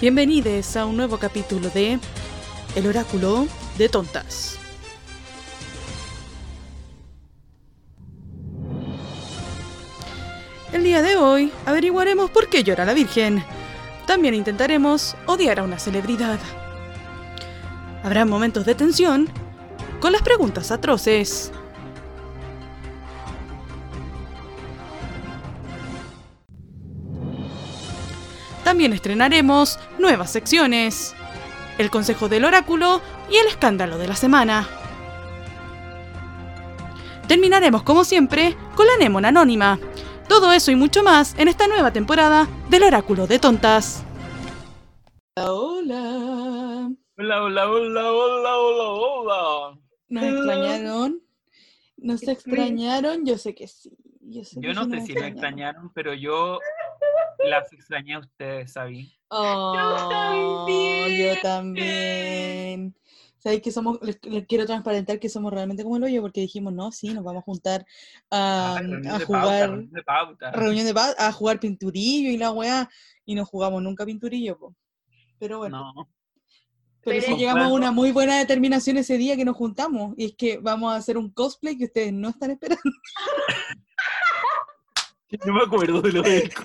Bienvenidos a un nuevo capítulo de El oráculo de tontas. El día de hoy averiguaremos por qué llora la Virgen. También intentaremos odiar a una celebridad. Habrá momentos de tensión con las preguntas atroces. También estrenaremos nuevas secciones, el consejo del oráculo y el escándalo de la semana. Terminaremos como siempre con la Némona Anónima. Todo eso y mucho más en esta nueva temporada del Oráculo de Tontas. Hola. Hola, hola, hola, hola, hola, hola. ¿Nos extrañaron? ¿Nos extrañaron? Yo sé que sí. Yo, sé Yo que no sé si me extrañaron, pero yo las extrañé a ustedes, ¿sabí? Oh, también. Yo también. ¿Sabéis que somos? Les, les quiero transparentar que somos realmente como el hoyo porque dijimos, no, sí, nos vamos a juntar reunión a pauta, jugar reunión de pauta. reunión de paz, a jugar pinturillo y la weá, y no jugamos nunca pinturillo, po. Pero bueno, No, pero sí Pero- llegamos a una muy buena determinación ese día que nos juntamos, y es que vamos a hacer un cosplay que ustedes no están esperando. no me acuerdo de lo del.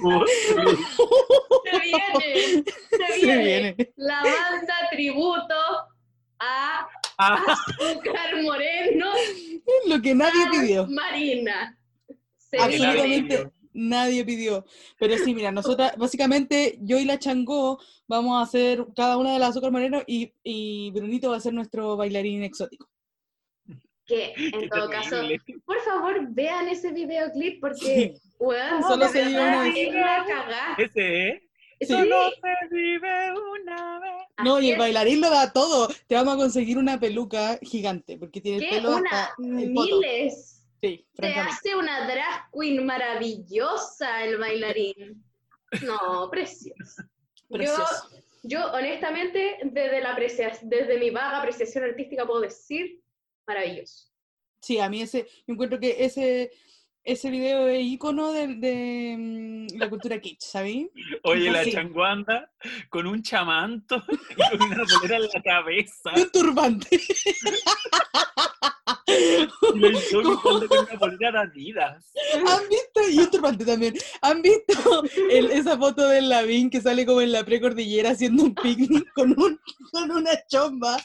Se viene, se Se viene. viene. La banda tributo a Ah, Azúcar Moreno, Lo que nadie pidió. Marina. Se Absolutamente viene. nadie pidió. Pero sí, mira, nosotras, básicamente, yo y la Changó vamos a hacer cada una de las azúcar moreno y, y Brunito va a ser nuestro bailarín exótico. Que en qué todo caso, por favor, vean ese videoclip porque, weón, Solo se vive una vez. Ese, ¿eh? Sí. Solo se vive una vez. No, y el bailarín lo da todo. Te vamos a conseguir una peluca gigante, porque tiene el que pelo una hasta el poto. miles. Sí, Te hace una drag queen maravillosa el bailarín. No, precioso. Precioso. Yo, honestamente, desde, la desde mi vaga apreciación artística puedo decir maravilloso. Sí, a mí ese, yo encuentro que ese, ese video es ícono de, de, mm, la cultura kitsch, ¿sabes? Oye, la Sí. changuanda con un chamanto y con una bolera en la cabeza. Y un turbante. Y el con una bolera de Adidas. ¿Han visto? Y un turbante también. ¿Han visto el- esa foto del Lavín que sale como en la precordillera haciendo un picnic con, un, con una chomba?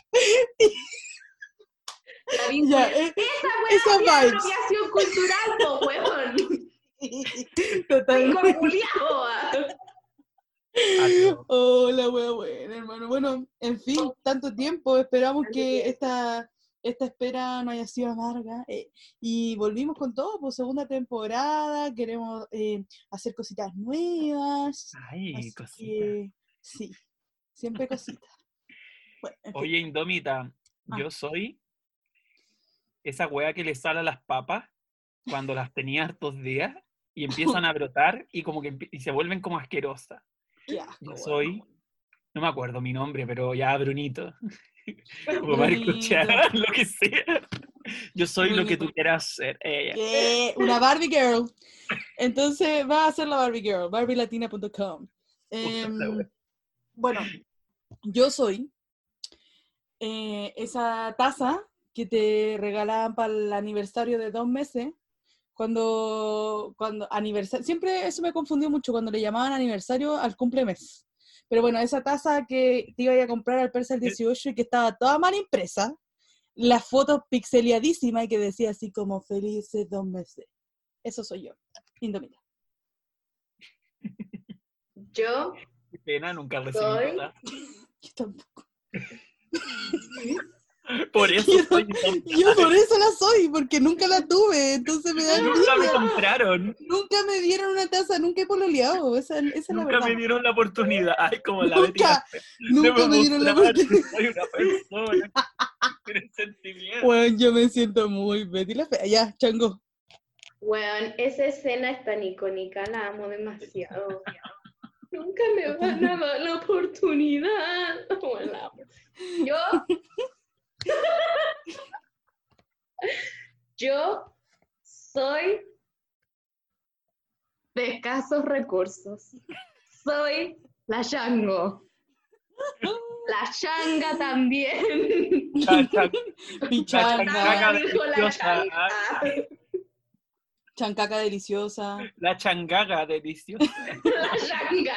La vinculación. eh, Esa esa weá es apropiación cultural, po, weón. Totalmente. Ah. Hola, wea buena, hermano. Bueno, en fin, tanto tiempo. Esperamos que esta, esta espera no haya sido amarga. eh, y volvimos con todo, pues segunda temporada. Queremos eh, hacer cositas nuevas. Ay, así cosita. que, sí, siempre cositas. Bueno, en fin. Oye, Indómita, Ah. yo soy esa wea que le sale a las papas cuando las tenía hartos días y empiezan a brotar y como que y se vuelven como asquerosas. qué asco, Yo soy, no me acuerdo mi nombre, pero ya Brunito. Como para escuchar lo que sea. Yo soy lo que tú quieras ser. Ella. ¿Qué? Una Barbie Girl. Entonces va a ser la Barbie Girl, barbielatina.com. Em, bueno, yo soy eh, esa taza que te regalaban para el aniversario de dos meses. Cuando, cuando aniversario, siempre eso me confundió mucho cuando le llamaban aniversario al cumplemes. Pero bueno, esa taza que te iba a comprar al Persa el 18 y que estaba toda mal impresa, las fotos pixeliadísimas y que decía así como felices dos meses. Eso soy yo, Indomita. Yo Qué pena, nunca recibí Soy- nada. Yo tampoco. Por eso Yo- soy. Yo por eso la soy, porque nunca la tuve, entonces me da Nunca me compraron. Nunca me dieron una taza, nunca he pololeado, esa, esa es la Nunca verdad. me dieron la oportunidad. Ay, como la Betty Nunca, nunca me dieron la oportunidad. Soy una persona. Bueno, yo me siento muy Betty la fea. Ya, chango. Weón, esa escena es tan icónica, la amo demasiado. Nunca me van a dar la oportunidad. Weón, la amo. Yo. Yo soy de escasos recursos. Soy la Yango. La changa también. Cha- cha- Pichanga, chancaca deliciosa. chancaca deliciosa. La changaga deliciosa. La changa.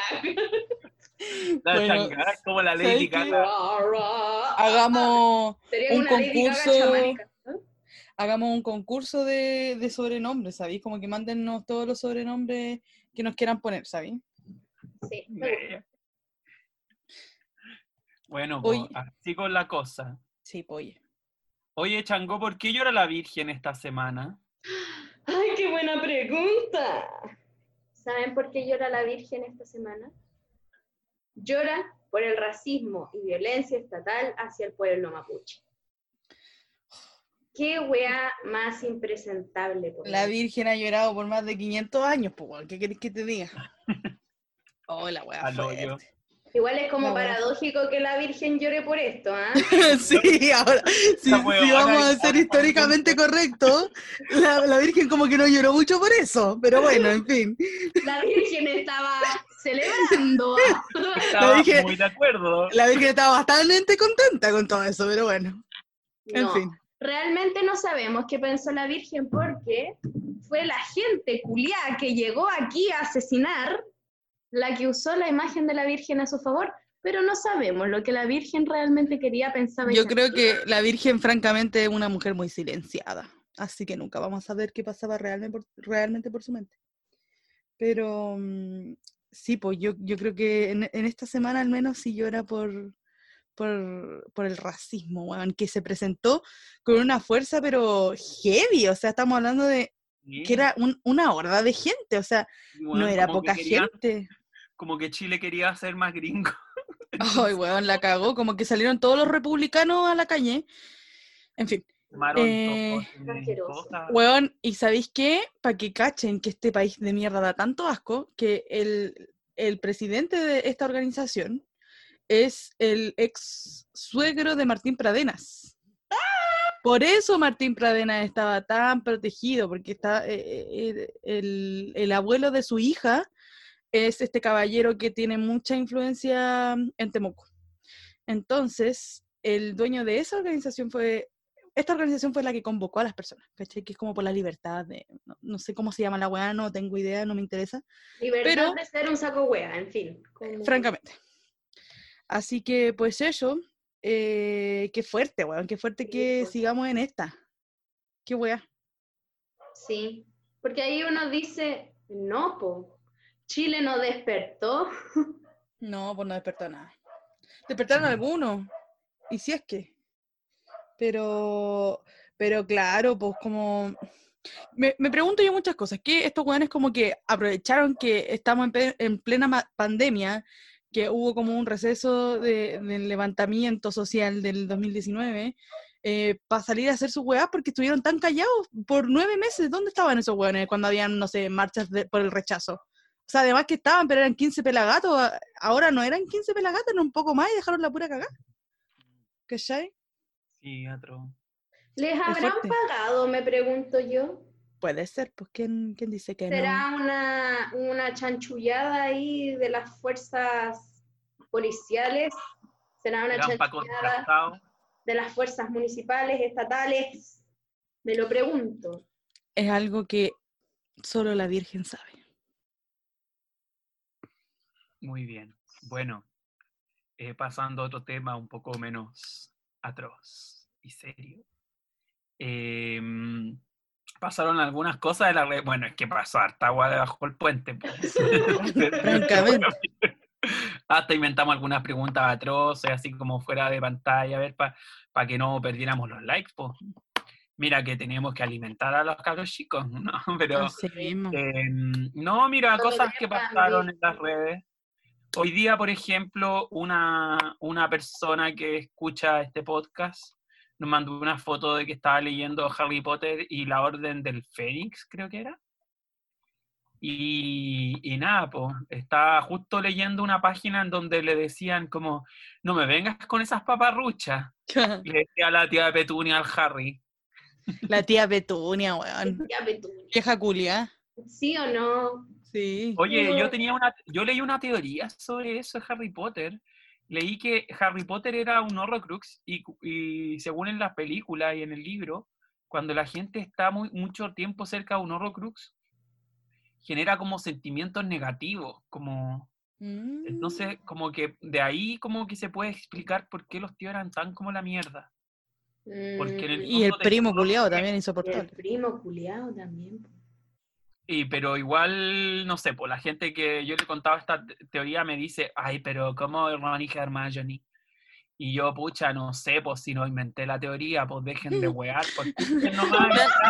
La Bueno, es como la ¿sabes Lady? Gaga. Hagamos, Sería un concurso. hagamos un concurso de, de sobrenombres, ¿sabéis? Como que mándennos todos los sobrenombres que nos quieran poner, ¿sabéis? Sí, me. Bueno, Oye. pues, así con la cosa. Sí, pues, oye. Oye, Chango, ¿por qué llora la Virgen esta semana? Ay, qué buena pregunta. ¿Saben por qué llora la Virgen esta semana? Llora por el racismo y violencia estatal hacia el pueblo mapuche. Qué wea más impresentable. por La. Virgen ha llorado por más de 500 años, pues, ¿qué querés que te diga? Oh, la wea Al hoyo. fuerte. Igual es como La wea. paradójico que la Virgen llore por esto, ¿ah? sí, ahora, si, vamos a ser históricamente correctos, la, la Virgen como que no lloró mucho por eso, pero bueno, en fin. La Virgen estaba celebrando. Estaba dije- muy de acuerdo. La Virgen estaba bastante contenta con todo eso, pero bueno, en No, fin. realmente no sabemos qué pensó la Virgen porque fue la gente culiá que llegó aquí a asesinar la que usó la imagen de la Virgen a su favor, pero no sabemos lo que la Virgen realmente quería pensar. Yo creo que la Virgen, francamente, es una mujer muy silenciada, así que nunca vamos a saber qué pasaba realmente por, realmente por su mente. Pero mm, sí, pues yo, yo creo que en, en esta semana al menos sí llora por, por, por el racismo, weón, que se presentó con una fuerza, pero heavy, o sea, estamos hablando de Sí, que era un- una horda de gente, o sea, no era que poca querían- gente. Como que Chile quería ser más gringo. Ay, weón, la cagó, como que salieron todos los republicanos a la calle. En fin. Tomaron Eh, eh. Weón, ¿y sabéis qué? Para que cachen que este país de mierda da tanto asco, que el, el presidente de esta organización es el ex suegro de Martín Pradenas. Por eso Martín Pradenas estaba tan protegido, porque está, eh, eh, el, el abuelo de su hija es este caballero que tiene mucha influencia en Temuco. Entonces, el dueño de esa organización fue esta organización fue la que convocó a las personas, ¿cachai? Que es como por la libertad de, no, no sé cómo se llama la weá, no tengo idea, no me interesa, Libertad pero- de ser un saco wea, en fin. como- francamente. Así que, pues eso, eh, qué fuerte, weón, qué fuerte Sí, que pues. sigamos en esta. Qué weá. Sí, porque ahí uno dice, no, po, Chile no despertó. No, pues no despertó nada. Despertaron algunos, y si es que. Pero, pero claro, pues como... Me, me pregunto yo muchas cosas, que estos weones como que aprovecharon que estamos en, plena pandemia, que hubo como un receso de, del levantamiento social del 2019, para salir a hacer sus weas porque estuvieron tan callados por nueve meses. ¿Dónde estaban esos weones cuando habían, no sé, marchas de- por el rechazo? O sea, además que estaban, pero eran 15 pelagatos, ahora no eran 15 pelagatos, eran un poco más y dejaron la pura cagada. ¿Cachai? ¿Les habrán fuerte. pagado, me pregunto yo? Puede ser, pues ¿quién, quién dice que ¿Será no? una, una chanchullada ahí de las fuerzas policiales? ¿Será una chanchullada de las fuerzas municipales, estatales? Me lo pregunto. Es algo que solo la Virgen sabe. Muy bien. Bueno, eh, pasando a otro tema un poco menos atroz y serio. Em, pasaron algunas cosas de la red. Bueno, es que pasó harta agua debajo del puente. pues. Francamente. Hasta inventamos algunas preguntas atroces, así como fuera de pantalla, a ver, para que no perdiéramos los likes. pues. Mira que tenemos que alimentar a los cabros chicos, ¿no? Pero. Em, no, mira, cosas que pasaron en las redes. Hoy día, por ejemplo, una, una persona que escucha este podcast nos mandó una foto de que estaba leyendo Harry Potter y la Orden del Fénix, creo que era. Y, y nada, pues, estaba justo leyendo una página en donde le decían como, no me vengas con esas paparruchas. Le decía la tía Petunia al Harry. La tía Petunia, weón. Ya, Petunia. Vieja culia. ¿Sí o no? Sí. Oye, yo tenía una, yo leí una teoría sobre eso de Harry Potter, leí que Harry Potter era un Horrocrux y, y según en las películas y en el libro, cuando la gente está muy, mucho tiempo cerca de un Horrocrux, genera como sentimientos negativos, como... Mm. Entonces, como que de ahí como que se puede explicar por qué los tíos eran tan como la mierda. Porque en el Mm, Y el primo culiado también y el insoportable. primo culiao también. Y, pero igual, no sé, pues la gente que yo le contaba esta te- teoría me dice, ay, pero ¿cómo Ron y Hermione? Y yo, pucha, no sé, pues si no inventé la teoría, pues dejen de wear, pues nomás.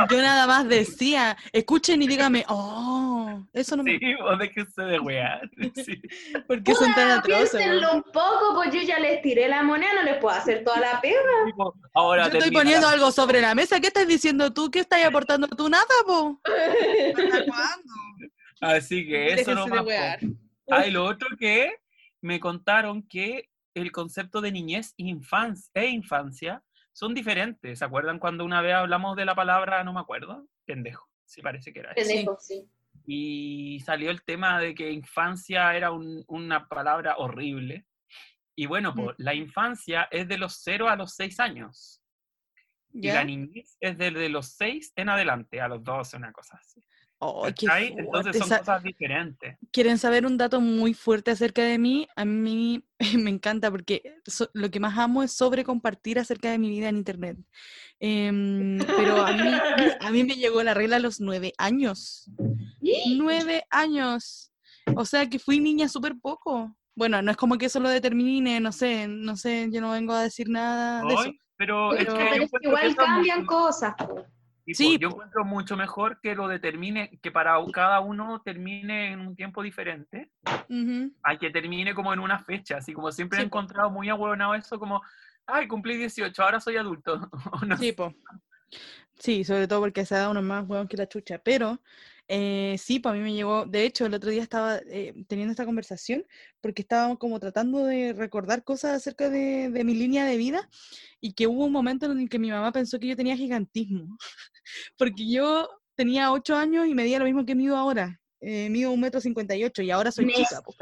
Yo nada más decía, escuchen y dígame, oh, eso no me... Sí, pues déjense de wear. Sí. ¿Por qué son tan atroces? piénsenlo un poco, pues yo ya les tiré la moneda, no les puedo hacer toda la pega. Tipo, Ahora Yo estoy poniendo la- algo sobre la mesa. ¿Qué estás diciendo tú? ¿Qué estás aportando tú? Nada, po. Así que eso Déjense no de wear. Ah, y lo otro que me contaron que el concepto de niñez e infancia, e infancia son diferentes. ¿Se acuerdan cuando una vez hablamos de la palabra, no me acuerdo? Pendejo, sí parece que era eso. Pendejo, sí. Y salió el tema de que infancia era un- una palabra horrible. Y bueno, Mm. pues la infancia es de los 0 a los 6 años. Y la niñez es desde los 6 en adelante, a los 12, una cosa así. Ay, qué. Entonces son Sa- cosas diferentes. ¿Quieren saber un dato muy fuerte acerca de mí? A mí me encanta porque so- lo que más amo es sobre compartir acerca de mi vida en internet. Em, pero a mí, a mí me llegó la regla a los nueve años. Nueve años. O sea que fui niña súper poco. Bueno, no es como que eso lo determine, no sé, no sé, yo no vengo a decir nada de eso. Ay, pero es Pero- que, Pero es que igual cambian mucho- cosas. Tipo, Sí, yo encuentro mucho mejor que lo determine, que para cada uno termine en un tiempo diferente, a que termine como en una fecha, así como siempre he Sí, encontrado muy ahueonado eso, como, ay, cumplí 18, ahora soy adulto. no Sí, po. Sí, sobre todo porque se da uno más hueón que la chucha. Pero eh, sí, para mí me llegó. De hecho, el otro día estaba eh, teniendo esta conversación porque estábamos como tratando de recordar cosas acerca de, de mi línea de vida y que hubo un momento en el que mi mamá pensó que yo tenía gigantismo. Porque yo tenía 8 años y medía lo mismo que mido ahora. Eh, mido un metro cincuenta y ocho y ahora soy chica, pues,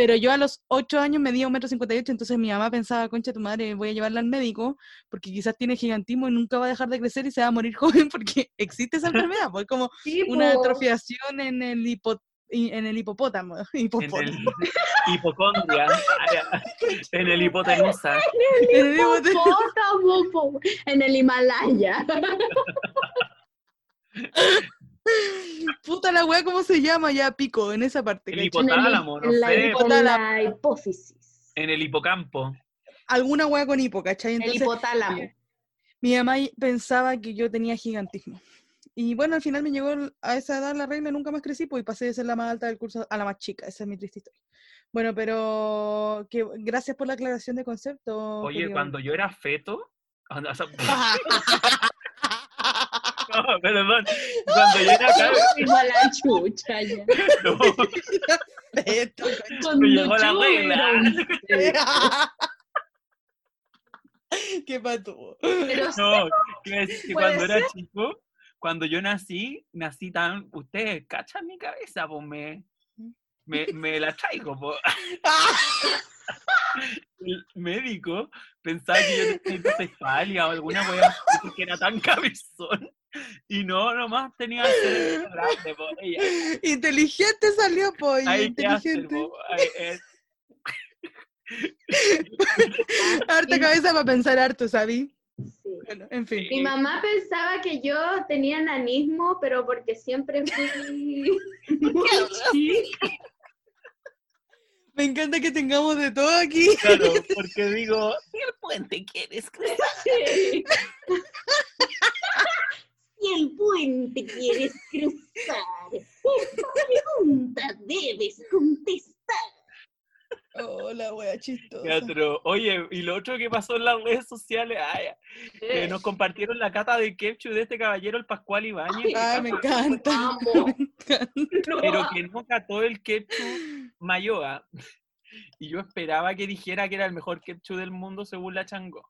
Pero yo a los 8 años medía un metro cincuenta y ocho, entonces mi mamá pensaba, concha tu madre, voy a llevarla al médico porque quizás tiene gigantismo y nunca va a dejar de crecer y se va a morir joven porque existe esa enfermedad, pues como sí, una po. atrofiación en el, hipo- y- en el hipopótamo. En hipopótamo. el hipocondria, en el hipotenusa. En el Hipopótamo, po. En el Himalaya. Puta la weá, ¿cómo se llama? Ya pico, en esa parte. El ¿cachai? hipo- En el- Hipotálamo, no en la, sé. en la hipófisis. En el hipocampo. Alguna weá con hipo, ¿cachai? El Entonces, hipotálamo. eh, mi mamá pensaba que yo tenía gigantismo. Y bueno, al final me llegó el- a esa edad la regla, nunca más crecí, pues y pasé de ser la más alta del curso a la más chica. Esa es mi triste historia. Bueno, pero que, gracias por la aclaración de concepto. Oye, querido. cuando yo era feto, o sea, no, perdón, cuando yo era cabro, Digo a la chucha ya. no, Esto. Cuando llegó la regla. Qué pato. Pero no, que cuando era chico, cuando yo nací, nací tan, ustedes cachan mi cabeza, pues me, me, me la traigo, pues. El médico pensaba que yo tenía hidrocefalia o alguna wea porque era tan cabezón. Y no, nomás tenía el cerebro grande, po, ella. Inteligente salió, pues. Inteligente. po, ahí, eh, Harta cabeza para pensar harto, ¿sabí? sí. Bueno, en fin. Mi mamá pensaba que yo tenía nanismo, pero porque siempre fui muy chica. Me encanta que tengamos de todo aquí. Claro, porque digo, ¿y el puente quieres cruzar? Si el puente quieres cruzar, esta pregunta debes contestar. Oh, la wea chistosa. Teatro. Oye, y lo otro que pasó en las redes sociales, ay, que nos compartieron la cata de ketchup de este caballero, el Pascual Ibáñez, Ay, me encanta. Amo. Me encanta. pero que no cató el ketchup Mayoa. Y yo esperaba que dijera que era el mejor ketchup del mundo según la Changó.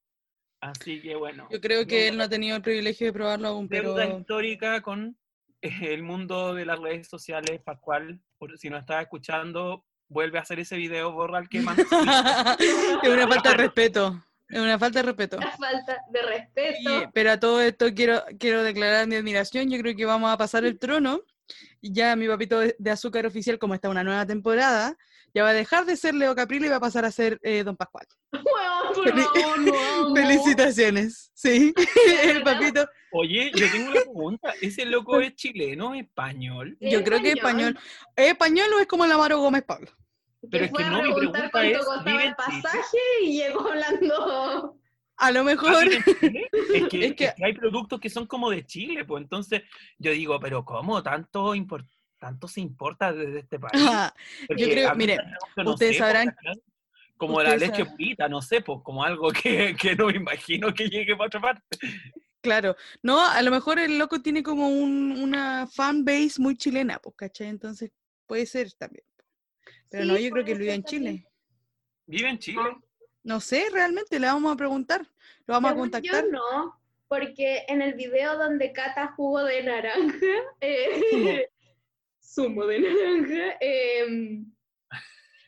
Así que bueno. Yo creo que él no ha tenido el privilegio de probarlo aún, pero deuda histórica con eh, el mundo de las redes sociales, Pascual, por si nos estás escuchando, vuelve a hacer ese video, borra el que mandó. es una falta de respeto. Es una falta de respeto. Una falta de respeto. Y- pero a todo esto quiero, quiero declarar mi admiración. Yo creo que vamos a pasar el trono. Ya mi papito de, de azúcar oficial, como está una nueva temporada, ya va a dejar de ser Leo Caprile y va a pasar a ser eh, Don Pascual. Weón, por Fel- favor, no, no. Felicitaciones. Sí, el papito. Oye, yo tengo una pregunta. ¿Ese loco es chileno o español? ¿Es Yo creo que español. ¿Es español o es como el Amaro Gómez Pablo? Pero es que no, mi pregunta cuánto es, costaba ¿vive el pasaje y llegó hablando. A lo Ah, mejor. Es que, Es que- es que hay productos que son como de Chile, pues entonces yo digo, pero ¿cómo tanto, impor- tanto se importa desde este país? Porque creo- mire, no ustedes sé, pues, sabrán-. Como la leche sabrán- purita, no sé, pues como algo que, que no me imagino que llegue para otra parte. Claro. No, a lo mejor el loco tiene como un, una fan base muy chilena, pues, ¿cachai? Entonces puede ser también. Pero Sí, no, yo creo que vive en también. Chile. ¿Vive en Chile? Ah. No sé, realmente le vamos a preguntar. Lo vamos a contactar. Yo no, porque en el video donde cata jugo de naranja, eh, zumo de naranja, em,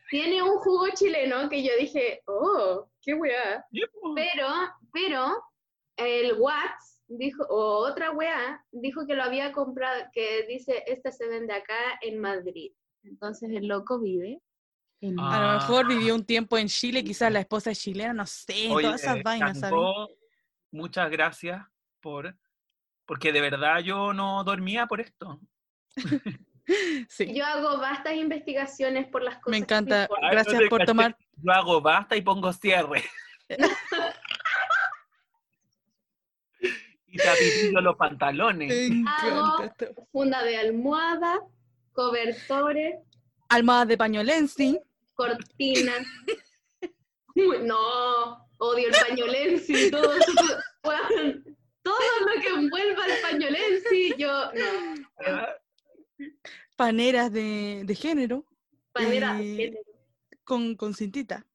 tiene un jugo chileno que yo dije, oh, qué weá. Pero, pero, el Watts dijo, o otra weá, dijo que lo había comprado, que dice, este se vende acá en Madrid. Entonces el loco vive en Ah. A lo mejor vivió un tiempo en Chile, quizás la esposa es chilena, no sé, Oye, todas esas eh, vainas, muchas gracias por... Porque de verdad yo no dormía por esto. Sí, Yo hago vastas investigaciones por las cosas. me que encanta. importan. Ay, Gracias no por caché. tomar. Yo hago basta y pongo cierre. y te apitillo los pantalones. Me esto. Funda de almohada, cobertores, Almohadas de pañolensi. cortinas. No, odio el pañolensi, todo, eso- weón, todo lo que envuelva el pañolensi, yo no. Ah, paneras de, de género Panera de Eh, género, con, con cintita,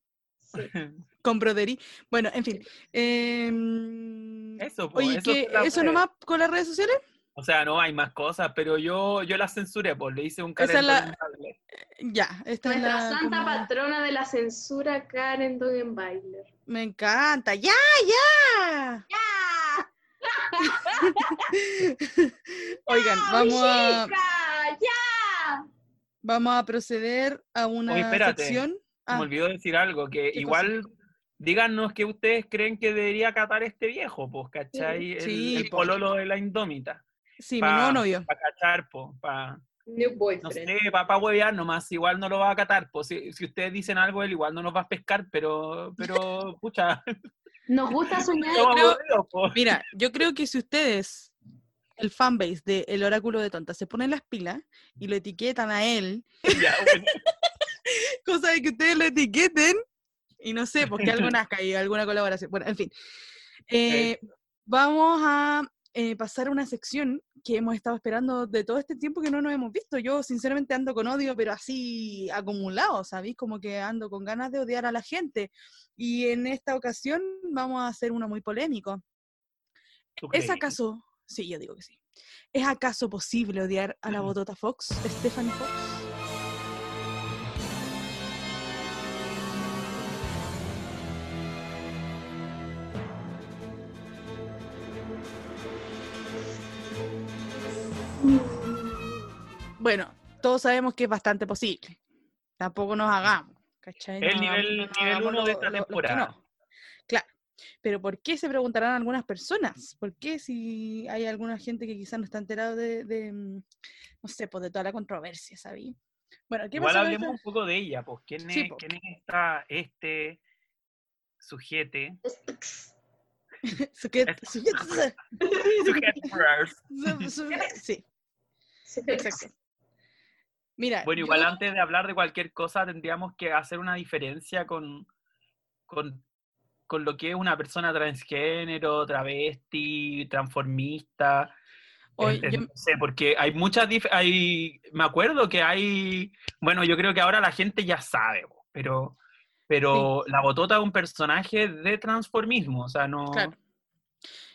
sí. con broderí. Bueno, en fin. em, Eso, pues, Oye, eso ¿qué- fue la ¿eso nomás con las redes sociales? O sea, no hay más cosas, pero yo, yo las censuré, pues le hice un Esa es la- calentón Ya, esta es Nuestra la. santa como- patrona de la censura, Karen Dogenbailer. Me encanta. ¡Ya, ya! ¡Ya! Oigan, vamos a. vamos a proceder a una espérate. sección. Se Ah, Me olvidó decir algo, que ¿Qué igual díganos que ustedes creen que debería catar este viejo, pues, ¿cachai? El, Sí, el po. pololo de la indómita. sí, mi nuevo novio. Para cachar, pues, para, New no sé, para pa huevear nomás, igual no lo va a catar, pues, si, si ustedes dicen algo, él igual no nos va a pescar, pero, pero, pucha, Nos gusta soñar. creo-. Mira, yo creo que si ustedes, el fanbase de El Oráculo de Tonta, se ponen las pilas y lo etiquetan a él, Ya, bueno. cosa de que ustedes lo etiqueten y no sé, porque algo nazca y alguna colaboración. Bueno, en fin. Eh, vamos a eh, pasar a una sección que hemos estado esperando de todo este tiempo que no nos hemos visto. Yo sinceramente ando con odio, pero así acumulado, ¿sabéis? Como que ando con ganas de odiar a la gente. Y en esta ocasión vamos a hacer uno muy polémico. ¿Tú ¿Es acaso, sí, yo digo que sí, ¿es acaso posible odiar a la botota Fox, Stephanie Fox? Bueno, todos sabemos que es bastante posible. Tampoco nos hagamos. ¿cachai? El No nivel- hagamos- no nivel hagamos uno de lo- esta temporada. no. Pero ¿por qué se preguntarán algunas personas? ¿Por qué si hay alguna gente que quizás no está enterado de, de, mm, no sé, pues de toda la controversia, ¿sabí? Bueno, ¿qué Igual hablemos un poco de ella, pues, ¿quién Sí, es, po. quién es esta, este sujete? Su que- Esta- su- Sujete first. su- su- Sí, exacto. Mira, Bueno, igual yo- antes de hablar de cualquier cosa tendríamos que hacer una diferencia con, con, con lo que es una persona transgénero, travesti, transformista. Hoy este, yo- no sé, porque hay muchas hay Me acuerdo que hay. Bueno, yo creo que ahora la gente ya sabe, pero, pero la botota es un personaje de transformismo, o sea, no, Claro.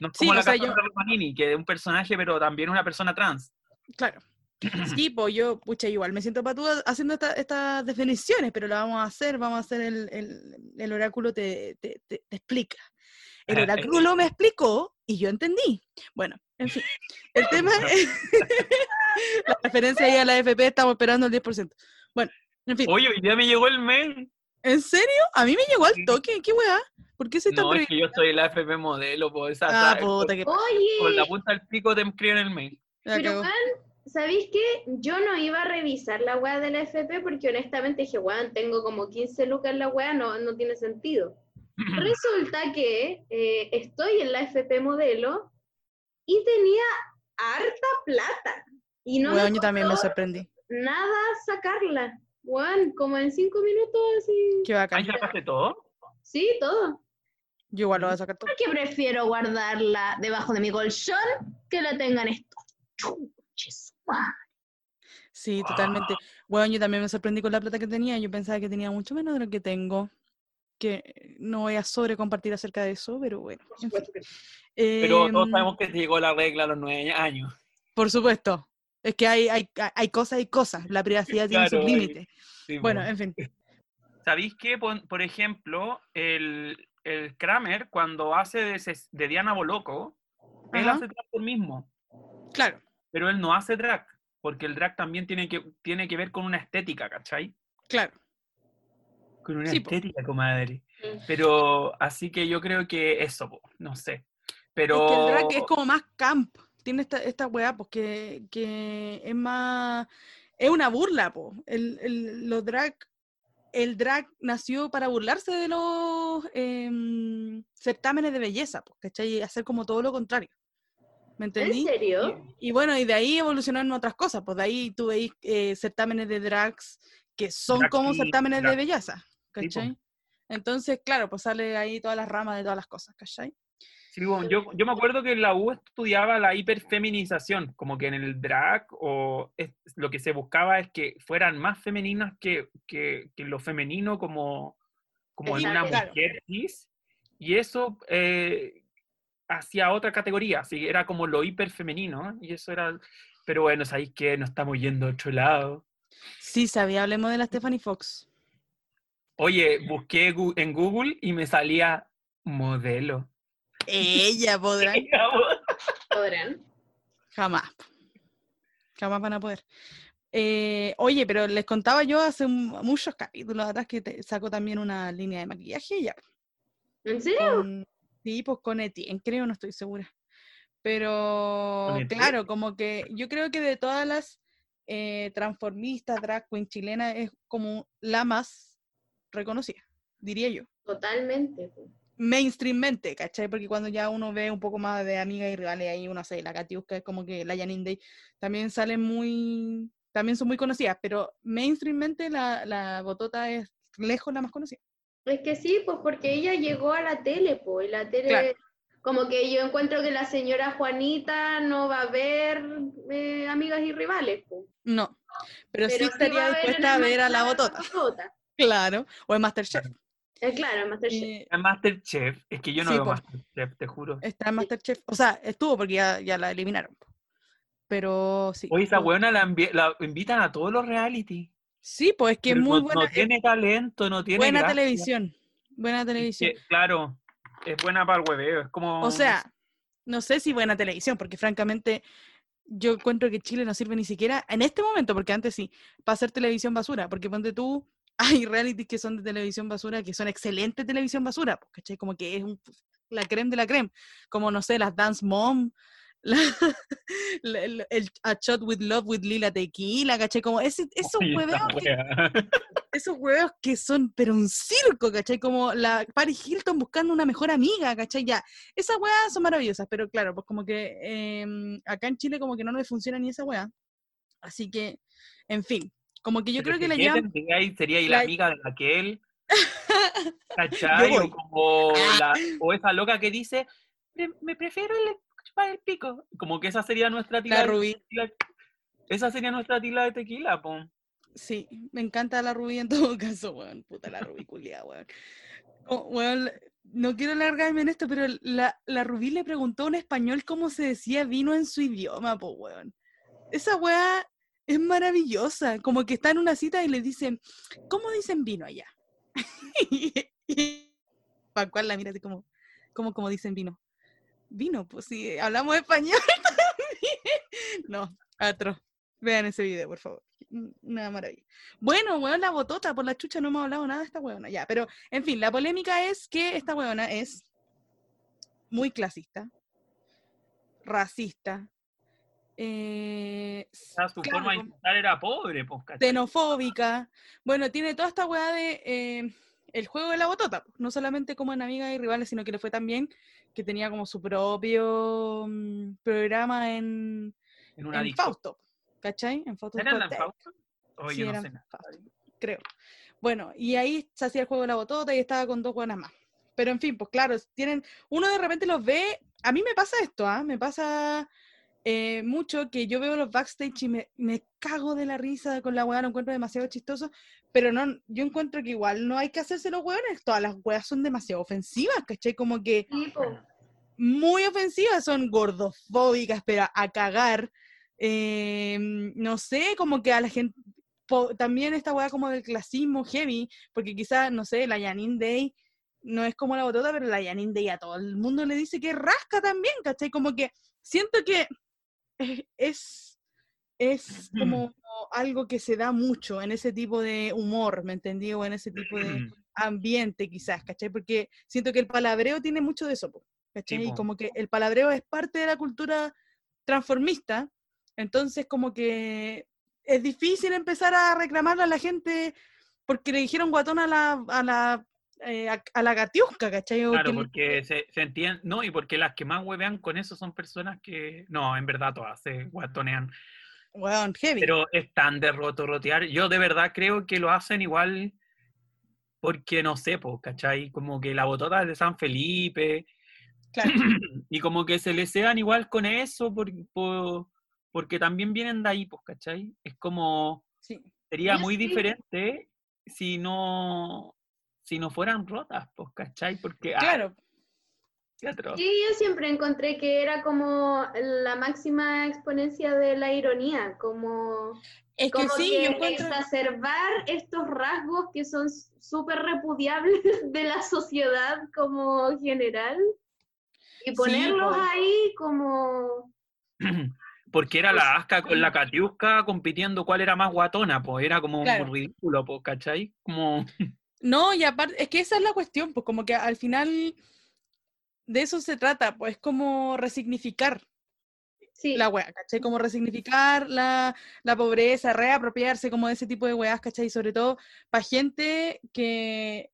no es Sí, como o la sea, Cassandra yo- Romanini, que es un personaje, pero también una persona trans. Claro. Sí, pues yo, pucha, igual me siento patuda haciendo esta- estas definiciones, pero lo vamos a hacer, vamos a hacer el, el- el oráculo te, te- te- te explica. El Ah, oráculo me explicó y yo entendí. Bueno, en fin, el tema es la referencia ahí a la FP, estamos esperando el 10%. Bueno, en fin, Oye, hoy día me llegó el mail. ¿en serio? A mí me llegó al toque, ¿qué weá? ¿Por qué soy tan No, es que yo soy la FP modelo, pues esa, Ah, esa- puta, que con la punta del pico te escriben el mail. la pero ¿sabéis qué? Yo no iba a revisar la weá de la FP porque honestamente dije, weón, tengo como 15 lucas en la weá, no, no tiene sentido. Resulta que eh, estoy en la FP modelo y tenía harta plata. Y no Weón, me yo también me sorprendí. nada sacarla. Weón, como en cinco minutos así. Qué bacán. ¿Ahí sacaste todo? Sí, todo. Yo igual lo voy a sacar todo. Porque prefiero guardarla debajo de mi colchón que la tengan esto. Chuches, Sí, totalmente. Bueno, yo también me sorprendí con la plata que tenía. Yo pensaba que tenía mucho menos de lo que tengo. Que no voy a sobre compartir acerca de eso, pero bueno. en fin. Pero todos Em, sabemos que llegó la regla a los nueve años. Por supuesto. Es que hay, hay, hay cosas y cosas. La privacidad tiene sus hay- límites. Sí, Bueno, en fin. ¿Sabéis que, por, por ejemplo, el, el Kramer, cuando hace de, de Diana Boloco, él Ajá. hace por mismo, Claro, pero él no hace drag, porque el drag también tiene que, tiene que ver con una estética, ¿cachai? claro. Con una Sí, po. estética, comadre. Mm. Pero así que yo creo que eso, po, no sé. Pero Es que el drag es como más camp. Tiene esta, esta weá, pues que, que es más. Es una burla, pues. El, el, los drag. El drag nació para burlarse de los em, certámenes de belleza, pues, ¿cachai? Y hacer como todo lo contrario. ¿Me ¿En entendí? serio? Y bueno, y de ahí evolucionaron otras cosas, pues de ahí tú veis eh, certámenes de drags que son Drag como certámenes de drag- belleza, Sí, po. ¿cachai? Entonces, claro, pues sale ahí todas las ramas de todas las cosas, ¿cachai? Sí, bueno, yo, yo me acuerdo que en la U estudiaba la hiperfeminización, como que en el drag o es- lo que se buscaba es que fueran más femeninas que, que, que lo femenino como, como en una mujer cis, y eso eh, hacia otra categoría, así era como lo hiperfemenino, y eso era, pero bueno, sabéis que nos estamos yendo a otro lado. Sí, sabía, hablemos de la Stephanie Fox. Oye, busqué en Google y me salía modelo. Ella podrá. ¿Podrán? Jamás. Jamás van a poder. Eh, oye, pero les contaba yo hace un- muchos capítulos atrás que te- sacó también una línea de maquillaje ya. ¿En serio? Con, sí, pues con Etienne, creo, no estoy segura. Pero claro, como que yo creo que de todas las eh, transformistas, drag queen chilenas, es como la más reconocida, diría yo. Totalmente. mainstreammente, ¿cachai? Porque cuando ya uno ve un poco más de amigas y rivales, ahí uno sé, la Katiuska es como que la Janine Day, también salen muy, también son muy conocidas, pero mainstreammente la, la Botota es lejos la más conocida. Es que sí, pues porque ella llegó a la tele, pues, y la tele, Claro. como que yo encuentro que la señora Juanita no va a ver eh, amigas y rivales, pues. No, pero, sí estaría dispuesta a ver a la Botota, Botota. claro, o en Masterchef. Eh, claro, en Masterchef. Eh, En Masterchef, es que yo no Sí, veo po. Masterchef, te juro. está en Masterchef, o sea, estuvo porque ya, ya la eliminaron. Pero sí. Oye, esa buena la, la invitan a todos los reality. Sí, pues es que es muy no, buena, no tiene talento, no tiene buena gracia. televisión, buena Es televisión. que, claro, es buena para el hueveo, es como... O sea, no sé si buena televisión, porque francamente yo encuentro que Chile no sirve ni siquiera en este momento, porque antes sí, para hacer televisión basura, porque ponte tú, hay realities que son de televisión basura, que son excelente televisión basura, pues, ¿cachai? Como que es un- la creme de la creme, como no sé, las Dance Mom, la- la- el, el A Shot with Love with Lila Tequila, ¿cachai? Como ese, esos esa hueveos que- esos huevos que son, pero un circo, ¿cachai? Como la Paris Hilton buscando una mejor amiga, ¿cachai? Ya, esas weas son maravillosas, pero claro, pues como que em, acá en Chile como que no le funciona ni esa wea. Así que, en fin, como que yo Pero creo que la ¿qué llevan... tendría ahí? Sería ahí la la- amiga de Raquel, ¿cachai? O, como la- o esa loca que dice, "Pre- me prefiero el chupar el pico. Como que esa sería nuestra tila La de Rubí. tequila. Esa sería nuestra tila de tequila, po. Sí, me encanta la Rubí en todo caso, weón. Puta la Rubí culiada, weón. Oh, weón, no quiero alargarme en esto, pero la, la Rubí le preguntó a un español cómo se decía vino en su idioma, po, weón. Esa weá Es maravillosa. Como que está en una cita y le dicen, ¿cómo dicen vino allá? y Pascual la mira así como, ¿cómo, cómo dicen vino? Vino, pues sí, hablamos español también. No, otro. Vean ese video, por favor. Una maravilla. Bueno, weón, la botota, por la chucha no hemos hablado nada de esta weona. Ya, pero, en fin, la polémica es que esta weona es muy clasista, racista, eh, Ah, su claro, forma de era pobre, pues, xenofóbica. Bueno, tiene toda esta weá de eh, el juego de la botota, no solamente como en Amigas y Rivales, sino que le fue también que tenía como su propio mm, programa en, En una en. Fausto, ¿cachai? En Fausto ¿Era en la Discoteca, Fausto? Oye, Sí, yo no era sé en nada. Fausto, creo. Bueno, y ahí se hacía el juego de la botota y estaba con dos buenas más. Pero en fin, pues claro, tienen, uno de repente los ve, a mí me pasa esto, ¿ah? Me pasa eh, mucho que yo veo los backstage y me, me cago de la risa con la weá, lo encuentro demasiado chistoso, pero no, yo encuentro que igual no hay que hacerse los weones, todas las weas son demasiado ofensivas, ¿cachai? Como que muy ofensivas, son gordofóbicas, pero a cagar. eh, no sé, como que a la gente, po- también esta weá como del clasismo heavy, porque quizás, no sé, la Janine Day no es como la botota, pero la Janine Day a todo el mundo le dice que rasca también, ¿cachai? Como que siento que es, es como algo que se da mucho en ese tipo de humor, ¿me entendí? O en ese tipo de ambiente quizás, ¿cachai? Porque siento que el palabreo tiene mucho de eso, ¿cachai? Y como que el palabreo es parte de la cultura transformista, entonces como que es difícil empezar a reclamarle a la gente porque le dijeron guatón a la, a la, eh, a, a la gatiusca, ¿cachai? Claro, que le- porque se, se entiende, no, y porque las que más huevean con eso son personas que, no, en verdad todas se guatonean, weón, heavy. pero es tan de rotear. Yo de verdad creo que lo hacen igual porque, no sé, pues, ¿cachai? Como que la botota es de San Felipe, Claro. y como que se les sean igual con eso, por, por- porque también vienen de ahí, pues, ¿cachai? Es como, sí. sería Yo muy sí. diferente si no, si no fueran rotas, pues, ¿cachai? Porque, ah, Claro. Sí, yo siempre encontré que era como la máxima exponencia de la ironía, como, es que como sí, que yo encuentro... exacerbar estos rasgos que son súper repudiables de la sociedad como general y ponerlos po. ahí como... Porque era la Asca con la Katiuska compitiendo cuál era más guatona, pues era como Claro. ridículo, pues, ¿cachai? Como, No, y aparte, es que esa es la cuestión, pues como que al final de eso se trata, pues como resignificar Sí, la wea, ¿cachai? Como resignificar la, la pobreza, reapropiarse como de ese tipo de weas, ¿cachai? Sobre todo para gente que...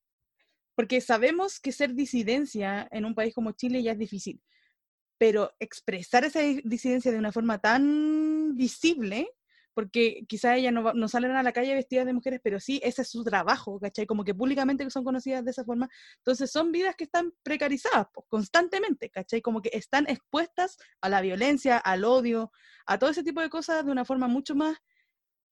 Porque sabemos que ser disidencia en un país como Chile ya es difícil, pero expresar esa di- disidencia de una forma tan visible, porque quizá ellas no, salen a la calle vestidas de mujeres, pero sí, ese es su trabajo, ¿cachai? Como que públicamente son conocidas de esa forma. Entonces son vidas que están precarizadas constantemente, ¿cachai? Como que están expuestas a la violencia, al odio, a todo ese tipo de cosas de una forma mucho más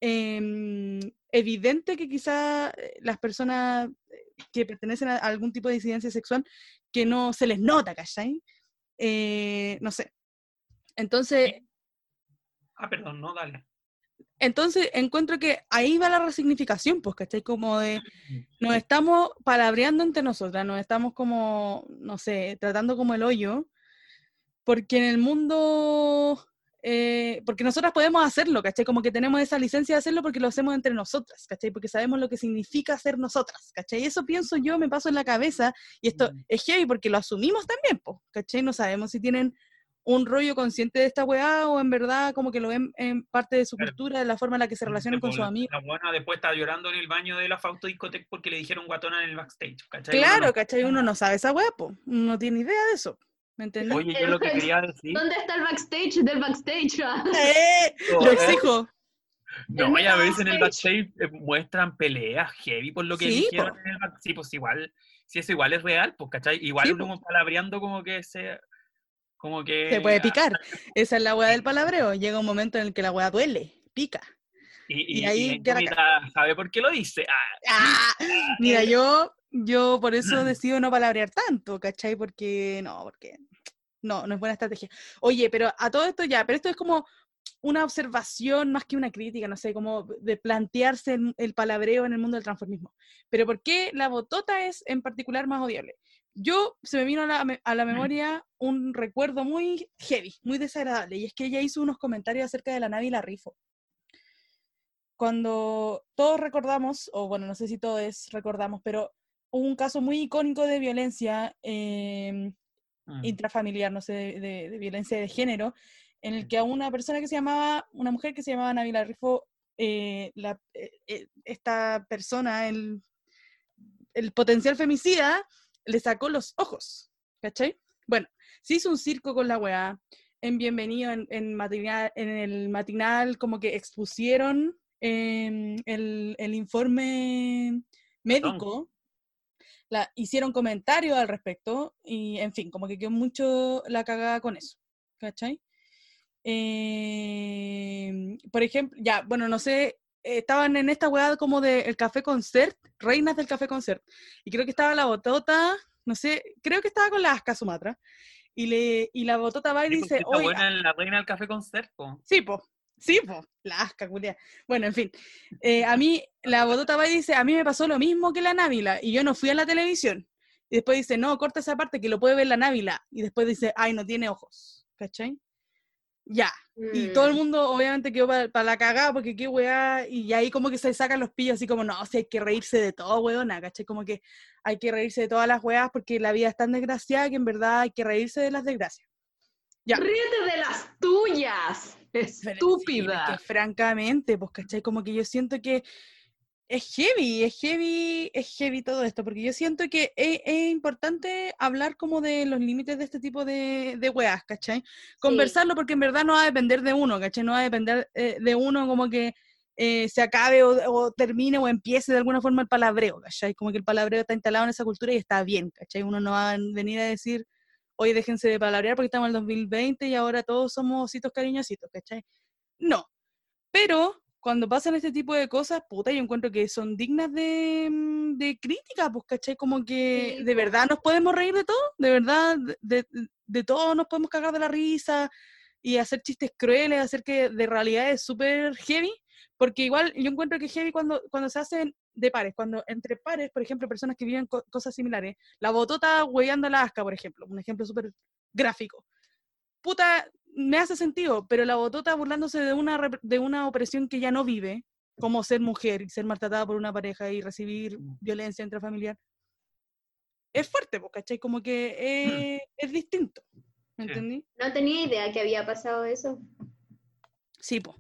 em, evidente que quizá eh, las personas eh, que pertenecen a algún tipo de disidencia sexual que no se les nota, ¿cachai? Eh, no sé. Entonces, ah, perdón, no, dale. Entonces encuentro que ahí va la resignificación, pues, ¿cachai? Como de, nos estamos palabreando entre nosotras, nos estamos como, no sé, tratando como el hoyo, porque en el mundo, eh, porque nosotras podemos hacerlo, ¿cachai? Como que tenemos esa licencia de hacerlo porque lo hacemos entre nosotras, ¿cachai? Porque sabemos lo que significa ser nosotras, ¿cachai? Eso pienso yo, me paso en la cabeza, y esto es heavy porque lo asumimos también, pues, ¿cachai? No sabemos si tienen un rollo consciente de esta weá o en verdad como que lo ven en parte de su Claro. cultura, de la forma en la que se relacionan con sus amigos. La buena después está llorando en el baño de la Fausto Discotec porque le dijeron guatona en el backstage, ¿cachai? Uno Claro, no- ¿cachai? Uno no sabe esa weá, po. Uno no tiene idea de eso. ¿Me entendés? Oye, yo lo que quería decir, ¿Dónde está el backstage del backstage? ¡Eh! Lo exijo. no, y a veces en el backstage. backstage eh, muestran peleas heavy por lo que Sí, dijeron po. en el backstage. Sí, pues igual, si eso igual es real, pues, ¿cachai? Igual Sí, uno palabreando como que se... Como que... Se puede picar. Esa es la weá del palabreo. Llega un momento en el que la weá duele, pica. Y, Y y, ahí y la sabe por qué lo dice. Ah, ¡Ah! Mira, yo, yo por eso decido no palabrear tanto, ¿cachai? Porque no, porque no, no es buena estrategia. Oye, pero a todo esto ya, pero esto es como una observación más que una crítica, no sé, como de plantearse el, el palabreo en el mundo del transformismo. Pero ¿por qué la botota es en particular más odiable? Yo se me vino a la, a la memoria un recuerdo muy heavy, muy desagradable, y es que ella hizo unos comentarios acerca de la Navi Rifo. Cuando todos recordamos, o bueno, no sé si todos recordamos, pero hubo un caso muy icónico de violencia Mm. intrafamiliar, no sé, de, de- de violencia de género, en el que a una persona que se llamaba, una mujer que se llamaba Nabila Rifo, eh, la- eh, eh, esta persona, el, el potencial femicida, le sacó los ojos, ¿cachai? Bueno, se hizo un circo con la weá, en Bienvenido, en, en, matinal, en el matinal, como que expusieron em, el, el informe médico, la, hicieron comentarios al respecto y, en fin, como que quedó mucho la cagada con eso, ¿cachai? Eh, por ejemplo, ya, bueno, no sé, eh, estaban en esta weá como del café concert, reinas del café concert, y creo que estaba la botota, no sé, creo que estaba con la Asca Sumatra, y, le, y la botota va y Sí, dice, porque está oye, buena en la reina del café con cerco. Sí, po. Sí, po. La asca, culia. Bueno, en fin. Eh, a mí, la botota va y dice, a mí me pasó lo mismo que la Návila, y yo no fui a la televisión. Y después dice, no, corta esa parte que lo puede ver la Návila. Y después dice, ay, no tiene ojos. ¿Cachai? Ya. Y todo el Mm. mundo, obviamente, quedó para la cagada, porque qué weá. Y ahí como que se sacan los pillos, así como, no, si hay que reírse de todo, weona, ¿cachai? Como que hay que reírse de todas las weas, porque la vida es tan desgraciada que en verdad hay que reírse de las desgracias. Ya. Ríete de las tuyas, sí, estúpida. es que francamente, pues, ¿cachai? Como que yo siento que es heavy, es heavy, es heavy todo esto, porque yo siento que es, es importante hablar como de los límites de este tipo de, de weas, ¿cachai? Conversarlo porque en verdad no va a depender de uno, ¿cachai? No va a depender eh, de uno como que eh, se acabe o, o termine o empiece de alguna forma el palabreo, ¿cachai? Como que el palabreo está instalado en esa cultura y está bien, ¿cachai? Uno no va a venir a decir, oye, déjense de palabrear porque estamos en el 2020 y ahora todos somos ositos cariñositos, ¿cachai? No. Pero cuando pasan este tipo de cosas, puta, yo encuentro que son dignas de, mm, de crítica, pues, ¿cachai? Como que Sí, de verdad nos podemos reír de todo, de verdad, de, de, de todo nos podemos cagar de la risa y hacer chistes crueles, hacer que de realidad es súper heavy, porque igual yo encuentro que heavy cuando, cuando se hacen de pares, cuando entre pares, por ejemplo, personas que viven co- cosas similares, la botota hueveando a la asca, por ejemplo, un ejemplo súper gráfico. Puta, me hace sentido, pero la botota burlándose de una, de una opresión que ya no vive, como ser mujer y ser maltratada por una pareja y recibir Mm. violencia intrafamiliar, es fuerte, ¿cachai? Como que es, es distinto, ¿me Sí. entendí? No tenía idea que había pasado eso. Sí, pues.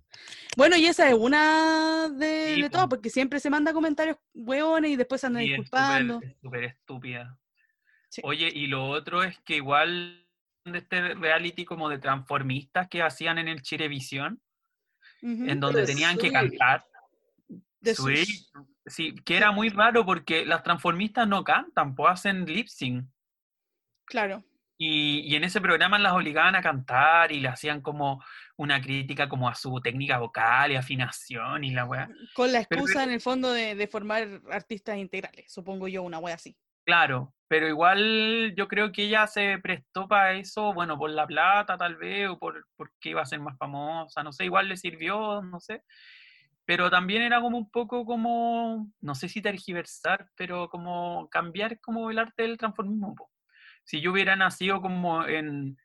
Bueno, y esa es una de, Sí, de po. todo, porque siempre se manda comentarios hueones y después se andan Sí, disculpando. súper- es súper estúpida. Sí. Oye, y lo otro es que igual de este reality como de transformistas que hacían en el Chirevisión, Ujú. en donde Pero tenían que cantar. De Sui, sus- Sí, que era muy raro porque las transformistas no cantan, pues hacen lip sync. Claro. Y, y en ese programa las obligaban a cantar y le hacían como una crítica como a su técnica vocal y afinación y la weá. Con la Pero- excusa en el fondo de, de formar artistas integrales, supongo yo, una wea así. Claro, pero igual yo creo que ella se prestó para eso, bueno, por la plata tal vez, o por porque iba a ser más famosa, no sé, igual le sirvió, no sé. Pero también era como un poco como, no sé si tergiversar, pero como cambiar como el arte del transformismo. Si yo hubiera nacido como en,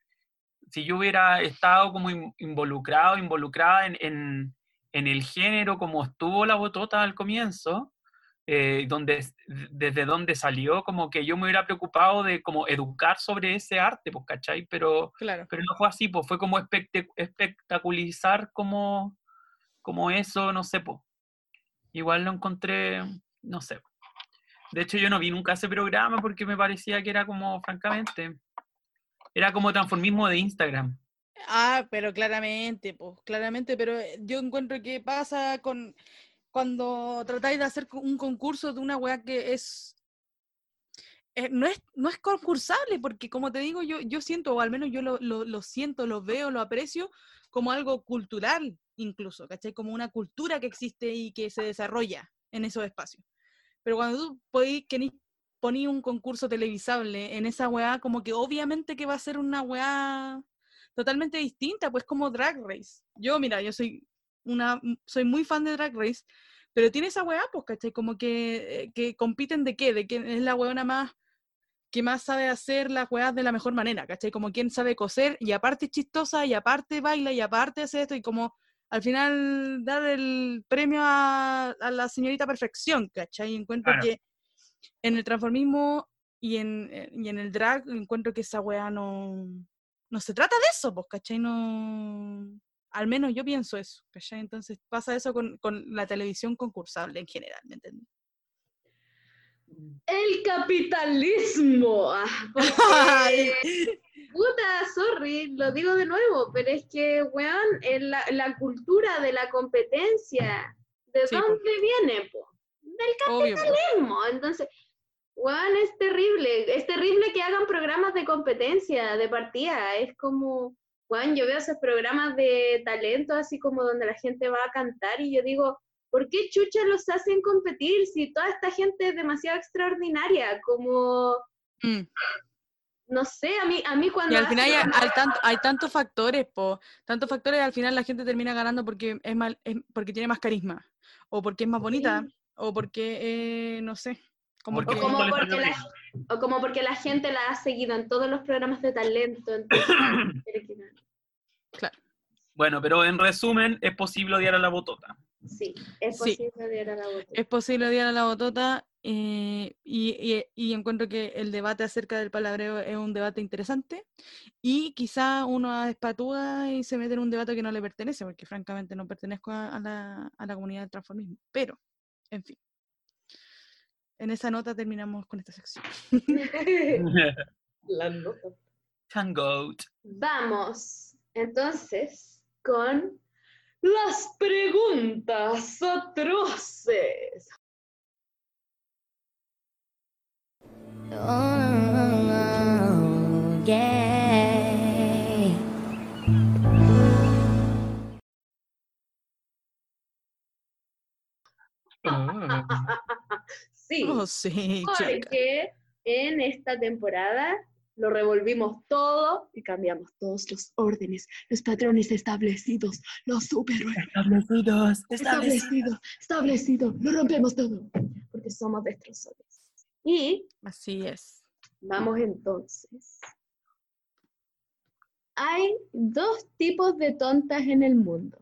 si yo hubiera estado como in- involucrado, involucrada en, en, en el género como estuvo la botota al comienzo, eh, donde, desde donde salió, como que yo me hubiera preocupado de como educar sobre ese arte, pues, ¿cachai? Pero, Claro. pero no fue así, pues fue como espectaculizar como, como eso, no sé, pues. Igual lo encontré, no sé. De hecho, yo no vi nunca ese programa porque me parecía que era como, francamente, era como transformismo de Instagram. Ah, pero claramente, pues, claramente, pero eh, yo encuentro que pasa con cuando tratáis de hacer un concurso de una weá que es, eh, no es no es concursable, porque como te digo, yo, yo siento, o al menos yo lo, lo, lo siento, lo veo, lo aprecio como algo cultural incluso, ¿cachai? Como una cultura que existe y que se desarrolla en esos espacios. Pero cuando tú podís, poner un concurso televisable en esa weá, como que obviamente que va a ser una weá totalmente distinta, pues como Drag Race. Yo, mira, yo soy una, soy muy fan de Drag Race, pero tiene esa weá, pues, ¿cachai? Como que, eh, que compiten de qué, de quién es la weona más que más sabe hacer las weas de la mejor manera, ¿cachai? Como quien sabe coser y aparte es chistosa y aparte baila y aparte hace esto y como al final dar el premio a, a la señorita perfección, ¿cachai? Encuentro Claro. que en el transformismo y en, eh, y en el drag encuentro que esa wea no, no se trata de eso, pues, ¿cachai? No, al menos yo pienso eso, ¿cachai? Entonces pasa eso con, con la televisión concursable en general, ¿me entiendes? El capitalismo. ah, porque, puta, sorry, lo digo de nuevo, pero es que, weón, en la, la cultura de la competencia, ¿de Sí, po. dónde viene, po? Del Obvio, po. capitalismo. Entonces, weón, es terrible. Es terrible que hagan programas de competencia, de partida. Es como, weón, yo veo esos programas de talento, así como donde la gente va a cantar y yo digo, ¿por qué chucha los hacen competir si toda esta gente es demasiado extraordinaria? Como, Mm. no sé, a mí, a mí cuando... Y al final hay, tanto- hay tantos factores, po, tantos factores, al final la gente termina ganando porque es mal, es- porque tiene más carisma, o porque es más bonita, o porque, eh, no sé, como como porque la- o como porque la gente la ha seguido en todos los programas de talento. entonces. Bueno, pero en resumen, es posible odiar a la botota. sí, es Sí. posible odiar a la botella. es posible odiar a la botota, eh, y, y- y encuentro que el debate acerca del palabreo es un debate interesante, y quizá uno espatúa y se mete en un debate que no le pertenece, porque francamente no pertenezco a, a la, a la comunidad del transformismo, pero, en fin. En esa nota terminamos con esta sección. la nota. Tangoat. Vamos, entonces, con las preguntas atroces. Oh, yeah. Sí, Oh, sí, porque en esta temporada lo revolvimos todo y cambiamos todos los órdenes, los patrones establecidos, los superhéroes Establecidos, establecidos, establecidos, lo rompemos todo, porque somos destrozadores. Y Así es. vamos entonces. Hay dos tipos de tontas en el mundo.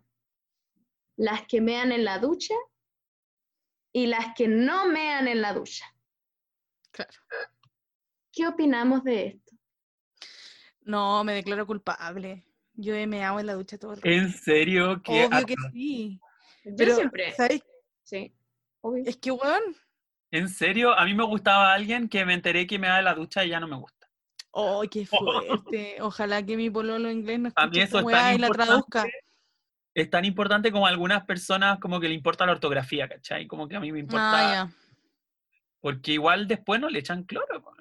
Las que mean en la ducha y las que no mean en la ducha. Claro. ¿Qué opinamos de esto? No, me declaro culpable. Yo he meado en la ducha todo el rato. ¿En serio? ¿Qué Obvio que sí. Yo Pero, siempre. ¿sabes? Sí, obvio. Es que, weón. ¿En serio? A mí me gustaba alguien que me enteré que me da de la ducha y ya no me gusta. ¡Oh, qué fuerte! Ojalá que mi pololo inglés no A mí escuche eso es tan y la importante. traduzca. Es tan importante como a algunas personas como que le importa la ortografía, ¿cachai? Como que a mí me importa. Ah. Porque igual después no le echan cloro. po.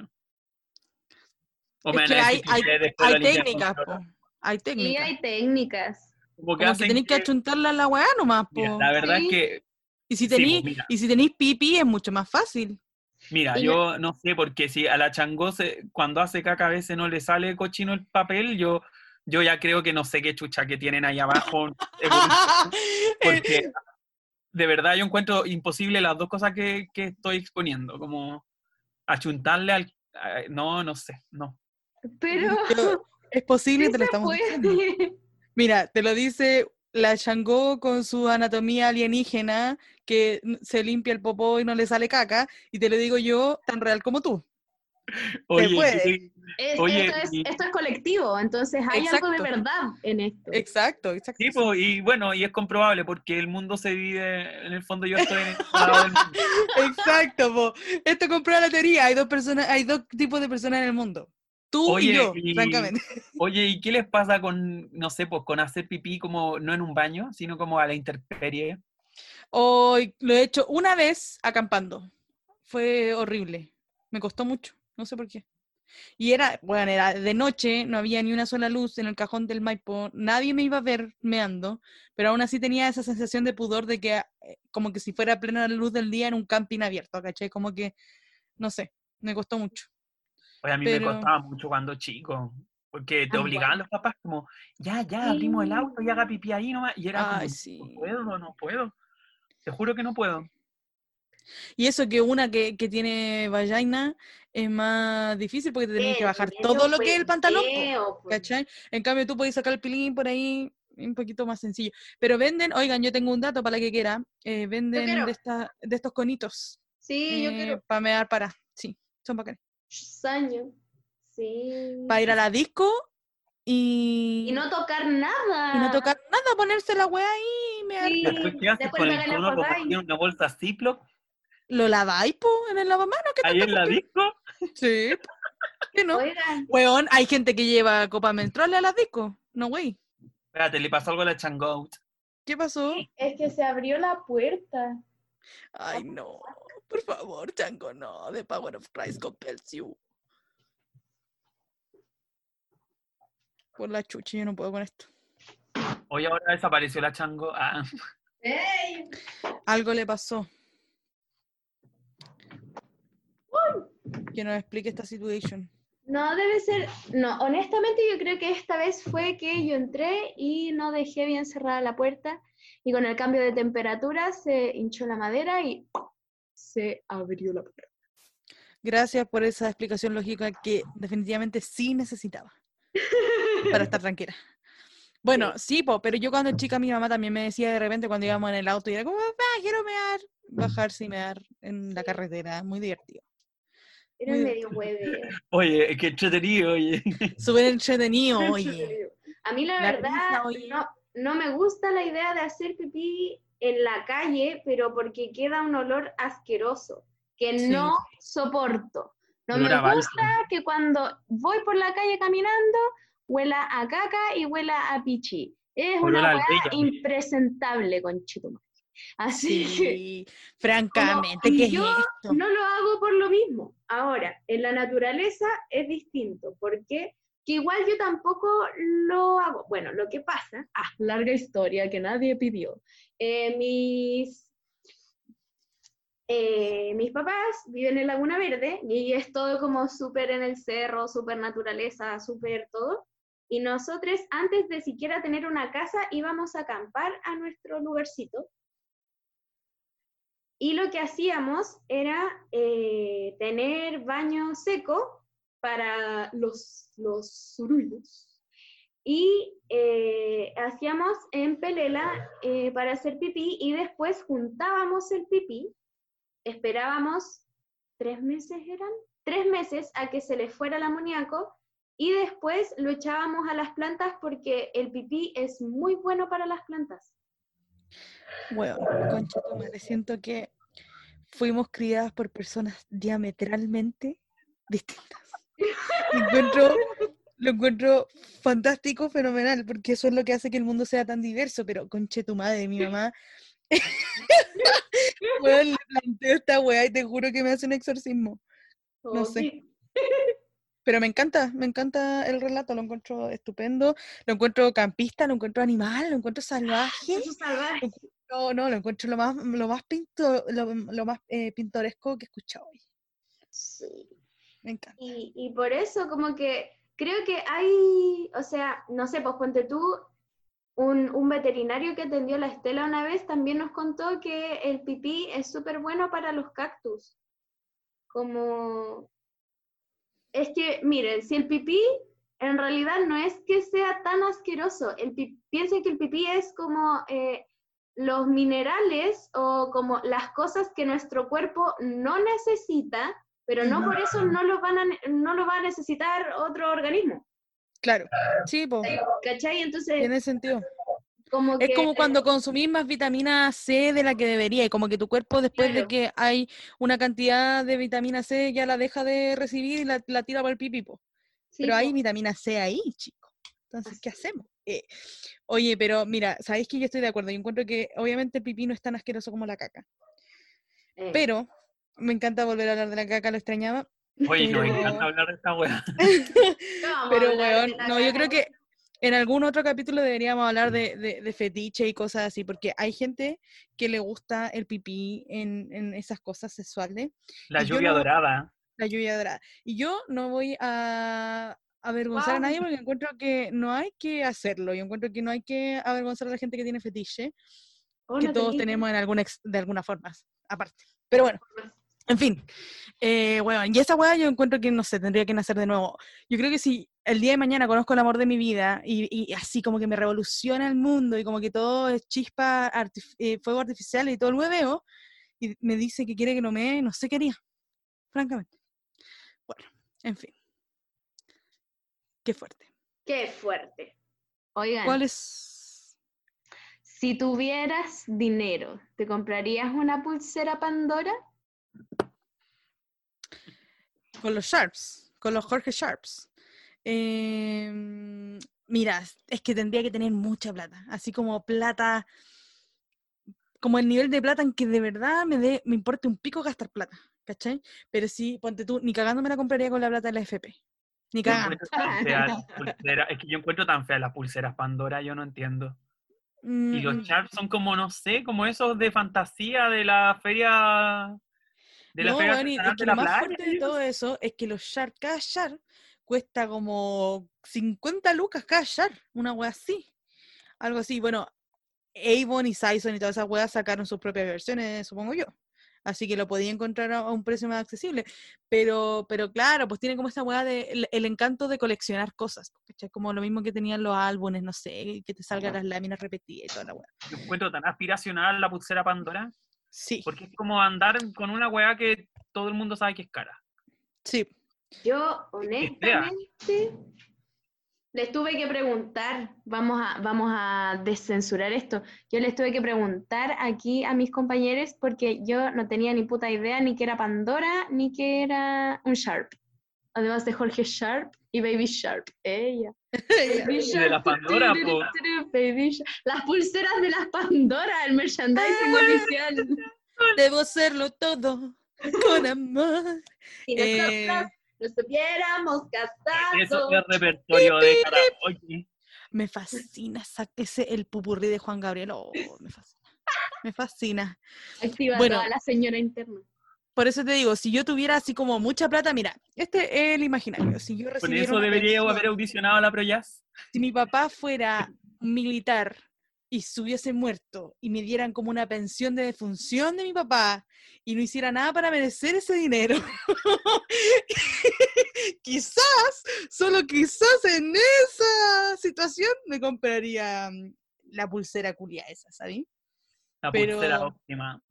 O Es me hay, técnicas, po. Hay Sí, técnicas. hay técnicas. Como que Como que hacen tenéis que que- achuntarla a la weá nomás, po. Mira, la verdad Sí. es que, Y si sí, pues, tenéis, mira. y si tenéis pipí es mucho más fácil. mira, Y yo no sé, porque si a la changó se- cuando hace caca a veces no le sale cochino el papel, yo, yo ya creo que no sé qué chucha que tienen ahí abajo. porque de verdad yo encuentro imposible las dos cosas que, que estoy exponiendo, como achuntarle al... a- No, no sé, no. Pero Pero es posible, sí te lo estamos diciendo. Mira, te lo dice la Shango con su anatomía alienígena que se limpia el popó y no le sale caca, y te lo digo yo tan real como tú. Oye, puede. ¿qué- Es- Oye, esto, es, y- esto es colectivo, entonces hay algo de verdad en esto. Exacto, exacto. Sí, po, y bueno, y es comprobable porque el mundo se divide, en el fondo yo estoy en el lado del mundo. Exacto, po. Esto comprueba la teoría. Hay dos personas, hay dos tipos de personas en el mundo. Tú Oye, y yo, y- francamente. Oye, ¿y qué les pasa con, no sé, pues con hacer pipí como no en un baño, sino como a la intemperie? Hoy lo he hecho una vez acampando. Fue horrible. Me costó mucho. No sé por qué. Y era, bueno, era de noche, no había ni una sola luz en el cajón del Maipo, nadie me iba a ver meando, pero aún así tenía esa sensación de pudor de que, eh, como que si fuera plena luz del día en un camping abierto, ¿cachai? Como que, no sé, me costó mucho. Oye, a mí Pero- me costaba mucho cuando chico. Porque te Ah, obligaban bueno. los papás como, ya, ya, abrimos el auto y haga pipí ahí nomás. Y era como, Ay, "No sí. puedo, no puedo. Te juro que no puedo. Y eso que una que, que tiene vagina es más difícil porque te tenés que Eh, bajar todo lo que es el pantalón. pues. ¿Cachai? En cambio, tú puedes sacar el pilín por ahí un poquito más sencillo. Pero venden, oigan, yo tengo un dato para la que quiera. eh, venden de, esta, de estos conitos Sí, yo quiero para mear para. Sí, son bacanes. años. Sí. Para ir a la disco y, Y no tocar nada. y no tocar nada, ponerse la weá ahí y mear. Sí. Después, ¿qué haces después con me el cono una bolsa Ziploc ¿Lo laváis, po, en el lavamanos? ¿Qué ahí en la disco? Sí. ¿Qué no? Oigan, Weón, hay gente que lleva copa menstrual a las discos. No, wey. Espérate, le pasó algo a la Changout. ¿Qué pasó? es que se abrió la puerta. Ay, no. Por favor, Chango, no. The power of Christ compels you. Por la chucha, yo no puedo con esto. Hoy ahora desapareció la Chango. Ah, ¡Ey! Algo le pasó. Que nos explique esta situación. No, debe ser. No, honestamente yo creo que esta vez fue que yo entré y no dejé bien cerrada la puerta y con el cambio de temperatura se hinchó la madera y se abrió la puerta. Gracias por esa explicación lógica que definitivamente sí necesitaba. Para estar tranquila. Bueno, sí, po, pero yo cuando chica mi mamá también me decía de repente cuando íbamos en el auto y era como, papá, quiero mear. Bajarse y mear en la carretera. Muy divertido. Era Muy medio hueve. oye, qué entretenido, oye. Súper entretenido, oye. A mí la, La verdad risa, no, no me gusta la idea de hacer pipí en la calle, pero porque queda un olor asqueroso que Sí. no soporto. No me gusta que cuando voy por la calle caminando huela a caca y huela a pichi. Es Olor una bello. impresentable, conchetumare. Así que francamente, y ¿qué es yo esto? no lo hago por lo mismo. Ahora, en la naturaleza es distinto, porque que igual yo tampoco lo hago. Bueno, lo que pasa, ah, larga historia que nadie pidió. Eh, mis, eh, mis papás viven en Laguna Verde y es todo como súper en el cerro, súper naturaleza, súper todo. Y nosotros, antes de siquiera tener una casa, íbamos a acampar a nuestro lugarcito. Y lo que hacíamos era eh, tener baño seco para los, los. Y eh, hacíamos en pelela eh, para hacer pipí y después juntábamos el pipí, esperábamos tres meses, eran tres meses a que se le fuera el amoníaco y después lo echábamos a las plantas porque el pipí es muy bueno para las plantas. Bueno, concha tu madre, siento que fuimos criadas por personas diametralmente distintas. Lo encuentro, lo encuentro fantástico, fenomenal, porque eso es lo que hace que el mundo sea tan diverso, pero conche tu madre, mi mamá. Weón, le planteo esta weá y te juro que me hace un exorcismo. No sé. Pero me encanta, me encanta el relato, lo encuentro estupendo, lo encuentro campista, lo encuentro animal, lo encuentro salvaje. Eso salvaje. No, no, lo encuentro lo más, lo más, pinto, lo, lo más eh, pintoresco que he escuchado hoy. Sí. Me encanta. Y, y por eso como que creo que hay, o sea, no sé, pues ponte tú, un, un veterinario que atendió a la Estela una vez también nos contó que el pipí es súper bueno para los cactus. Como, es que, miren, si el pipí en realidad no es que sea tan asqueroso, el pi- piensen que el pipí es como eh, los minerales o como las cosas que nuestro cuerpo no necesita, pero no por eso no lo, van a, no lo va a necesitar otro organismo. Claro, sí, po, ¿Cachai? Entonces, tiene sentido. Como Es que- como cuando consumís más vitamina C de la que debería, y como que tu cuerpo después de que hay una cantidad de vitamina C ya la deja de recibir y la, la tira por el pipi, po. sí, Pero hay vitamina C ahí, chicos. Entonces, ¿qué hacemos? Eh, oye, pero mira, sabéis que yo estoy de acuerdo. Yo encuentro que obviamente el pipí no es tan asqueroso como la caca. eh, Pero me encanta volver a hablar de la caca, lo extrañaba. Oye, nos Pero- encanta hablar de esta weá. Pero, weón, no, yo creo que en algún otro capítulo deberíamos hablar de, de, de fetiche y cosas así, porque hay gente que le gusta el pipí en, en esas cosas sexuales, La lluvia no- dorada. la lluvia dorada. Y yo no voy a, avergonzar a Wow. nadie porque encuentro que no hay que hacerlo. Yo encuentro que no hay que avergonzar a la gente que tiene fetiche, Oh, que no todos tenemos en alguna, de alguna forma, aparte. Pero bueno, en fin. Eh, bueno, y esa weá yo encuentro que no sé, tendría que nacer de nuevo. Yo creo que si el día de mañana conozco el amor de mi vida y, y así como que me revoluciona el mundo y como que todo es chispa, artif- eh, fuego artificial y todo el hueveo, y me dice que quiere que lo me, no sé qué haría, francamente. Bueno, en fin. Qué fuerte. Qué fuerte. Oigan, ¿Cuál es? si tuvieras dinero, ¿te comprarías una pulsera Pandora? Con los Sharps, con los Jorge Sharps. Em, mira, es que tendría que tener mucha plata, así como plata, como el nivel de plata en que de verdad me, dé me importe un pico gastar plata, ¿cachai? Pero sí, ponte tú, ni cagando me la compraría con la plata de la FP. Ni cagando. pulseras- Es que yo encuentro tan feas las pulseras Pandora, yo no entiendo. Y Mm, los mm, charms son como, no sé, como esos de fantasía de la feria. De la no, feria y es que de lo la más playa. fuerte de todo eso es que los Sharp, cada Sharp cuesta como 50 lucas cada Sharp, una wea así. Algo así. Bueno, Avon y Sison y todas esas weas sacaron sus propias versiones, supongo yo. Así que lo podía encontrar a un precio más accesible. Pero, pero claro, pues tiene como esa wea de el, el encanto de coleccionar cosas. ¿cachai? Como lo mismo que tenían los álbumes, no sé, que te salgan las láminas repetidas y toda la wea. Yo encuentro tan aspiracional la pulsera Pandora, Sí, porque es como andar con una weá que todo el mundo sabe que es cara. sí. Yo, honestamente, les tuve que preguntar, vamos a, vamos a descensurar esto, yo les tuve que preguntar aquí a mis compañeros porque yo no tenía ni puta idea ni que era Pandora ni que era un Sharp. Además de Jorge Sharp y Baby Sharp. Ella. Baby Y de la Pandora, Baby Sharp. Las pulseras de las Pandora, el merchandising oficial. Debo hacerlo todo con amor. Eh, nosotras nos hubiéramos casado. Eso es repertorio de karaoke. Me fascina esa- ese el pupurrí de Juan Gabriel. oh, me fascina. Me fascina. Activa Bueno. toda la señora interna. Por eso te digo, si yo tuviera así como mucha plata, mira, este es el imaginario. Si yo Con recibiera eso debería haber audicionado a la Proyas. si mi papá fuera militar y se hubiese muerto y me dieran como una pensión de defunción de mi papá y no hiciera nada para merecer ese dinero, quizás, solo quizás en esa situación me compraría mm, la pulsera culia esa, ¿sabes? La Pero- pulsera óptima.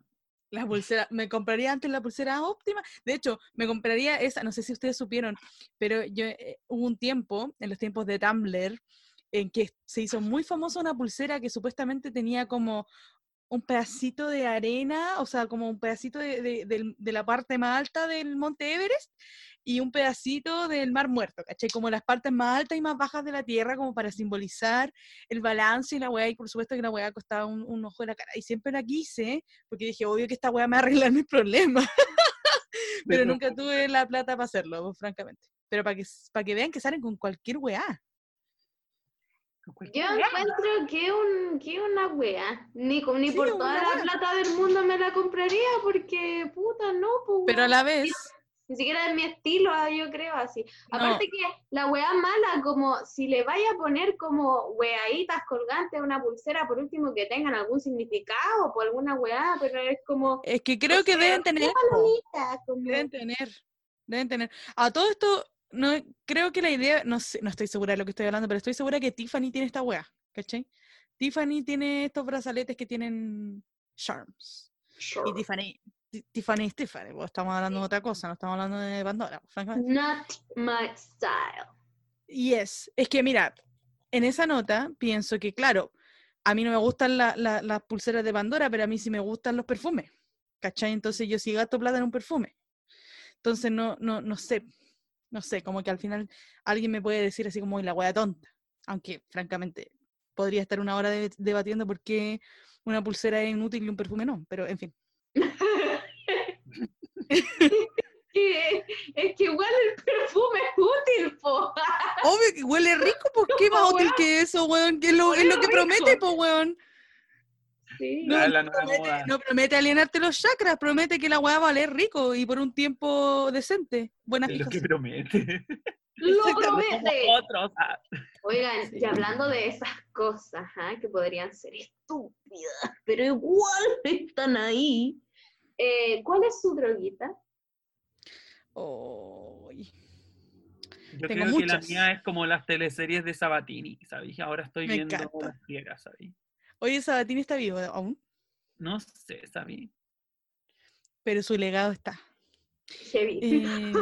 La pulsera, me compraría antes la pulsera óptima. De hecho, me compraría esa, no sé si ustedes supieron, pero yo eh, hubo un tiempo, en los tiempos de Tumblr, en que se hizo muy famosa una pulsera que supuestamente tenía como un pedacito de arena, o sea, como un pedacito de, de- del- de la parte más alta del monte Everest y un pedacito del mar muerto, ¿cachai? Como las partes más altas y más bajas de la Tierra, como para simbolizar el balance y la weá, y por supuesto que la weá costaba un, un ojo de la cara. Y siempre la quise, porque dije, obvio que esta weá me va a arreglar mis problemas. Pero nunca tuve la plata para hacerlo, pues, francamente. Pero para que, para que vean que salen con cualquier weá. Yo encuentro que un que una wea. Ni, con- ni Sí, por toda la wea. plata del mundo me la compraría porque, puta, no, pues. Pero a wea. la vez, Ni siquiera es mi estilo, ah, yo creo así. No. Aparte que la weá mala, como si le vaya a poner como weaditas colgantes a una pulsera, por último que tengan algún significado, por alguna weá, pero es como. es que creo que deben tener. como- Deben tener, deben tener. A todo esto, no creo que la idea, no sé, no estoy segura de lo que estoy hablando, pero estoy segura que Tiffany tiene esta wea, ¿cachai? Tiffany tiene estos brazaletes que tienen charms. Y Tiffany, Ti- Tiffany es Tiffany, pues, estamos hablando de otra cosa, no estamos hablando de Pandora, pues, francamente. Not my style. Yes, es que mira, en esa nota pienso que, claro, a mí no me gustan la- la- las pulseras de Pandora, pero a mí sí me gustan los perfumes, ¿cachai? Entonces yo sí gasto plata en un perfume. Entonces no, no, no sé, no sé, como que al final alguien me puede decir así como "Uy, la wea tonta, aunque francamente podría estar una hora de- debatiendo por qué una pulsera es inútil y un perfume no, pero en fin. Que- es que igual el perfume es útil, po. Obvio que huele rico, pues qué más útil que eso, weón, que es lo, es lo que promete, pues weón. Sí. No, no la nueva promete, moda. no promete alienarte los chakras, promete que la weá va a valer rico y por un tiempo decente. Buena Es lo que promete. Lo promete. Otros. ah, Oigan, Sí. y hablando de esas cosas ¿ah? que podrían ser estúpidas, pero igual están ahí. eh, ¿Cuál es su droguita? Oy, Yo Tengo creo que la muchas. mía es como las teleseries de Sabatini, ¿sabéis? Ahora estoy Me viendo encanta. las ciegas, ¿sabéis? Oye, Sabatini está vivo aún, No sé, ¿sabéis? pero su legado está. Heavy. Eh,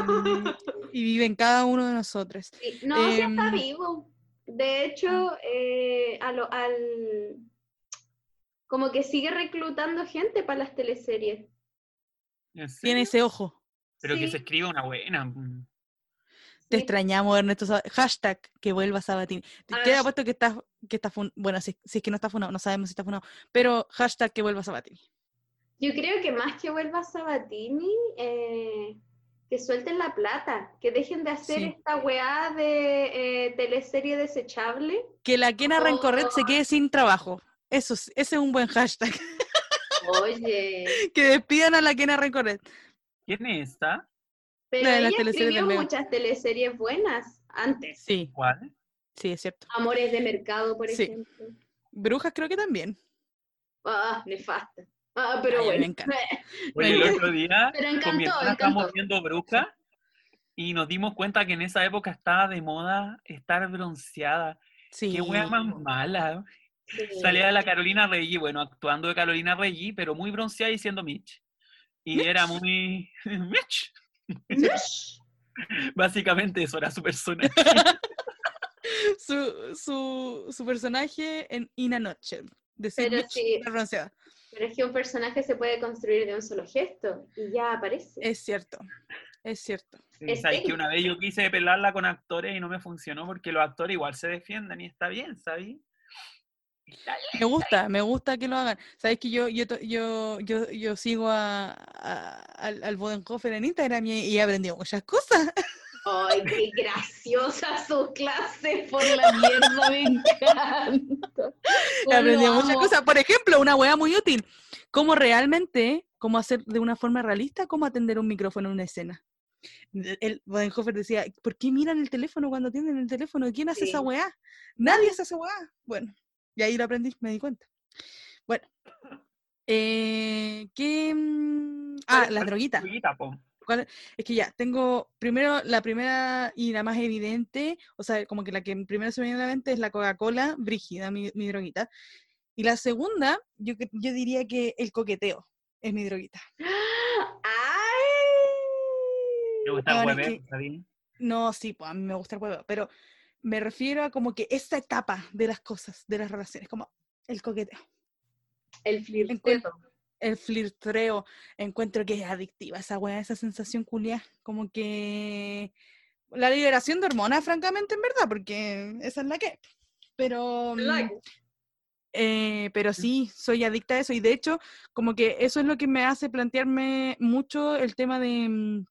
y vive en cada uno de nosotros. Sí, No, sí está em, vivo. De hecho, eh, a lo- al como que sigue reclutando gente para las teleseries. ¿En Tiene ese ojo. Pero que se escriba una buena. Te extrañamos, Ernesto. Hashtag que vuelva Sabatini. Te Queda puesto que está, que está fun- bueno, si, si es que no está funado, no sabemos si está funado, pero hashtag que vuelva Sabatini. Yo creo que más que vuelva Sabatini, eh, que suelten la plata, que dejen de hacer Sí. esta weá de eh, teleserie desechable. Que la Kena Rencorret se Oh. quede sin trabajo. Eso, es- ese es un buen hashtag. Oye, que despidan a la Kena Rencorret. ¿Quién es esta? Pero ella escribió muchas teleseries buenas antes. Sí, ¿Cuál? sí, es cierto. Amores de mercado, por Sí. ejemplo. Brujas creo que también. Ah, nefasta. Ah, pero Ay, me bueno. encanta. Oye, el otro día Pero con mi hermana viendo Bruja y nos dimos cuenta que en esa época estaba de moda estar bronceada. Sí. Qué wea más mala. Sí. Salía de la Carolina Reggi, bueno, actuando de Carolina Reggi, pero muy bronceada y siendo Mitch. Y era muy... Mitch. Básicamente eso era su personaje. su, su, su personaje en In a Nutshell. Decir Pero sí. Pero es que un personaje se puede construir de un solo gesto y ya aparece. Es cierto. Es cierto. Es ¿Sabes que una vez yo quise pelarla con actores y no me funcionó porque los actores igual se defienden y está bien, ¿sabes? Me gusta, me gusta que lo hagan. Sabes que yo, yo, yo, yo, yo sigo a, a- al, al Bodenhofer en Instagram y, y he aprendido muchas cosas. Ay, qué graciosa su clase por la mierda, me encanta. He aprendido Lo muchas cosas. Por ejemplo, una hueá muy útil. Cómo realmente, cómo hacer de una forma realista, cómo atender un micrófono en una escena. El- Bodenhofer decía, ¿por qué miran el teléfono cuando atienden el teléfono? ¿Quién hace esa weá? Nadie hace esa weá. Bueno, y ahí lo aprendí, me di cuenta. Bueno. Eh, ¿Qué? mm, Ah, ¿Cuál- las droguitas. droguita, po? ¿Cuál- Es que ya, tengo primero la primera y la más evidente, o sea, como que la que primero se me viene a la mente es la Coca-Cola brígida, mi, mi droguita. Y la segunda, yo, yo diría que el coqueteo es mi droguita. Me gusta el hueveo, que-. No, sí, pues a mí me gusta el huevo, pero me refiero a como que esa etapa de las cosas, de las relaciones, como el coqueteo, El flirteo. Encuentro- el flirteo, encuentro que es adictiva esa weá, esa sensación culia, como que la liberación de hormonas, francamente, en verdad, porque esa es la que. Pero, mm, Like. eh, pero sí, soy adicta a eso y de hecho, como que eso es lo que me hace plantearme mucho el tema de mm,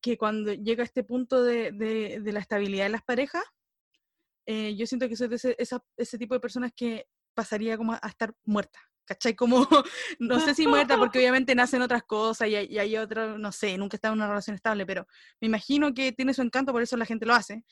que cuando llega a este punto de, de- de la estabilidad de las parejas, eh, yo siento que soy de ese, esa- ese tipo de personas que pasaría como a estar muerta. ¿Cachai? Como, no sé si muerta, porque obviamente nacen otras cosas y hay, y hay otro, no sé, nunca estado en una relación estable, pero me imagino que tiene su encanto, por eso la gente lo hace.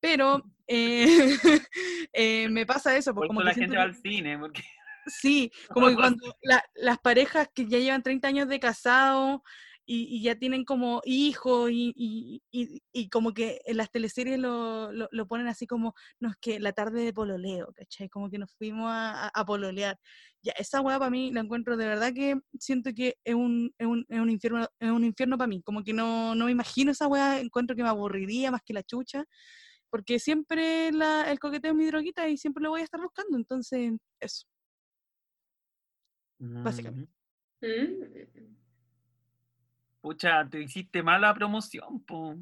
Pero eh, eh, me pasa eso, pues como eso que la gente va al cine, porque Sí, como que cuando la- las parejas que ya llevan 30 años de casado y, y ya tienen como hijos y, y- y- y como que en las teleseries lo, lo- lo ponen así como, no es que la tarde de pololeo, ¿cachai? Como que nos fuimos a, a- a pololear. Ya, esa weá para mí la encuentro de verdad que siento que es un, es un, es un infierno, es un infierno para mí, como que no, no me imagino esa weá, encuentro que me aburriría más que la chucha. Porque siempre la- el coqueteo es mi droguita y siempre lo voy a estar buscando, entonces eso. Básicamente. Mm. Pucha, te hiciste mala promoción, po.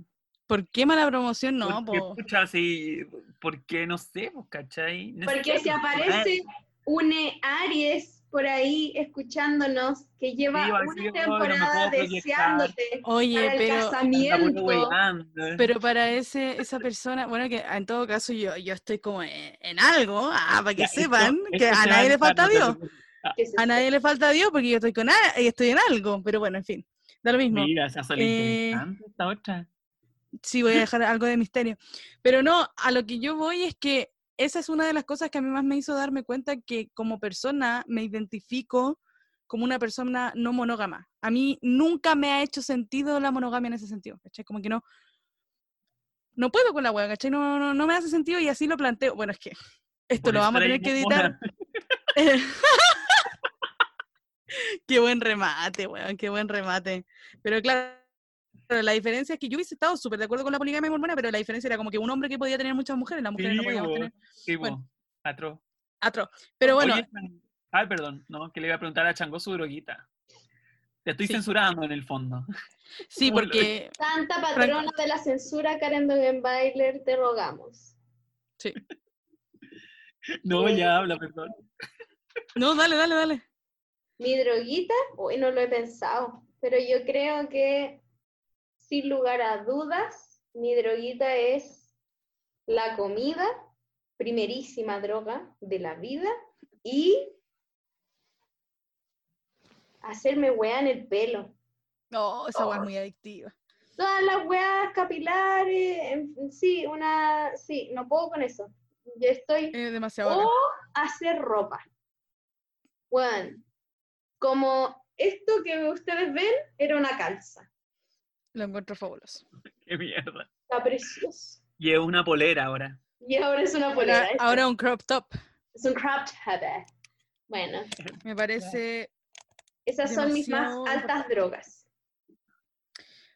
¿Por qué mala promoción? No, porque, po. pucha, sí, porque no sé, pues, ¿cachai? No Porque sé, si aparece une Aries por ahí escuchándonos que lleva Sí, una decir, "Oh, no me temporada proyectar". deseándote Oye, para el pero, puro casamiento. weando. pero para ese, esa persona, bueno, que en todo caso yo, yo estoy como en, en algo, ah, para que Ya, esto- sepan que esto a nadie le falta no Dios. A nadie le falta Dios porque yo estoy con a- estoy en algo, pero bueno, en fin, da lo mismo. Mira, se ha salido Eh, interesante esta otra. Sí, voy a dejar algo de misterio. Pero no, a lo que yo voy es que esa es una de las cosas que a mí más me hizo darme cuenta que como persona me identifico como una persona no monógama. A mí nunca me ha hecho sentido la monogamia en ese sentido, ¿cachai? Como que no, no puedo con la wea, ¿cachai? No, no, no me hace sentido y así lo planteo. Bueno, es que esto Por lo vamos a tener que editar. qué buen remate, weón, qué buen remate. Pero claro, la diferencia es que yo hubiese estado súper de acuerdo con la poligamia mormona, pero la diferencia era como que un hombre que podía tener muchas mujeres, las mujeres no Sí, podíamos bo, tener. sí, bueno. atro. Atro. Pero bueno, Oye, Ay, perdón, no, que le iba a preguntar a Chango su droguita. Te estoy Sí. censurando en el fondo. sí, ¿cómo lo- porque Santa patrona de la censura, Karen Dogenbailer, te rogamos. No, Sí. ya habla, perdón. No, dale, dale, dale. Mi droguita, hoy no lo he pensado, pero yo creo que sin lugar a dudas, mi droguita es la comida, primerísima droga de la vida, y hacerme weá en el pelo. No, esa weá es muy adictiva. Todas las weas capilares, en- sí, una, sí, no puedo con eso. Yo estoy Es demasiado o bacán. hacer ropa. Bueno, como esto que ustedes ven era una calza. Lo encuentro fabuloso. Qué mierda. Está precioso. Y es una polera ahora. Y ahora es una polera. Ahora, ahora un crop top. Es un crop top. Bueno, Me parece esas son mis más altas drogas.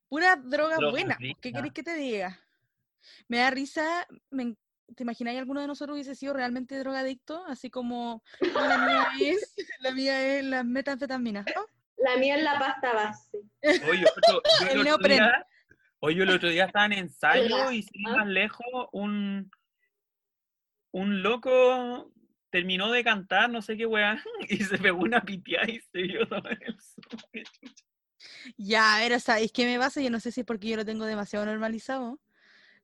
pura droga Droga buena. ¿Qué querés que te diga? Me da risa. me ¿Te imagináis alguno de nosotros hubiese sido realmente drogadicto? Así como "No, la mía es, la mía es la metanfetamina. ¿no? La mía es la pasta base. Oye, yo El el otro día, oye, el otro día estaba en ensayo y sin ir más lejos, un, un loco terminó de cantar, no sé qué weá, y se pegó una pitiada y se vio todo el suelo. Ya, a ver, ¿sabéis qué me pasa? Yo no sé si es porque yo lo tengo demasiado normalizado,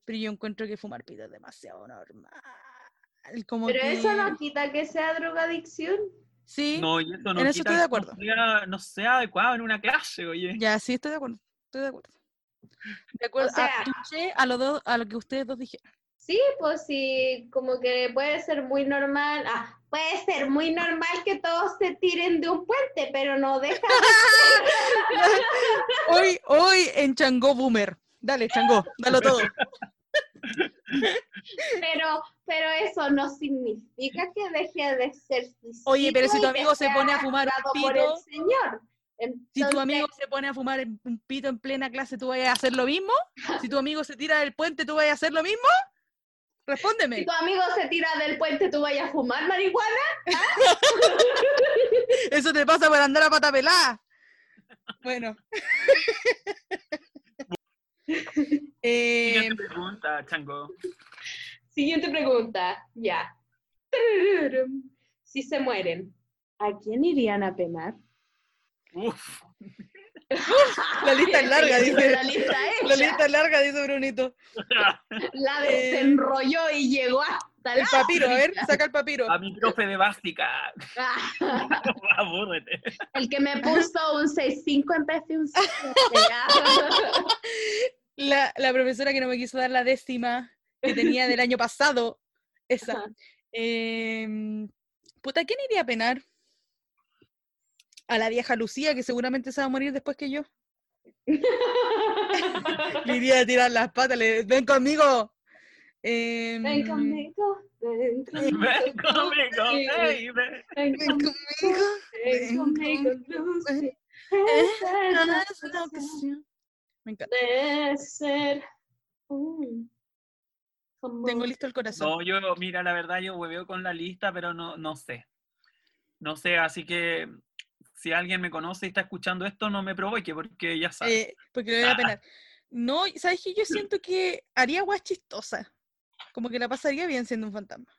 pero yo encuentro que fumar pito es demasiado normal. Como Pero eso no quita que sea drogadicción. Sí, No, y eso no en eso quita estoy de acuerdo. No sea, no sea adecuado en una clase, oye. ya, sí, estoy de acuerdo. Estoy de acuerdo. De acuerdo, a, sea- touché a, lo dos- a lo que ustedes dos dijeron. Sí, pues sí, como que puede ser muy normal. Ah, puede ser muy normal que todos se tiren de un puente, pero no deja Hoy, hoy en Changó Boomer. Dale, Changó, dalo todo. Pero, pero eso no significa que deje de ser Oye, pero si tu amigo se pone a fumar un pito, Señor. Si tu Entonces, amigo se pone a fumar un pito en plena clase, ¿tú vas a hacer lo mismo? Si tu amigo se tira del puente, ¿tú vas a hacer lo mismo? si Respóndeme. tu amigo se tira del puente, ¿tú vayas a fumar marihuana? Eso te pasa por andar a pata pelada. Bueno. Eh, Siguiente pregunta, Chango. Siguiente pregunta, ya. Si se mueren, ¿a quién irían a penar? Uf, la lista es larga, dice. La lista La hecha. lista es larga, dice Brunito. La Eh, desenrolló y llegó hasta El papiro, a ver, saca el papiro. a mi profe de básica. Abúrrete. El que me puso un 6.5 en vez de un 7. La, la profesora que no me quiso dar la décima que tenía del año pasado. Esa. Em, puta, ¿quién iría a penar? A la vieja Lucía, que seguramente se va a morir después que yo. Le iría a tirar las patas, le ven conmigo. Em, Ven conmigo, ven conmigo. Ven conmigo, baby. Ven ven conmigo, conmigo. ven conmigo, Lucy. Es la ocasión. Me encanta. de ser un Tengo listo el corazón. No, yo, mira, la verdad, yo hueveo con la lista, pero no, no sé. No sé, así que si alguien me conoce y está escuchando esto, no me provoque, porque ya sabes. Eh, porque le voy a penar. No, ¿sabes qué? Yo siento que haría guas chistosa. Como que la pasaría bien siendo un fantasma.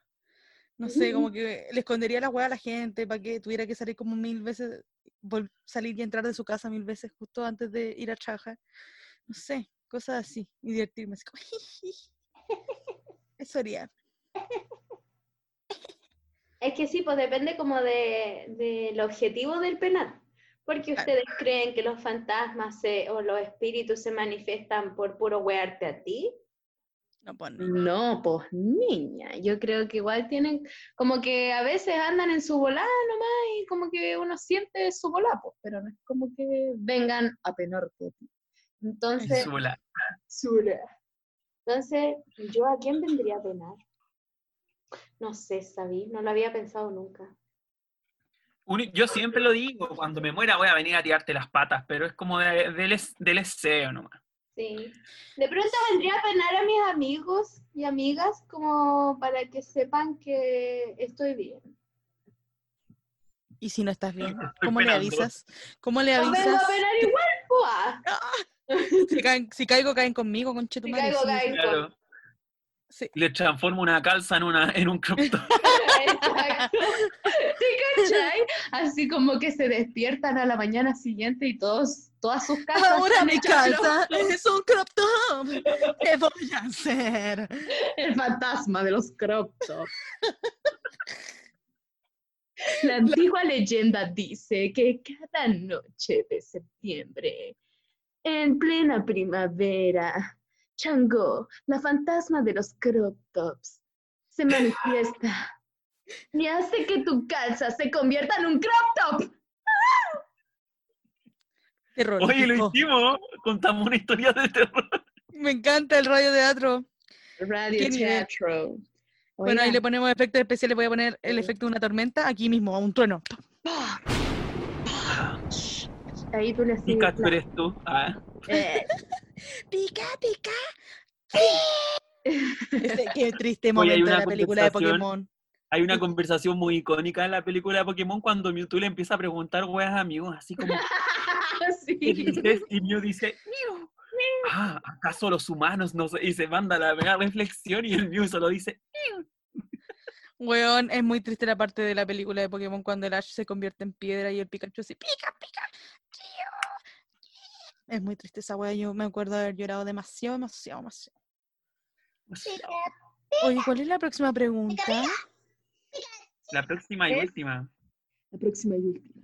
No sé, como que le escondería la weá a la gente para que tuviera que salir como mil veces, salir y entrar de su casa mil veces justo antes de ir a trabajar. No sé, cosas así. Y divertirme así como. Eso haría. Es que sí, pues depende como de, del objetivo del penal. Porque ustedes creen que los fantasmas se- o los espíritus se manifiestan por puro wearte a ti. No, pues, no. No, pues niña, yo creo que igual tienen, como que a veces andan en su volada nomás y como que uno siente su volada, pues, pero no es como que vengan a penarte. Entonces, Zula. Zula. Entonces, ¿yo a quién vendría a penar? No sé, Sabí, no lo había pensado nunca. Yo siempre lo digo, cuando me muera voy a venir a tirarte las patas, pero es como de- del, del deseo nomás. Sí. De pronto vendría a penar a mis amigos y amigas como para que sepan que estoy bien. ¿Y si no estás bien? ¿Cómo le avisas? ¿Cómo le avisas? a penar igual, pues. Si, caen- si caigo, caen conmigo, conche tu Si madre, caigo, sí. caen Claro. Sí. Le transformo una calza en, una, en un crop top. Exacto. ¿Sí, cachai? Así como que se despiertan a la mañana siguiente y todos, todas sus casas. Ahora mi casa es un crop top. ¿Qué voy a hacer? El fantasma de los crop top. La antigua leyenda dice que cada noche de septiembre, en plena primavera, Changó, la fantasma de los crop tops, se manifiesta y hace que tu calza se convierta en un crop top. Terrorífico. Oye, lo hicimos. Contamos una historia de terror. Me encanta el radio teatro. Radio. Teatro. Bueno, ahí le ponemos efectos especiales. Voy a poner el efecto de una tormenta aquí mismo, a un trueno. ahí tú le haces Pikachu la- eres tú. Ah. eh, Pica, pica. Qué triste momento de una la película de conversación Pokémon. Hay una conversación muy icónica en la película de Pokémon cuando Mewtwo le empieza a preguntar weas a Mew, así como, Y Mew dice, Mew, ah, ¿acaso los humanos no sé? Y se manda la mega reflexión y el Mew solo dice, Weón, es muy triste la parte de la película de Pokémon cuando el Ash se convierte en piedra y el Pikachu así, pica, pica. Es muy triste esa wea, yo me acuerdo de haber llorado demasiado, demasiado, demasiado. Oye, ¿cuál es la próxima pregunta? la próxima y Es- última. La próxima y última.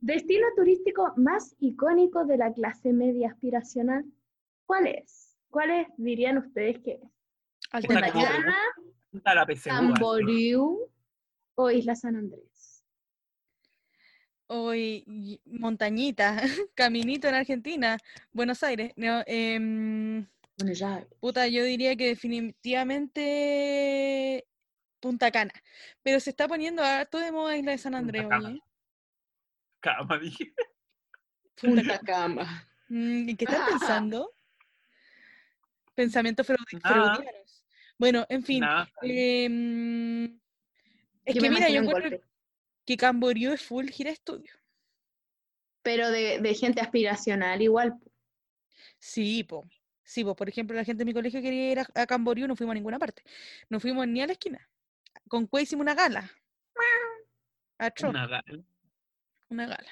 Destino turístico más icónico de la clase media aspiracional. ¿Cuál es? ¿Cuáles dirían ustedes que es? Así. Camboriú o Isla San Andrés. Hoy, montañita, caminito en Argentina, Buenos Aires. No, em, Bueno, ya. puta, yo diría que definitivamente Punta Cana. Pero se está poniendo harto de moda Isla de San Andrés, oye. Cama, dije. Punta Cama. Mm, ¿En qué están pensando? Pensamientos Nada. freudianos. Bueno, en fin. Em, es Yo que mira, yo encuentro que Camboriú es full gira estudio. Pero de, de gente aspiracional igual. Sí, po. Sí, po. Por ejemplo, la gente de mi colegio quería ir a, a Camboriú, no fuimos a ninguna parte. No fuimos ni a la esquina. Con Cue hicimos una gala. Una gala. Una gala.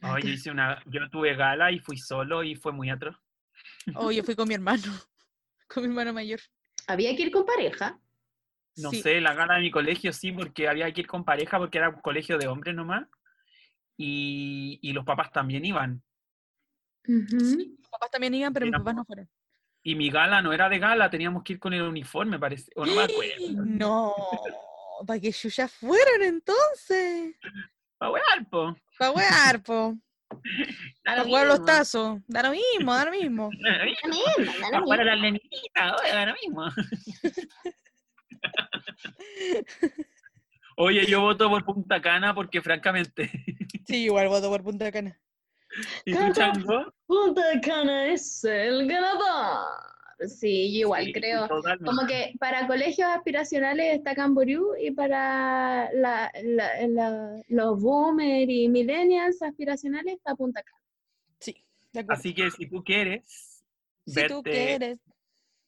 No, yo hice una, yo tuve gala y fui solo y fue muy atroz. Oh, yo fui con mi hermano, con mi hermano mayor. Había que ir con pareja. No Sí. sé, la gala de mi colegio sí, porque había que ir con pareja porque era un colegio de hombres nomás. Y, y los papás también iban. Ujú. Mis papás también iban, pero mis Mira, papás no fueron. Y mi gala no era de gala, teníamos que ir con el uniforme, parece. O no me acuerdo. No, para que ya fueron entonces. Pa' wear, po. Para wear, po. Da Para lo jugar los mismo. tazos. Da lo mismo, da lo mismo. Da lo mismo. Pa' jugar a las nenitas, oye, da lo mismo. Oye, yo voto por Punta Cana porque francamente. Sí, igual voto por Punta Cana. ¿Y tú, Cana. Chango? Punta Cana es el ganador. Sí, yo igual Sí, creo. Como que para colegios aspiracionales está Camboriú y para la- la- la- los boomers y millennials aspiracionales está Punta Cana. Sí, de acuerdo. Así que si tú quieres si tú verte- quieres.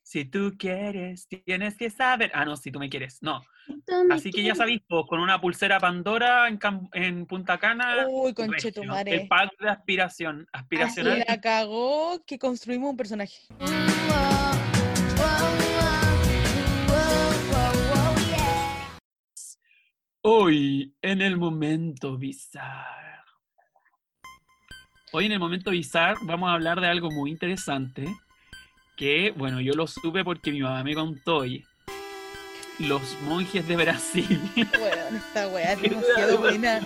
Si tú quieres, tienes que saber. Ah, no, si tú me quieres. No. ¿Dónde Así que ya sabéis, pues, con una pulsera Pandora en, Cam- en Punta Cana. Uy, conchetumare. El pack de aspiración. Y Aspiracional. la cagó que construimos un personaje. Hoy, en el momento bizarro. Hoy en el momento bizarro vamos a hablar de algo muy interesante que, bueno, yo lo supe porque mi mamá me contó hoy. Los monjes de Brasil. Bueno, esta weá es demasiado buena.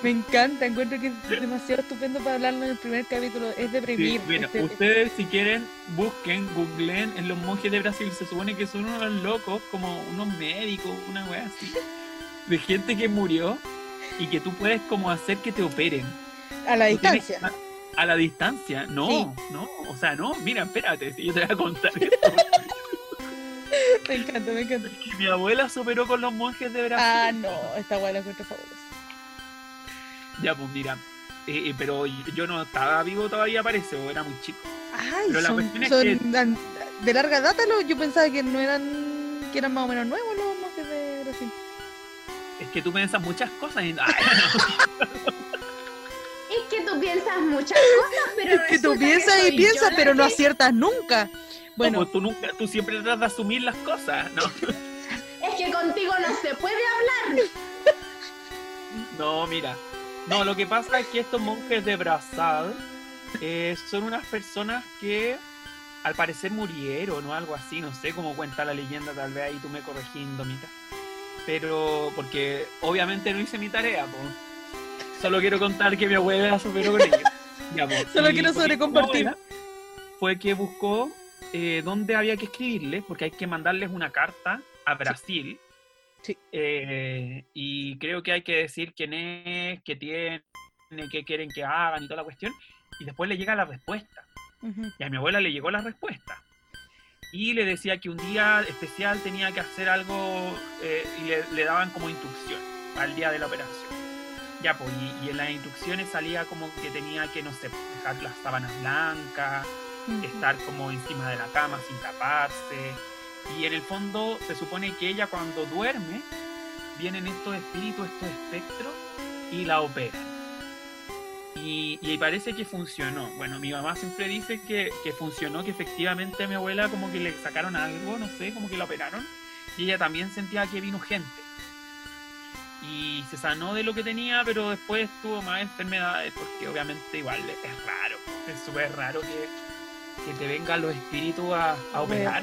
Me encanta, encuentro que es demasiado estupendo para hablarlo en el primer capítulo. Es de Sí, bueno, este- ustedes si quieren, busquen, googleen en los monjes de Brasil. Se supone que son unos locos, como unos médicos, una wea así. De gente que murió y que tú puedes como hacer que te operen. a la Tú distancia. A la distancia, no, Sí. no, o sea, no, mira, espérate, si yo te voy a contar esto. Me encanta, me encanta. Y mi abuela se operó con los monjes de Brasil. Ah, no, esta weá la encuentro fabulosa. Ya, pues mira, eh, eh, pero yo no estaba vivo todavía, parece, o era muy chico. Ay, Pero la son, cuestión es que- de larga data, yo pensaba que no eran, que eran más o menos nuevos los monjes de Brasil. Es que tú piensas muchas cosas y... Ay, Es que tú piensas muchas cosas, pero Es que tú piensas y piensas, pero no aciertas nunca. bueno, Bueno, tú nunca, tú siempre tratas de asumir las cosas, ¿no? Es que contigo no se puede hablar. No, mira. No, lo que pasa es que estos monjes de Brasil eh, son unas personas que al parecer murieron o algo así, no sé cómo cuenta la leyenda, tal vez ahí tú me corregís, Domita. Pero, porque obviamente no hice mi tarea, po. Solo quiero contar que mi abuela se operó con ellos. Ya, po. Solo Y quiero sobrecompartir. Fue que buscó eh, dónde había que escribirles, porque hay que mandarles una carta a Brasil. Sí. Eh, y creo que hay que decir quién es, qué tiene, qué quieren que hagan y toda la cuestión. Y después le llega la respuesta. Y a mi abuela le llegó la respuesta. Y le decía que un día especial tenía que hacer algo eh, y le, le daban como instrucción al día de la operación. Ya, pues, y, y en las instrucciones salía como que tenía que, no sé, dejar las sábanas blancas, estar como encima de la cama sin taparse. Y en el fondo se supone que ella cuando duerme, vienen estos espíritus, estos espectros, y la operan. Y, y parece que funcionó. Bueno, mi mamá siempre dice que, que funcionó, que efectivamente a mi abuela como que le sacaron algo, no sé, como que la operaron. Y ella también sentía que vino gente. Y se sanó de lo que tenía, pero después tuvo más enfermedades, porque obviamente igual es raro. Es súper raro que, que te vengan los espíritus a, a operar.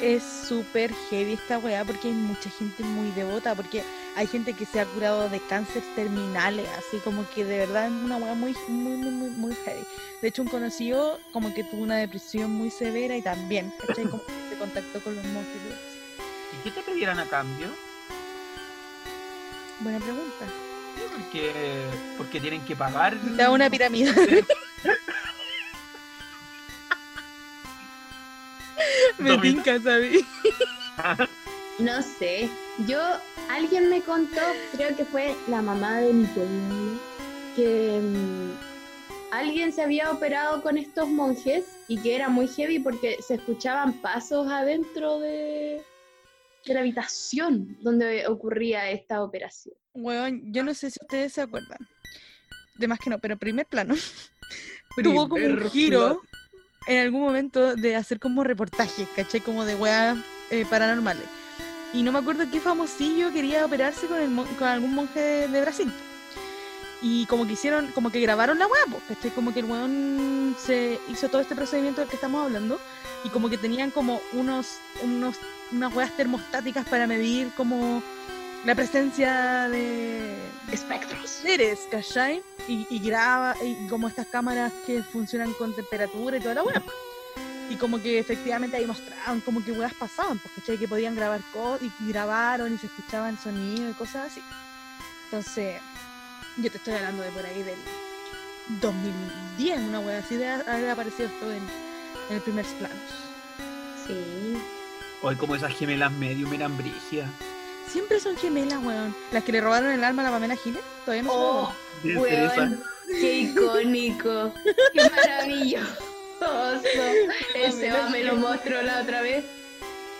Es súper heavy esta weá porque hay mucha gente muy devota, porque hay gente que se ha curado de cáncer terminales, así como que de verdad es una weá muy, muy, muy, muy, muy heavy. De hecho, un conocido como que tuvo una depresión muy severa y también, ¿cachai? Como que se contactó con los Brasil. ¿Y qué te pedieran a cambio? Buena pregunta. Porque, porque tienen que pagar. Da una pirámide. Me tinca, ¿sabes? No sé. Yo, alguien me contó, creo que fue la mamá de mi pueblo, que mm, alguien se había operado con estos monjes y que era muy heavy porque se escuchaban pasos adentro de, de la habitación donde ocurría esta operación. Weón, yo no sé si ustedes se acuerdan. De más que no, pero primer plano. Tuvo como un giro en algún momento de hacer como reportajes, ¿cachai? Como de weas eh, paranormales. Y no me acuerdo qué famosillo quería operarse con, el con algún monje de, de Brasil. Y como que hicieron, como que grabaron la wea, pues, ¿cachai? Como que el weón se hizo todo este procedimiento del que estamos hablando. Y como que tenían como unos, unos, unas weas termostáticas para medir como la presencia de Espectros. seres, ¿cachai? Y, y graba, y como estas cámaras que funcionan con temperatura y toda la weá. Y como que efectivamente ahí mostraban como que weas pasaban, pues, ¿cachai? Que podían grabar cosas, y grabaron y se escuchaban sonidos y cosas así. Entonces, yo te estoy hablando de por ahí del 2010, una wea así de haber aparecido esto en, en el primer planos. Sí. Hoy como esas gemelas medio eran brígidas. Siempre son gemelas, weón. Las que le robaron el alma a la Pamela Giles, todavía no Oh, weón, esa. qué icónico, qué maravilloso. El Seba me lo mostró la otra vez.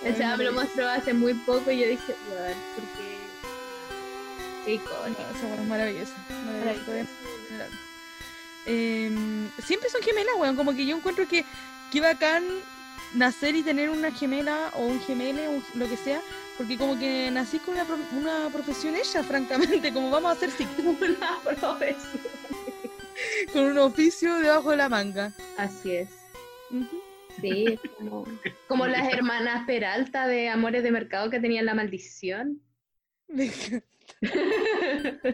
El Ay, Seba me lo maravilloso. mostró hace muy poco y yo dije, weón, porque qué icónico. weá es se lo Em, siempre son gemelas, weón. Como que yo encuentro que qué bacán nacer y tener una gemela o un gemele, un- lo que sea, porque como que nací con una, pro- una profesión ella, francamente, como vamos a hacer psicólogos. Una profesión. con un oficio debajo de la manga. Así es. Sí, es como, como las hermanas Peralta de Amores de Mercado que tenían la maldición.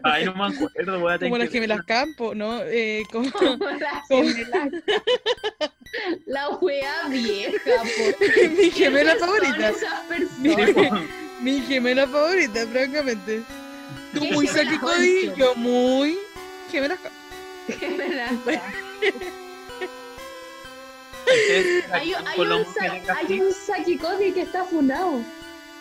Ay, no me acuerdo, voy a tener Como las que gemelas Campo, ¿no? Eh, como... Como las gemelas. La wea vieja, mi gemela ¿Quiénes son favorita. esas Mi, personas? mi gemela favorita, francamente. Tú ¿Qué muy Cody, yo muy gemelas Campo. Hay, hay un, hay un que está funado.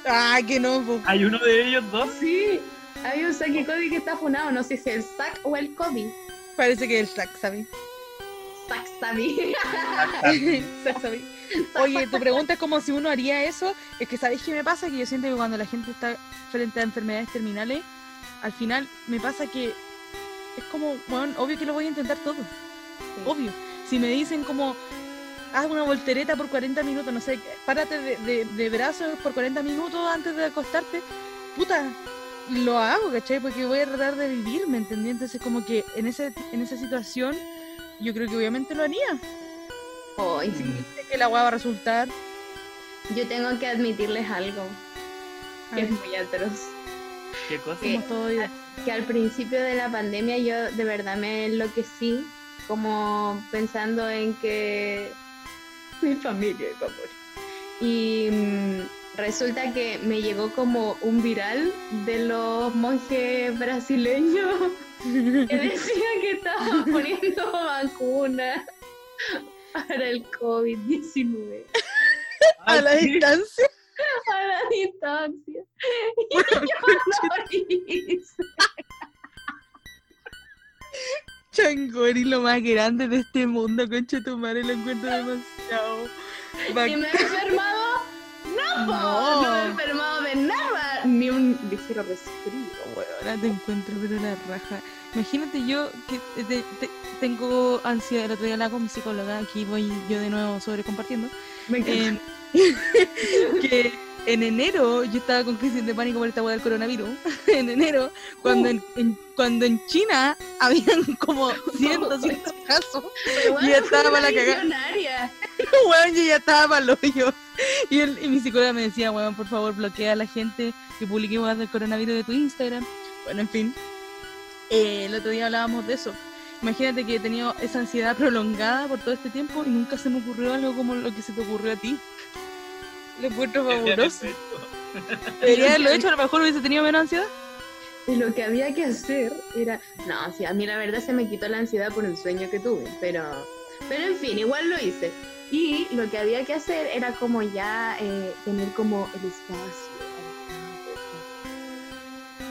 Ay, que no, po. hay uno de ellos dos. Sí, hay un Saki Cody que está funado. No sé si es el Sack o el Cody. Parece que es el sax, ¿sabes? Sack Sabi. Sax, ¿sabes? Oye, tu pregunta es como si uno haría eso. Es que, ¿sabéis qué me pasa? Que yo siento que cuando la gente está frente a enfermedades terminales, al final me pasa que es como, bueno, obvio que lo voy a intentar todo. Obvio. Si me dicen como, haz una voltereta por 40 minutos, no sé, párate de, de- de brazos por 40 minutos antes de acostarte, puta, lo hago, ¿cachai? Porque voy a tratar de vivir, ¿me entendí? Entonces como que en, ese, en esa situación yo creo que obviamente lo haría. Ay, Sé que la agua va a resultar. yo tengo que admitirles algo que es muy atroz. ¿Qué cosa? igual. Que al principio de la pandemia yo de verdad me enloquecí, como pensando en que mi familia iba a morir. Y mm, resulta que me llegó como un viral de los monjes brasileños que decía que estaban poniendo vacunas para el COVID-19 a la distancia. A la distancia. Y yo lo hice. Chango, eres lo más grande de este mundo, concha tu madre, lo encuentro demasiado. ¿Y bacán. me he enfermado? No, No. no, me he enfermado de nada, ni un ligero resfrío. Ahora te encuentro, pero la raja. Imagínate yo que te- te- tengo ansiedad, el otro día hablaba con mi psicóloga, aquí voy yo de nuevo sobre compartiendo, Me encanta. em, que en enero yo estaba con crisis de pánico por esta hueá del coronavirus. en enero, cuando, en, en- cuando en China habían como 100, 200 casos, Pero bueno, ya estaba para la cagada. weón, yo ya estaba para los hoyos. Y, él- y mi psicóloga me decía, weón, por favor, bloquea a la gente que publique hueás del coronavirus de tu Instagram. Bueno, en fin. Eh, el otro día hablábamos de eso. Imagínate que he tenido esa ansiedad prolongada por todo este tiempo y nunca se me ocurrió algo como lo que se te ocurrió a ti. Lo encuentro fabuloso. Debería haberlo hecho, a lo mejor hubiese tenido menos ansiedad. Y lo que había que hacer era. No, sí, a mí la verdad se me quitó la ansiedad por un sueño que tuve, pero. Pero en fin, igual lo hice. Y lo que había que hacer era como ya eh, tener como el espacio.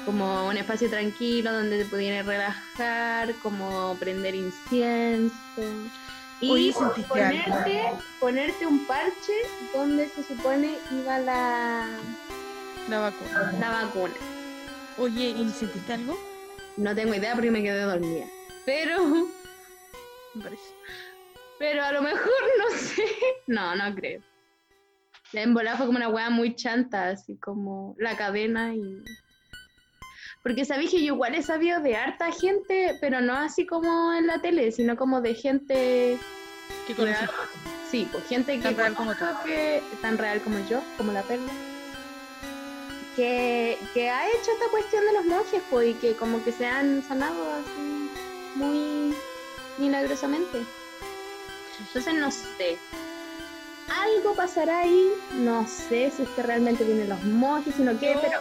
Como un espacio tranquilo donde te pudieras relajar, como prender incienso. Y ponerte, ponerte un parche donde se supone iba la, La vacuna. la vacuna. Oye, ¿y sentiste algo? No tengo idea porque me quedé dormida. Pero, pero a lo mejor no sé. No, no creo. La embolada fue como una weá muy chanta, así como la cadena y. Porque sabéis que yo igual he sabido de harta gente, pero no así como en la tele, sino como de gente. ¿Qué conoces? real. Sí, pues gente que Tan real como tú. que tan real como yo, como la perla. Que, que ha hecho esta cuestión de los monjes, pues, y que como que se han sanado así muy milagrosamente. Entonces no sé. Algo pasará ahí, no sé si es que realmente vienen los monjes, sino que, Yo- pero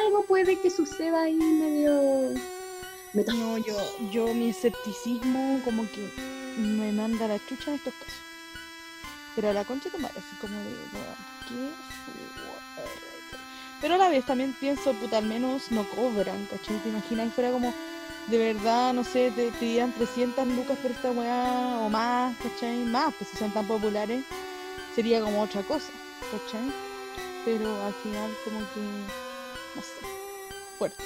algo puede que suceda ahí medio. No, yo, yo mi escepticismo como que me manda la chucha en estos casos. Pero a la concha madre, así como de, qué. Pero a la vez también pienso, puta, al menos no cobran, ¿cachai? ¿Te imaginas? Fuera como, de verdad, no sé, te pidieran 300 lucas por esta weá o más, ¿cachai? Más, pues si son tan populares, sería como otra cosa, ¿cachai? Pero al final como que, fuerte.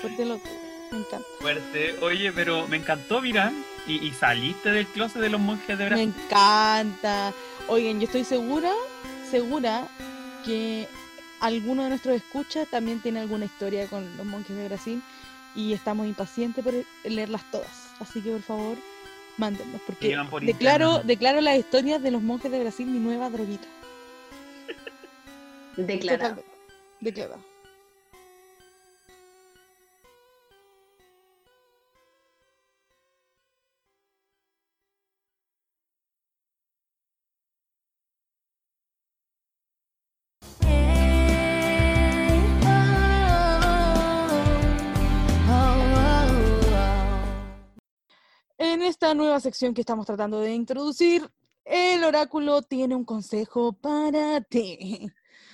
Fuerte lo tuyo, me encanta. Fuerte. Oye, pero me encantó, mira. Y, y saliste del closet de los monjes de Me Brasil. encanta. Oigan, yo estoy segura, segura que alguno de nuestros escuchas también tiene alguna historia con los monjes de Brasil y estamos impacientes por leerlas todas. Así que por favor, mándennos, porque por declaro, interno. declaro las historias de los monjes de Brasil mi nueva droguita. Declarado. Totalmente. Declarado. En esta nueva sección que estamos tratando de introducir, el oráculo tiene un consejo para ti.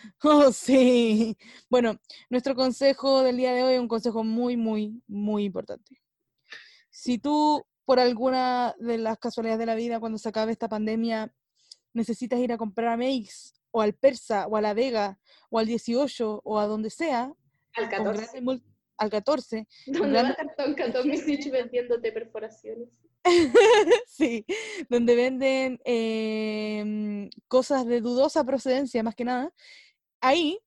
Oh, sí. Bueno, nuestro consejo del día de hoy es un consejo muy, muy, muy importante. Si tú, por alguna de las casualidades de la vida, cuando se acabe esta pandemia, necesitas ir a comprar a Meix, o al Persa, o a La Vega, o al 18, o a donde sea, Al con 14. grandes mul- al 14, Donde gran- va a estar Tonka Tomisic vendiéndote perforaciones. sí, donde venden em, cosas de dudosa procedencia, más que nada, ahí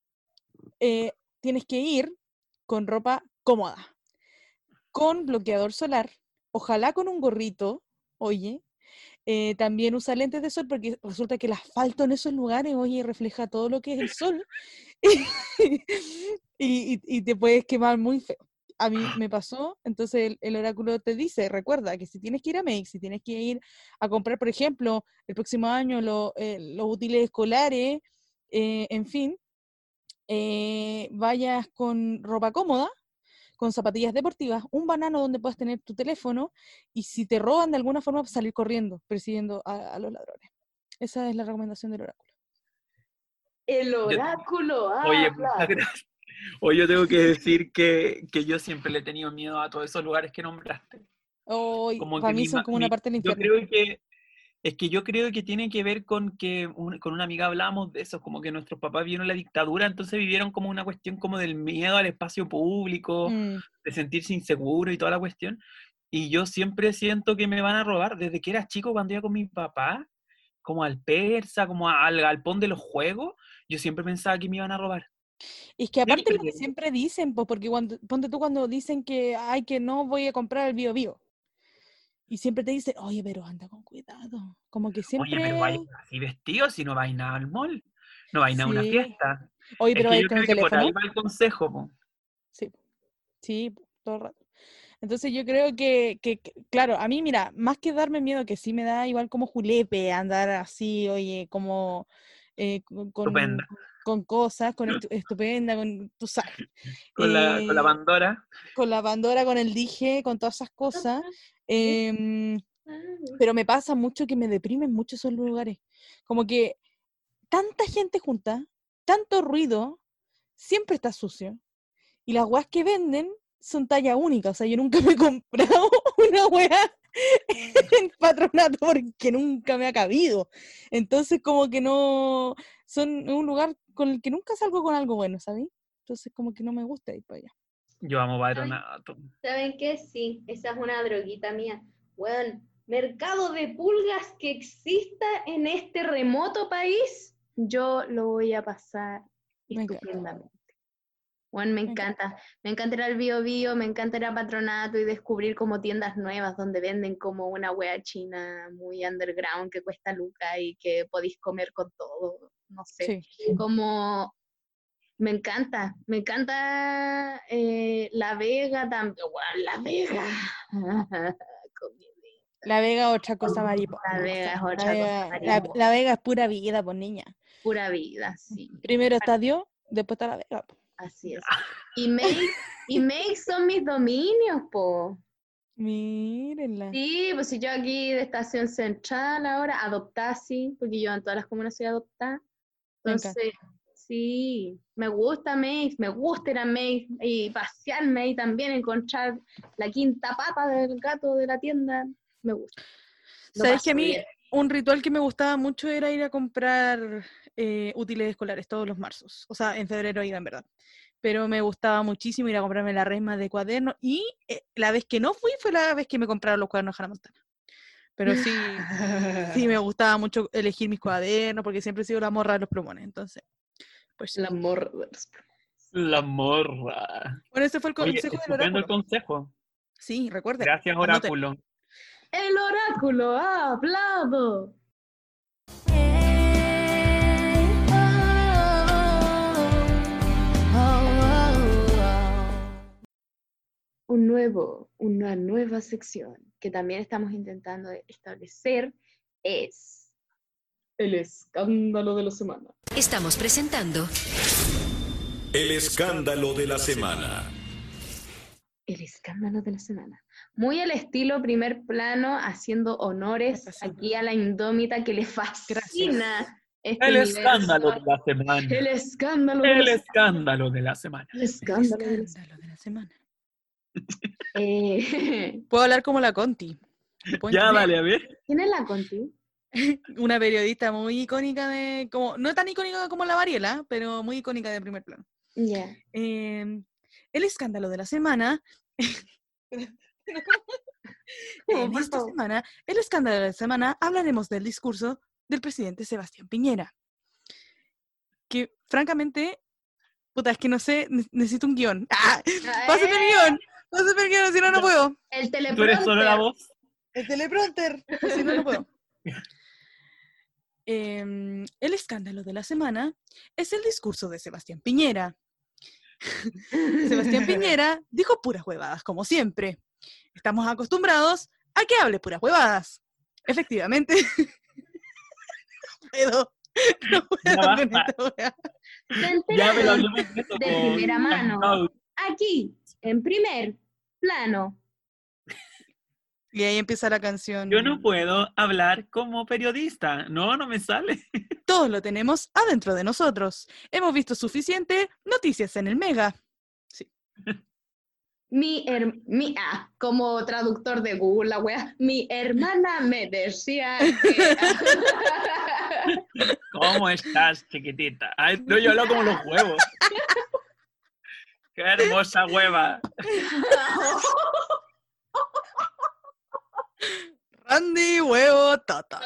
eh, tienes que ir con ropa cómoda, con bloqueador solar, ojalá con un gorrito, oye. eh, también usa lentes de sol porque resulta que el asfalto en esos lugares, oye, refleja todo lo que es el sol y, te puedes quemar muy feo. A mí me pasó, entonces el, oráculo te dice, recuerda que si tienes que ir a Make, si tienes que ir a comprar, por ejemplo, el próximo año lo- eh, los útiles escolares, en fin, eh, vayas con ropa cómoda, con zapatillas deportivas, un banano donde puedas tener tu teléfono y si te roban de alguna forma, salir corriendo persiguiendo a, a los ladrones. Esa es la recomendación del oráculo. El oráculo Oye, habla. muchas gracias. Hoy yo tengo que decir que, que yo siempre le he tenido miedo a todos esos lugares que nombraste. Como para que mí mi son como una parte del Yo infierno. creo que es que yo creo que tiene que ver con que un- con una amiga hablábamos de eso, como que nuestros papás vieron la dictadura, entonces vivieron como una cuestión como del miedo al espacio público, Mm, de sentirse inseguro y toda la cuestión. Y yo siempre siento que me van a robar desde que era chico cuando iba con mi papá, como al persa, como al galpón de los juegos, yo siempre pensaba que me iban a robar. Es que aparte lo que Siempre. siempre dicen, pues porque cuando, ponte tú cuando dicen que, ay, que no voy a comprar el bio bio. Y siempre te dicen, oye, pero anda con cuidado. Como que siempre... Oye, pero vaya así vestido si no vais nada al mall, no vais nada a una fiesta. Oye, Es pero que a ir yo creo que por ahí va el consejo, po. Sí, sí, todo el rato. Entonces yo creo que, que, que, claro, a mí, mira, más que darme miedo, que sí me da igual como julepe andar así, oye, como eh, con, con, Estupenda. Con cosas, con estu- estupenda, con, tú sabes, Con, la, con la eh, Pandora. con la Pandora, con el dije, con todas esas cosas. em, Ah, pero me pasa mucho que me deprimen mucho esos lugares. Como que tanta gente junta, tanto ruido, siempre está sucio. Y las weas que venden son talla única. O sea, yo nunca me he comprado una wea en patronato porque nunca me ha cabido. Entonces, como que no. Son un lugar con el que nunca salgo con algo bueno, ¿sabes? Entonces, como que no me gusta ir para allá. Yo amo Patronato. ¿Saben qué? Sí, esa es una droguita mía. Bueno, mercado de pulgas que exista en este remoto país, yo lo voy a pasar Me estupendamente. Bueno, me Me encanta. encanta. Me encanta ir al Bio Bio, me encanta ir a Patronato y descubrir como tiendas nuevas donde venden como una wea china muy underground que cuesta lucas y que podéis comer con todo. No sé. Sí. como me encanta, me encanta eh, La Vega también, La Vega. La Vega otra cosa mariposa. La Vega es otra La cosa la, mariposa. la Vega es pura vida, pues niña. Pura vida, sí, Primero está Dios, después está la Vega. po. así es. Y Make, y Make son mis dominios, po. Mírenla. Sí, pues si yo aquí de Estación Central ahora, Adoptasi, porque yo en todas las comunas soy adoptada. Entonces, sí, me gusta Maze, me gusta ir a Maze y pasearme ahí también, encontrar la quinta pata del gato de la tienda, me gusta. ¿Sabes que a mí bien. un ritual que me gustaba mucho era ir a comprar eh, útiles escolares todos los marzos? O sea, en febrero iba en verdad. Pero me gustaba muchísimo ir a comprarme la resma de cuadernos y eh, la vez que no fui fue la vez que me compraron los cuadernos de Hannah Montana. Pero sí, sí me gustaba mucho elegir mis cuadernos porque siempre he sido la morra de los plumones. Entonces, pues sí. La morra de los- La morra. Bueno, ese fue el Oye, consejo del estupendo el oráculo. consejo. Sí, recuerda. Gracias, oráculo. El oráculo ha hablado. Un nuevo, una nueva sección que también estamos intentando establecer es el escándalo de la semana. Estamos presentando El escándalo de la semana. El escándalo de la semana. Muy al estilo primer plano, haciendo honores aquí a la indómita que le fascina este El universo. escándalo de la semana. El escándalo de El la escándalo de la semana. El El escándalo de la semana. Eh, Puedo hablar como la Conti. ¿Me puedo Ya, dale, a ver. ¿Quién es la Conti? Una periodista muy icónica de. como No tan icónica como la Mariela, pero muy icónica de primer plano. Ya. Eh, el escándalo de la semana. No, en esta semana, el escándalo de la semana, hablaremos del discurso del presidente Sebastián Piñera. Que, francamente, puta, es que no sé, ne- necesito un guion. ¡Ah! ¡Pásame el Eh, guion! ¡Pásame el guion, si no, no puedo! El ¿Tú eres solo la teleprompter. voz? El teleprompter. Si no, no puedo. Em, el escándalo de la semana es el discurso de Sebastián Piñera. Sebastián Piñera dijo puras huevadas, como siempre. Estamos acostumbrados a que hable puras huevadas. Efectivamente. no puedo. No puedo Ya con esta Ya me lo de primera mano. Aquí, en primer plano. Y ahí empieza la canción. Yo no puedo hablar como periodista. No, no me sale. Todos lo tenemos adentro de nosotros. Hemos visto suficiente noticias en el Mega. Mi, her- mi ah, como traductor de Google, la wea. Mi hermana me decía que. ¿Cómo estás, chiquitita? Ay, no, yo hablo como los huevos. Qué hermosa hueva. Randy, huevo, tata.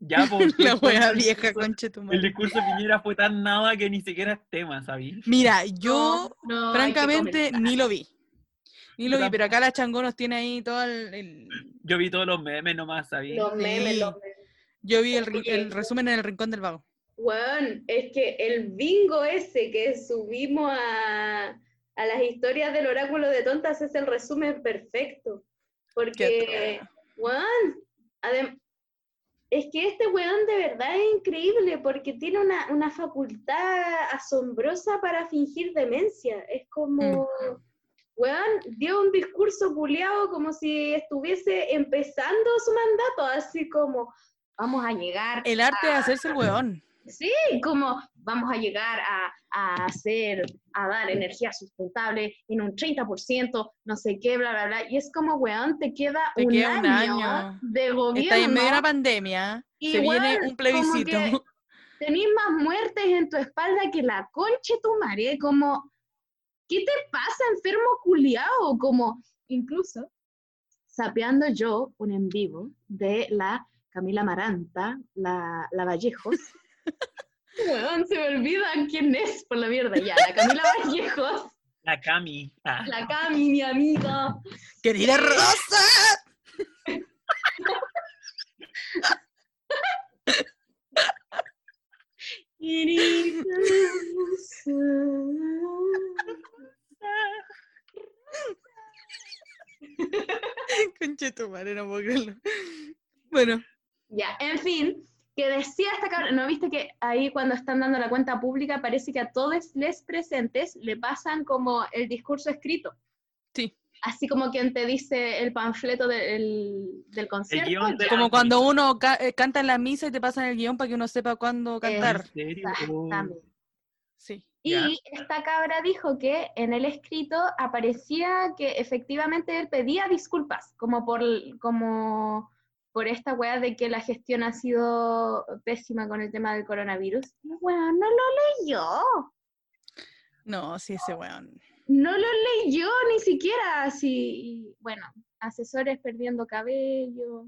Ya, pues, La el wea discurso- vieja, conche tu El madre. discurso de Piñera fue tan nada que ni siquiera es tema, ¿sabes? Mira, yo No, francamente ni lo vi. Ni lo vi, pero acá la Changó nos tiene ahí todo el... el- Yo vi todos los memes nomás, ¿sabes? Los memes, Sí. los memes. Yo vi el, el resumen en el Rincón del Vago. Weón, es que el bingo ese que subimos a, a las historias del oráculo de tontas es el resumen perfecto. Porque, weón, es que este weón de verdad es increíble porque tiene una, una facultad asombrosa para fingir demencia. Es como, weón, dio un discurso culiado como si estuviese empezando su mandato, así como, vamos a llegar El arte de hacerse el hueón. Sí, como vamos a llegar a, a hacer, a dar energía sustentable en un 30%, no sé qué, bla, bla, bla. Y es como, weón, te queda, Te un, queda un año de gobierno. Está en medio de una pandemia. y, se viene un plebiscito. que Tenés más muertes en tu espalda que la concha de tu madre. Como, ¿qué te pasa, enfermo culiao? Como, incluso, sapeando yo un en vivo de la Camila Maranta, la, la Vallejos. Weón, se me olvida quién es por la mierda ya. La Camila Vallejos, La Cami. Ah. la Cami, mi amiga. ¡Querida Rosa! Conche tu madre, no puedo creerlo. Bueno, Ya, en fin, que decía esta cabra, ¿no viste que ahí cuando están dando la cuenta pública parece que a todos les presentes le pasan como el discurso escrito? sí. Así como quien te dice el panfleto del, del concierto. guion de-. Como cuando uno ca- eh, canta en la misa y te pasan el guion para que uno sepa cuándo cantar. Exactamente. Sí. Y esta cabra dijo que en el escrito aparecía que efectivamente él pedía disculpas, como por, como por esta weá de que la gestión ha sido pésima con el tema del coronavirus. No lo leyó. No, sí, ese weón. No lo leyó ni siquiera así. Bueno, asesores perdiendo cabello.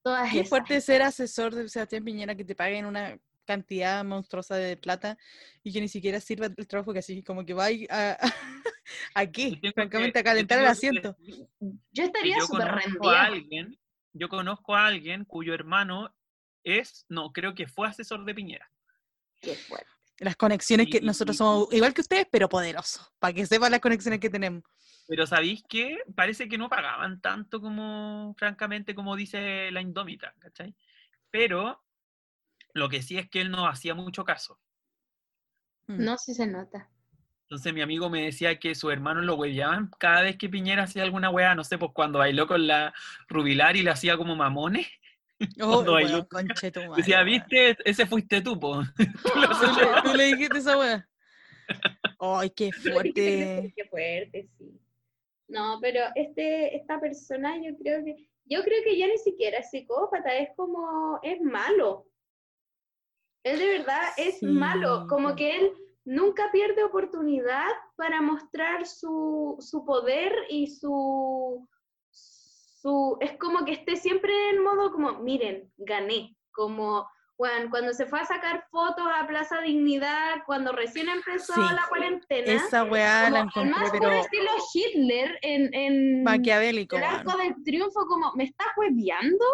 Todas Qué esas. fuerte ser asesor de Sebastián Piñera que te paguen una cantidad monstruosa de plata y que ni siquiera sirva el trabajo que así como que va a, aquí, francamente, que- a calentar el que asiento. decir Yo que estaría súper a rendida. alguien, yo conozco a alguien cuyo hermano es, no, creo que fue asesor de Piñera. Qué fuerte. Las conexiones que Y- nosotros somos igual que ustedes, pero poderosos, para que sepan las conexiones que tenemos. Pero ¿sabéis qué? Parece que no pagaban tanto como, francamente, como dice la indómita, ¿cachai? Pero lo que sí es que él no hacía mucho caso. Mm. No, si se nota. Entonces mi amigo me decía que sus hermanos lo hueveaban cada vez que Piñera hacía alguna weá, no sé, pues cuando bailó con la Rubilar y le hacía como mamones. Oh, madre, Decía. ¿viste? Ese fuiste tú, po. ¿Tú le, tú le dijiste esa weá? Ay, qué fuerte. Qué fuerte, sí. No, pero este, esta persona yo creo que, yo creo que ya ni siquiera es psicópata, es como, es malo. Él de verdad es Sí, malo, como que él nunca pierde oportunidad para mostrar su, su poder y su, su, es como que esté siempre en modo como, miren, gané, como, bueno, cuando se fue a sacar fotos a Plaza Dignidad, cuando recién empezó Sí, la cuarentena. Esa weá la encontré, más pero estilo Hitler en, en maquiavélico. el arco del triunfo, como, ¿me estás hueveando?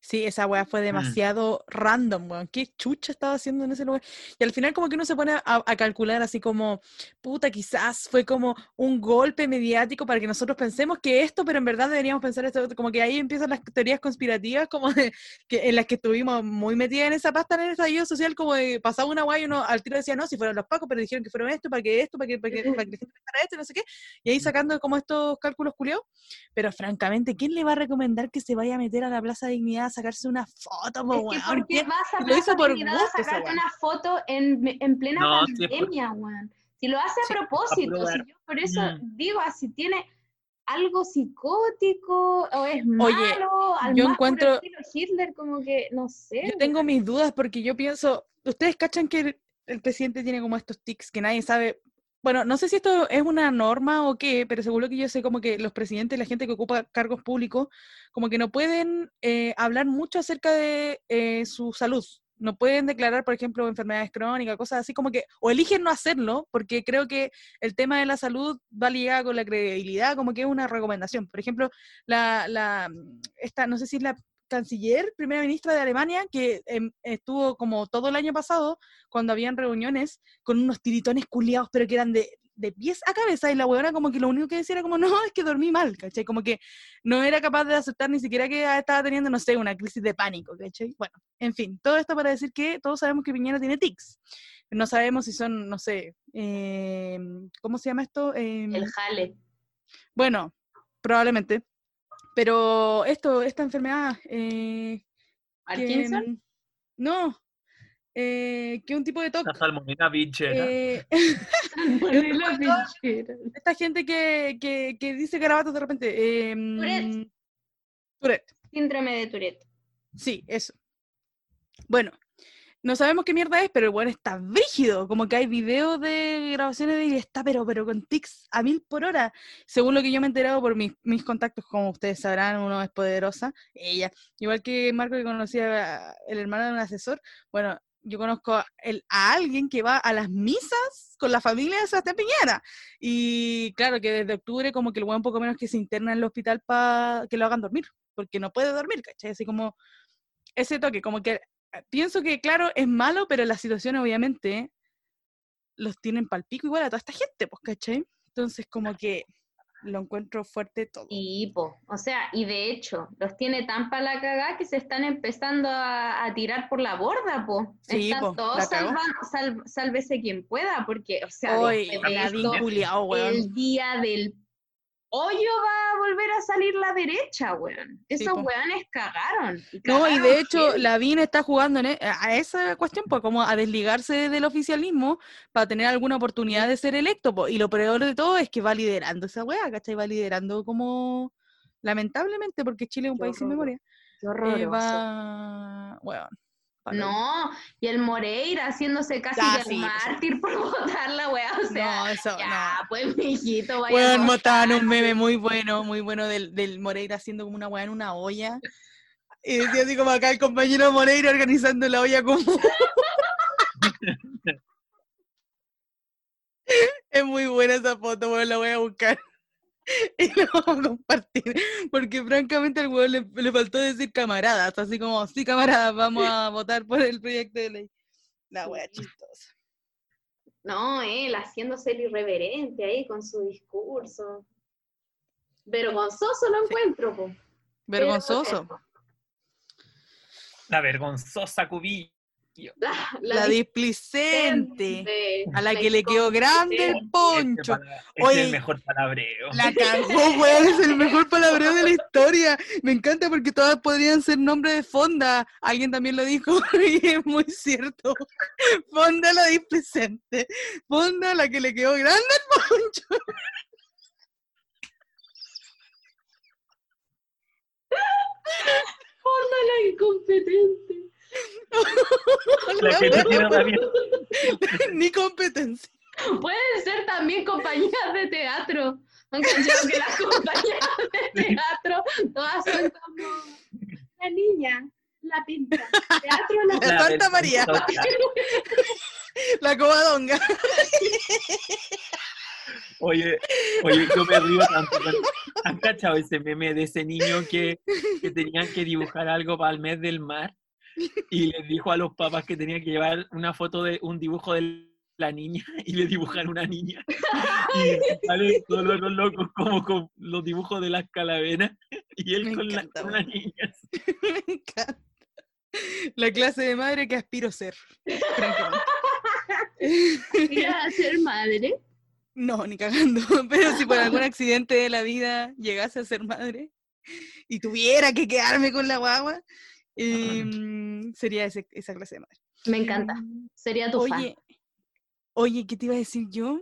Sí, esa weá fue demasiado random, weón. ¿Qué chucha estaba haciendo en ese lugar? Y al final como que uno se pone a, a calcular así como, puta, quizás fue como un golpe mediático para que nosotros pensemos que esto, pero en verdad deberíamos pensar esto, como que ahí empiezan las teorías conspirativas como de, que, en las que estuvimos muy metidas en esa pasta en el estallido social, como de pasaba una guay y uno al tiro decía, no, si fueron los pacos, pero dijeron que fueron esto, para que esto, para que, para que, para que la gente pensara esto, no sé qué, y ahí sacando como estos cálculos culiados, pero francamente, ¿quién le va a recomendar que se vaya a meter a la Plaza Dignidad a sacarse una foto, po, es que? ¿por qué ¿Quién- vas a lo hizo por a gusto sacarte una foto en, en plena No, sí, es por- pandemia, weón? Si lo hace a Sí, a propósito, puro si yo por eso Mm. digo, así tiene algo psicótico o es malo, al yo más encuentro- estilo Hitler, como que, no sé. Yo tengo mis dudas porque yo pienso, ustedes cachan que el, el presidente tiene como estos tics que nadie sabe. Bueno, no sé si esto es una norma o qué, pero seguro que yo sé como que los presidentes, la gente que ocupa cargos públicos, como que no pueden eh, hablar mucho acerca de eh, su salud. No pueden declarar, por ejemplo, enfermedades crónicas, cosas así como que, o eligen no hacerlo, porque creo que el tema de la salud va ligado con la credibilidad, como que es una recomendación. Por ejemplo, la, la, esta, no sé si es la canciller, primera ministra de Alemania, que em, estuvo como todo el año pasado, cuando habían reuniones, con unos tiritones culiados, pero que eran de, de pies a cabeza, y la huevona como que lo único que decía era como, no, es que dormí mal, ¿cachai? Como que no era capaz de aceptar ni siquiera que estaba teniendo, no sé, una crisis de pánico, ¿cachai? Bueno, en fin, todo esto para decir que todos sabemos que Piñera tiene tics. No sabemos si son, no sé, eh, ¿cómo se llama esto? Em, El jale. bueno, probablemente. Pero esto, esta enfermedad, eh, ¿Parkinson? mm, no, eh, que un tipo de TOC. La salmonela bichera. eh, esta gente que, que, que dice garabatos de repente. eh, Tourette. Tourette. Síndrome de Tourette. Sí, eso. Bueno, no sabemos qué mierda es, pero el weón está brígido. Como que hay videos de grabaciones de él y está, pero, pero con tics a mil por hora. Según lo que yo me he enterado por mis, mis contactos, como ustedes sabrán, uno es poderosa, ella. Igual que Marco, que conocía el hermano de un asesor. Bueno, yo conozco a, el- a alguien que va a las misas con la familia de Sebastián Piñera. Y claro que desde octubre, como que el weón poco menos que se interna en el hospital para que lo hagan dormir, porque no puede dormir, ¿cachai? Así como ese toque, como que pienso que, claro, es malo, pero la situación obviamente los tienen palpico igual a toda esta gente, pues, ¿cachai? Entonces, como que lo encuentro fuerte todo. Y, po, o sea, y de hecho, los tiene tan para la cagada que se están empezando a, a tirar por la borda, po. Sí, están po, todos la cagó. salvan, sal- sálvese quien pueda, porque, o sea, de esto, el día del hoyo va a volver a salir la derecha, weón. Esos po. weones cagaron. No, y de hecho, heavy. Lavín está jugando en e- a esa cuestión, pues como a desligarse del oficialismo para tener alguna oportunidad de ser electo, po. y lo peor de todo es que va liderando esa weá, ¿cachai? Va liderando como, lamentablemente, porque Chile es un Qué país sin memoria, Qué eh, horroroso. va, weón. No, y el Moreira haciéndose casi sí, el mártir por votar la weá, o sea, no, eso, ya, no. pues mijito, vaya votar, mostraban un meme muy bueno, muy bueno del, del Moreira haciendo como una weá en una olla. Y decía así como acá el compañero Moreira organizando la olla común. Es muy buena esa foto, bueno, la voy a buscar. Y la vamos a compartir. Porque francamente al weón le, le faltó decir camaradas, así como, sí, camaradas, vamos a votar por el proyecto de ley. La wea chistosa. No, él haciéndose el irreverente ahí con su discurso. Vergonzoso lo encuentro, po. Vergonzoso. La vergonzosa cubillo. La, La displicente. A la que le quedó grande el poncho. Este es el mejor palabreo. La cagó, weón, es el mejor palabreo de la historia. Me encanta porque todas podrían ser nombre de Fonda. Alguien también lo dijo y es muy cierto. Fonda la displicente. Fonda la que le quedó grande el poncho. Onda la incompetente. La que te tiene. Ni competencia. Pueden ser también compañías de teatro. Han cachado que las compañías de teatro todas son como la niña, la pinta, teatro la La Santa María. La cobadonga. Oye, oye, yo me río tanto. ¿Han cachado ese meme de ese niño que, que tenían que dibujar algo para el mes del mar? Y les dijo a los papás que tenía que llevar una foto de un dibujo de la niña y le dibujan una niña. Y salen todos los locos como con los dibujos de las calaveras y él Me con, la, encanta, con la niña. Me encanta. La clase de madre que aspiro a ser. Ir a ser madre. No, ni cagando. Pero si por algún accidente de la vida llegase a ser madre y tuviera que quedarme con la guagua, em, sería ese- esa clase de madre. Me encanta. Sería tu fan. Oye, oye, ¿qué te iba a decir yo?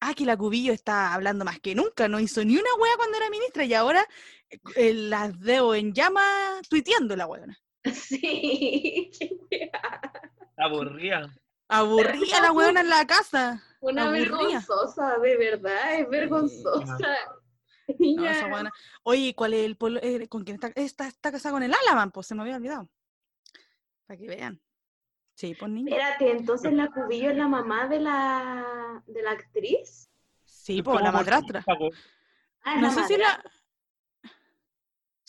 Ah, que la Cubillo está hablando más que nunca, no hizo ni una wea cuando era ministra y ahora eh, las debo en llama tuiteando la weona. Sí. qué wea. Aburrida. Aburría la weona en la casa. Una Aburrida. vergonzosa, de verdad, es vergonzosa. No, esa. Oye, ¿cuál es el polo- eh, con quién está? Está, está casada con el Alaman, pues se me había olvidado. Para que vean. Sí, pues niña. Espérate, entonces la cubillo es la mamá de la, de la actriz. Sí, pues la madrastra. Ah, No la sé si la.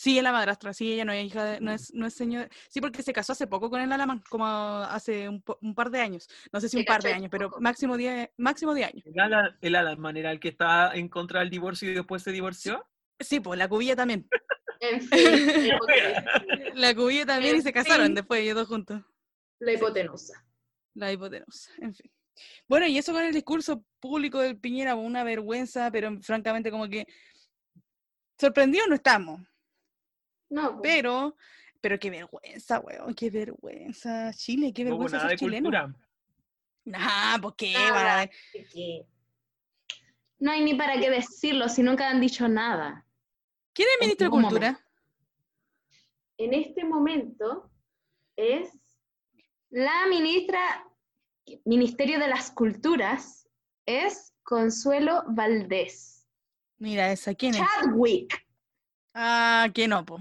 Sí, es la madrastra, sí, ella no es hija de, no es, no es señora. Sí, porque se casó hace poco con el alemán, como hace un, par de años. No sé si un par de años, pero máximo 10 máximo 10 años. El Alan Man era el que estaba en contra del divorcio y después se divorció. Sí, pues la cubilla también. En fin, la cubilla también y se casaron fin. después ellos dos juntos. La hipotenusa. La hipotenusa, en fin. Bueno, y eso con el discurso público del Piñera, una vergüenza, pero francamente como que sorprendidos no estamos. No, pues. Pero, pero qué vergüenza, weón, qué vergüenza. Chile, qué No vergüenza nada ser de chileno. cultura. Nah, ¿por qué? Nada. Van a ver. Así que No hay ni para qué decirlo si nunca han dicho nada. ¿Quién es ministro de Cultura? En este momento es la ministra, Ministerio de las Culturas, es Consuelo Valdés. Mira, esa, ¿quién es? Chadwick. Ah, que no, po.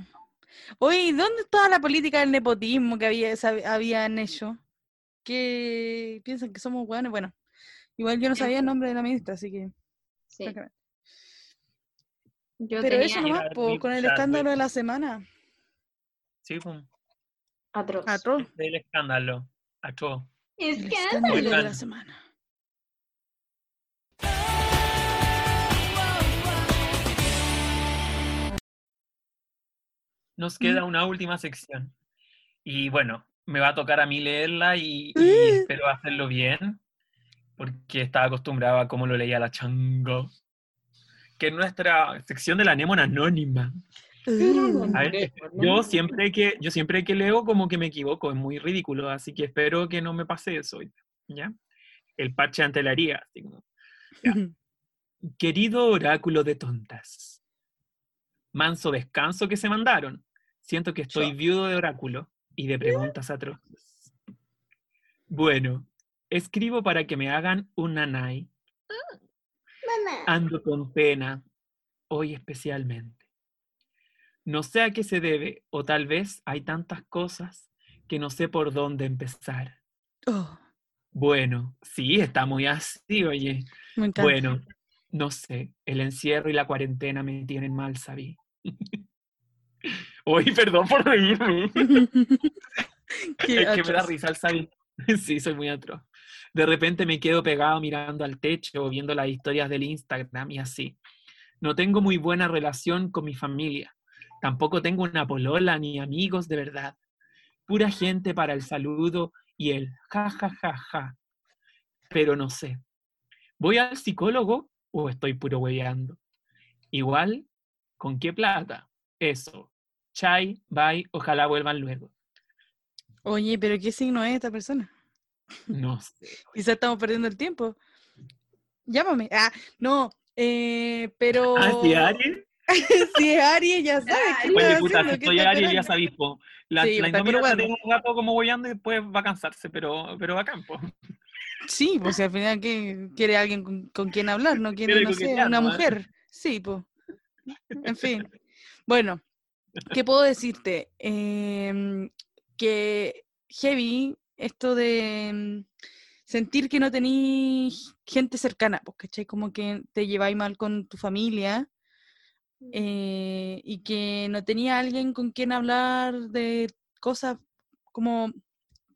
Oye, ¿dónde está la política del nepotismo que había, habían hecho? Que piensan que somos hueones. Bueno, igual yo no sabía el nombre de la ministra, así que. Sí, yo Pero tenía eso nomás, po, con el escándalo de la semana. Sí, pues, atroz. Atroz. del escándalo. Atroz. Es El escándalo de la semana. Nos Mm. queda una última sección. Y bueno, me va a tocar a mí leerla y, y Uh. espero hacerlo bien, porque estaba acostumbrado a cómo lo leía la chango. Que es nuestra sección de la Anémona Anónima. Uh, A ver, yo siempre que yo siempre que leo como que me equivoco, es muy ridículo, así que espero que no me pase eso, hoy, ¿ya? El parche ante la herida, así como, Ya. Querido oráculo de tontas, manso descanso que se mandaron. Siento que estoy viudo de oráculo y de preguntas atroces. Bueno, escribo para que me hagan un nanay. Ando con pena, hoy especialmente. No sé a qué se debe, o tal vez hay tantas cosas que no sé por dónde empezar. Oh, Bueno, sí, está muy así, oye. Bueno, no sé, el encierro y la cuarentena me tienen mal, sabí. Oye, perdón por reírme. Es que me da risa el Sabi. Sí, soy muy atroz. De repente me quedo pegado mirando al techo o viendo las historias del Instagram y así. No tengo muy buena relación con mi familia. Tampoco tengo una polola ni amigos de verdad. Pura gente para el saludo y el ja, ja, ja, ja. Pero no sé. ¿Voy al psicólogo o estoy puro hueveando? Igual, ¿con qué plata? Eso. Chai, bye, ojalá vuelvan luego. Oye, pero ¿qué signo es esta persona? No sé. Quizás estamos perdiendo el tiempo. Llámame. Ah, no. eh, pero. ¿Ah, sí, Aries? si es Aries, ya sabes qué Oye, puta, haciendo, si estoy Aries, ya sabéis, po. La, Sí, la Indomita peruano. tiene un rato como boyando y después va a cansarse, pero, pero va a campo. Sí, pues si al final que quiere alguien con, con quien hablar, no quiere, Quiere no sé, una mujer. Sí, pues. En fin. Bueno, ¿qué puedo decirte? Em, que heavy esto de em, sentir que no tenís gente cercana, pues, ¿cachai? Como que te lleváis mal con tu familia eh, y que no tenía alguien con quien hablar de cosas como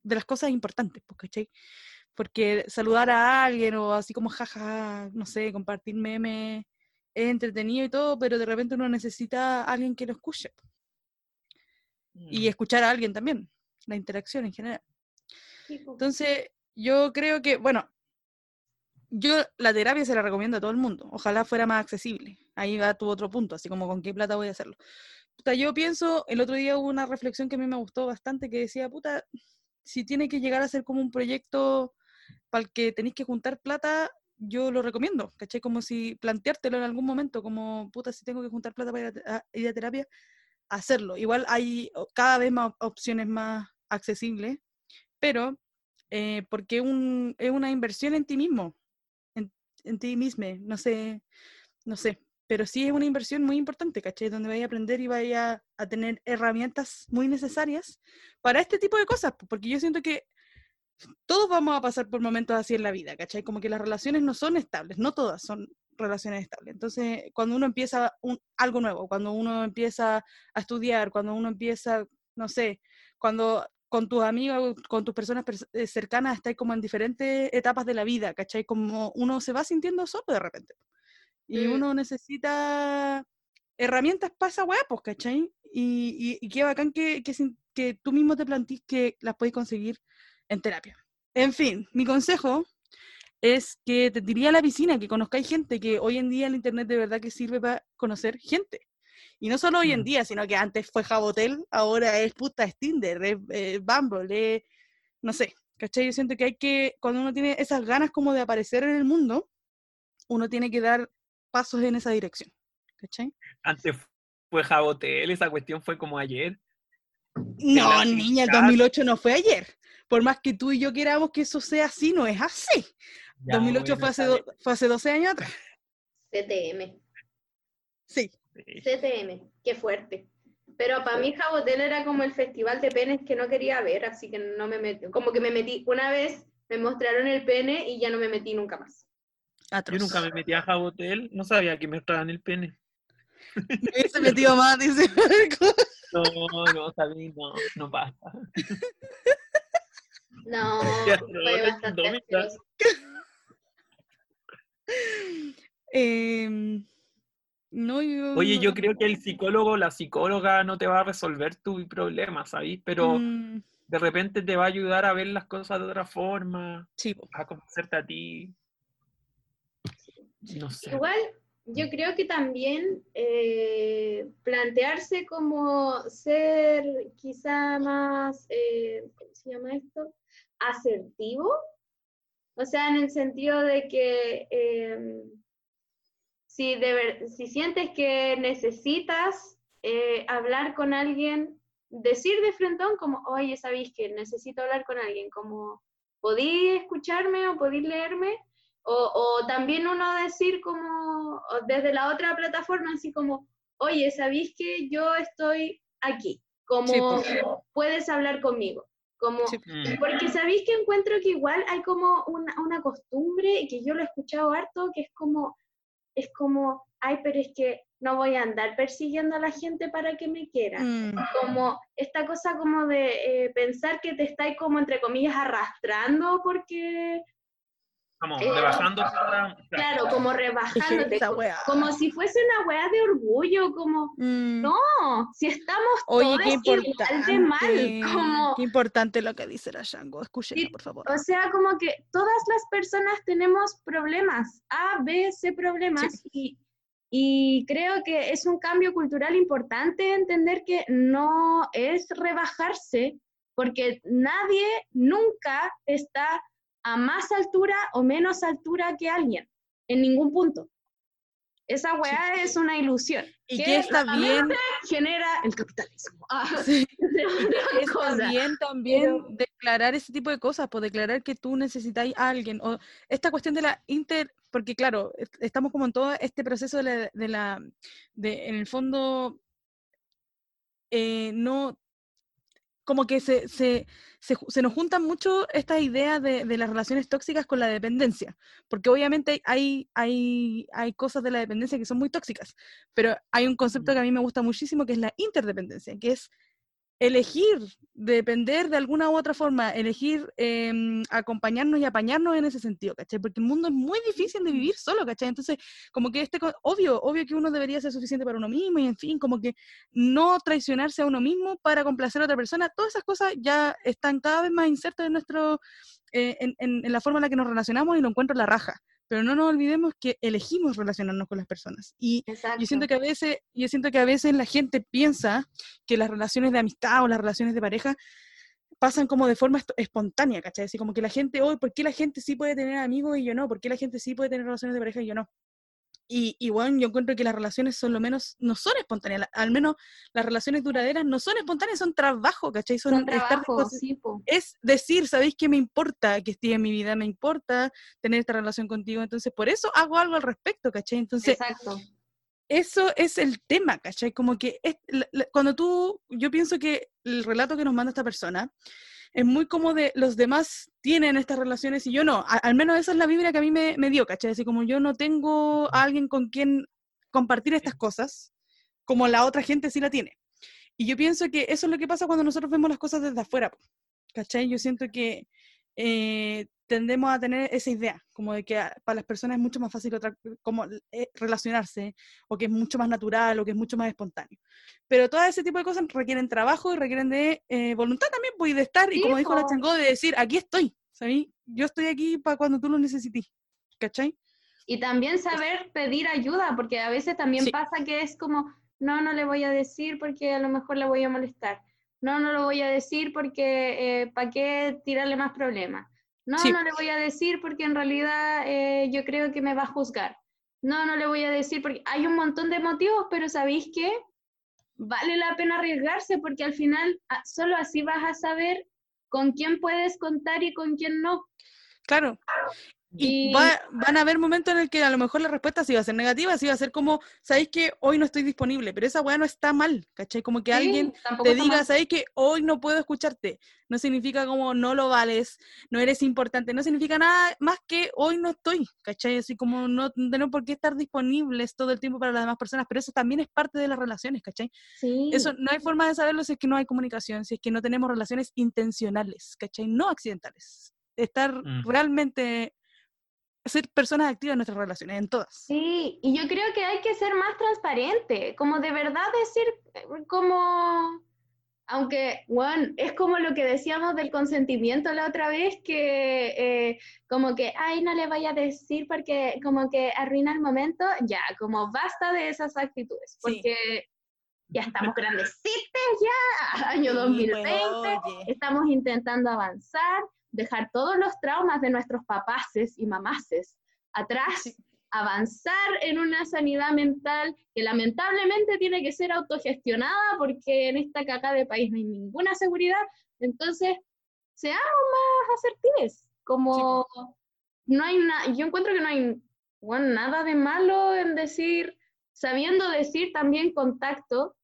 de las cosas importantes, pues, ¿cachai? Porque saludar a alguien o así como jaja, no sé, compartir memes es entretenido y todo, pero de repente uno necesita a alguien que lo escuche Mm. y escuchar a alguien también, la interacción en general. Entonces, yo creo que, bueno, yo la terapia se la recomiendo a todo el mundo. Ojalá fuera más accesible. Ahí va tu otro punto, así como con qué plata voy a hacerlo. Puta, yo pienso, el otro día hubo una reflexión que a mí me gustó bastante que decía, puta, si tiene que llegar a ser como un proyecto para el que tenéis que juntar plata, yo lo recomiendo, ¿cachai? Como si planteártelo en algún momento, como, puta, si tengo que juntar plata para ir a, a- ir a terapia, hacerlo. Igual hay cada vez más opciones más accesibles, pero eh, porque un, es una inversión en ti mismo, en, en ti mismo, no sé, no sé, pero sí es una inversión muy importante, ¿cachai? Donde vaya a aprender y vaya a tener herramientas muy necesarias para este tipo de cosas, po, porque yo siento que todos vamos a pasar por momentos así en la vida, ¿cachai? Como que las relaciones no son estables, no todas son relaciones estables. Entonces, cuando uno empieza un, algo nuevo, cuando uno empieza a estudiar, cuando uno empieza, no sé, cuando con tus amigos, con tus personas pers- eh, cercanas, estáis como en diferentes etapas de la vida, ¿cachai? Como uno se va sintiendo solo de repente. Y Mm. uno necesita herramientas weá, pues, ¿cachai? Y, y, y qué bacán que, que, que tú mismo te plantees que las podéis conseguir en terapia. En fin, mi consejo es que te diría a la piscina, que conozcáis gente, que hoy en día el internet de verdad que sirve para conocer gente. Y no solo hoy en Mm. día, sino que antes fue Jabotel, ahora es puta, es Tinder, es eh, Bumble, es, no sé, ¿cachai? Yo siento que hay que, cuando uno tiene esas ganas como de aparecer en el mundo, uno tiene que dar pasos en esa dirección, ¿cachai? Antes fue Jabotel, esa cuestión fue como ayer. No, niña, el mitad. 2008 no fue ayer. Por más que tú y yo queramos que eso sea así, no es así. Ya, 2008 bueno, fue, hace do- fue hace 12 años atrás. CTM. Sí. CTM, qué fuerte. Pero para mí Jabotel era como el festival de penes que no quería ver, así que no me metí. Como que me metí una vez, me mostraron el pene y ya no me metí nunca más. Yo Atroz. nunca me metí a Jabotel, no sabía que me traían el pene. Me hubiese metido más, dice Marco. No, no, sabí, no, no basta. No, fue bastante. Em, no, yo. Oye, no yo creo que el psicólogo, la psicóloga no te va a resolver tu problema, ¿sabes? Pero Mm, de repente te va a ayudar a ver las cosas de otra forma, sí, a conocerte a ti. No sé. Igual, yo creo que también eh, plantearse como ser quizá más, eh, ¿cómo se llama esto? Asertivo. O sea, en el sentido de que eh, si, de si sientes que necesitas hablar con alguien, decir de frentón como, oye, sabéis que necesito hablar con alguien, como, ¿podí escucharme o podí leerme? O, o también uno decir como desde la otra plataforma, así como, oye, ¿sabéis que yo estoy aquí? Como Sí, pues. puedes hablar conmigo. Como, Sí. Porque sabéis que encuentro que igual hay como una, una costumbre que yo lo he escuchado harto, que es como, es como, ay, pero es que no voy a andar persiguiendo a la gente para que me quiera. Mm, Como esta cosa como de eh, pensar que te estáis como, entre comillas, arrastrando porque, Como Eh, claro, como rebajándote, esa co- wea. como si fuese una weá de orgullo, como, mm. no, si estamos Oye, todos qué igual de importante. mal, como, Qué importante lo que dice la Shango. Escúchenla, Sí, por favor. O sea, como que todas las personas tenemos problemas, A, B, C problemas, y, y creo que es un cambio cultural importante entender que no es rebajarse, porque nadie nunca está a más altura o menos altura que alguien, en ningún punto. Esa weá es una ilusión. Y que que está bien, Genera el capitalismo. Ah, sí, está bien también Pero- declarar ese tipo de cosas, pues declarar que tú necesitáis a alguien, o esta cuestión de la inter, porque claro, est- estamos como en todo este proceso de la, de la de, en el fondo, eh, no, como que se, se, se, nos juntan mucho estas ideas de, de las relaciones tóxicas con la dependencia, porque obviamente hay, hay, hay cosas de la dependencia que son muy tóxicas, pero hay un concepto que a mí me gusta muchísimo que es la interdependencia, que es elegir depender de alguna u otra forma, elegir em, acompañarnos y apañarnos en ese sentido, ¿cachai? Porque el mundo es muy difícil de vivir solo, ¿cachai? Entonces, como que este, obvio, obvio que uno debería ser suficiente para uno mismo y en fin, como que no traicionarse a uno mismo para complacer a otra persona, todas esas cosas ya están cada vez más insertas en nuestro, eh, en, en- en la forma en la que nos relacionamos y lo encuentro en la raja. Pero no nos olvidemos que elegimos relacionarnos con las personas. Y Exacto. yo siento que a veces, yo siento que a veces la gente piensa que las relaciones de amistad o las relaciones de pareja pasan como de forma espontánea, ¿cachai? Así como que la gente, hoy, ¿por qué la gente sí puede tener amigos y yo no? ¿Por qué la gente sí puede tener relaciones de pareja y yo no? Y, y bueno, yo encuentro que las relaciones son lo menos, no son espontáneas, al menos las relaciones duraderas no son espontáneas, son trabajo, ¿cachai? Son, Son estar trabajo, sí, es decir, ¿sabéis que me importa que estés en mi vida? Me importa tener esta relación contigo, entonces por eso hago algo al respecto, ¿cachai? Entonces, Exacto. Eso es el tema, ¿cachai? Como que es- la- la- cuando tú, yo pienso que el relato que nos manda esta persona es muy como de los demás tienen estas relaciones y yo no. A- al menos esa es la vibra que a mí me, me dio, ¿cachai? Así como yo no tengo a alguien con quien compartir estas cosas, como la otra gente sí la tiene. Y yo pienso que eso es lo que pasa cuando nosotros vemos las cosas desde afuera, ¿cachai? Yo siento que eh, tendemos a tener esa idea, como de que para las personas es mucho más fácil otra, como eh, relacionarse, o que es mucho más natural, o que es mucho más espontáneo. Pero todo ese tipo de cosas requieren trabajo y requieren de eh, voluntad también, pues, y de estar, y como dijo la. Changó, de decir, aquí estoy, ¿sabí? Yo estoy aquí para cuando tú lo necesites, ¿cachai? Y también saber pedir ayuda, porque a veces también Sí. pasa que es como, no, no le voy a decir porque a lo mejor le voy a molestar. No, no lo voy a decir porque ¿para qué tirarle más problemas? No, Sí. no le voy a decir porque en realidad eh, yo creo que me va a juzgar. No, no le voy a decir porque hay un montón de motivos, pero ¿sabéis qué? Vale la pena arriesgarse porque al final ah, solo así vas a saber con quién puedes contar y con quién no. Claro. Y Y- va- van a haber momentos en el que a lo mejor la respuesta sí va a ser negativa, sí va a ser como, sabéis que hoy no estoy disponible, pero esa weá no está mal, ¿cachai? Como que Sí, alguien te diga, sabéis que hoy no puedo escucharte. No significa como no lo vales, no eres importante, no significa nada más que hoy no estoy, ¿cachai? Así como no tenemos por qué estar disponibles todo el tiempo para las demás personas, pero eso también es parte de las relaciones, ¿cachai? Sí. Eso no hay forma de saberlo si es que no hay comunicación, si es que no tenemos relaciones intencionales, ¿cachai? No accidentales. Estar Mm. realmente, ser personas activas en nuestras relaciones, en todas. Sí, y yo creo que hay que ser más transparente, como de verdad decir, eh, como, aunque, bueno, es como lo que decíamos del consentimiento la otra vez, que eh, como que, ay, no le voy a decir porque como que arruina el momento, ya, como basta de esas actitudes, Sí. porque ya estamos grandecitos ya, año Sí, 2020, pues, oye. estamos intentando avanzar, dejar todos los traumas de nuestros papaces y mamaces atrás, Sí. avanzar en una sanidad mental que lamentablemente tiene que ser autogestionada porque en esta cagada de país no hay ninguna seguridad. Entonces, seamos más asertivos, como no hay nada, yo encuentro que no hay bueno, nada de malo en decir, sabiendo decir también contacto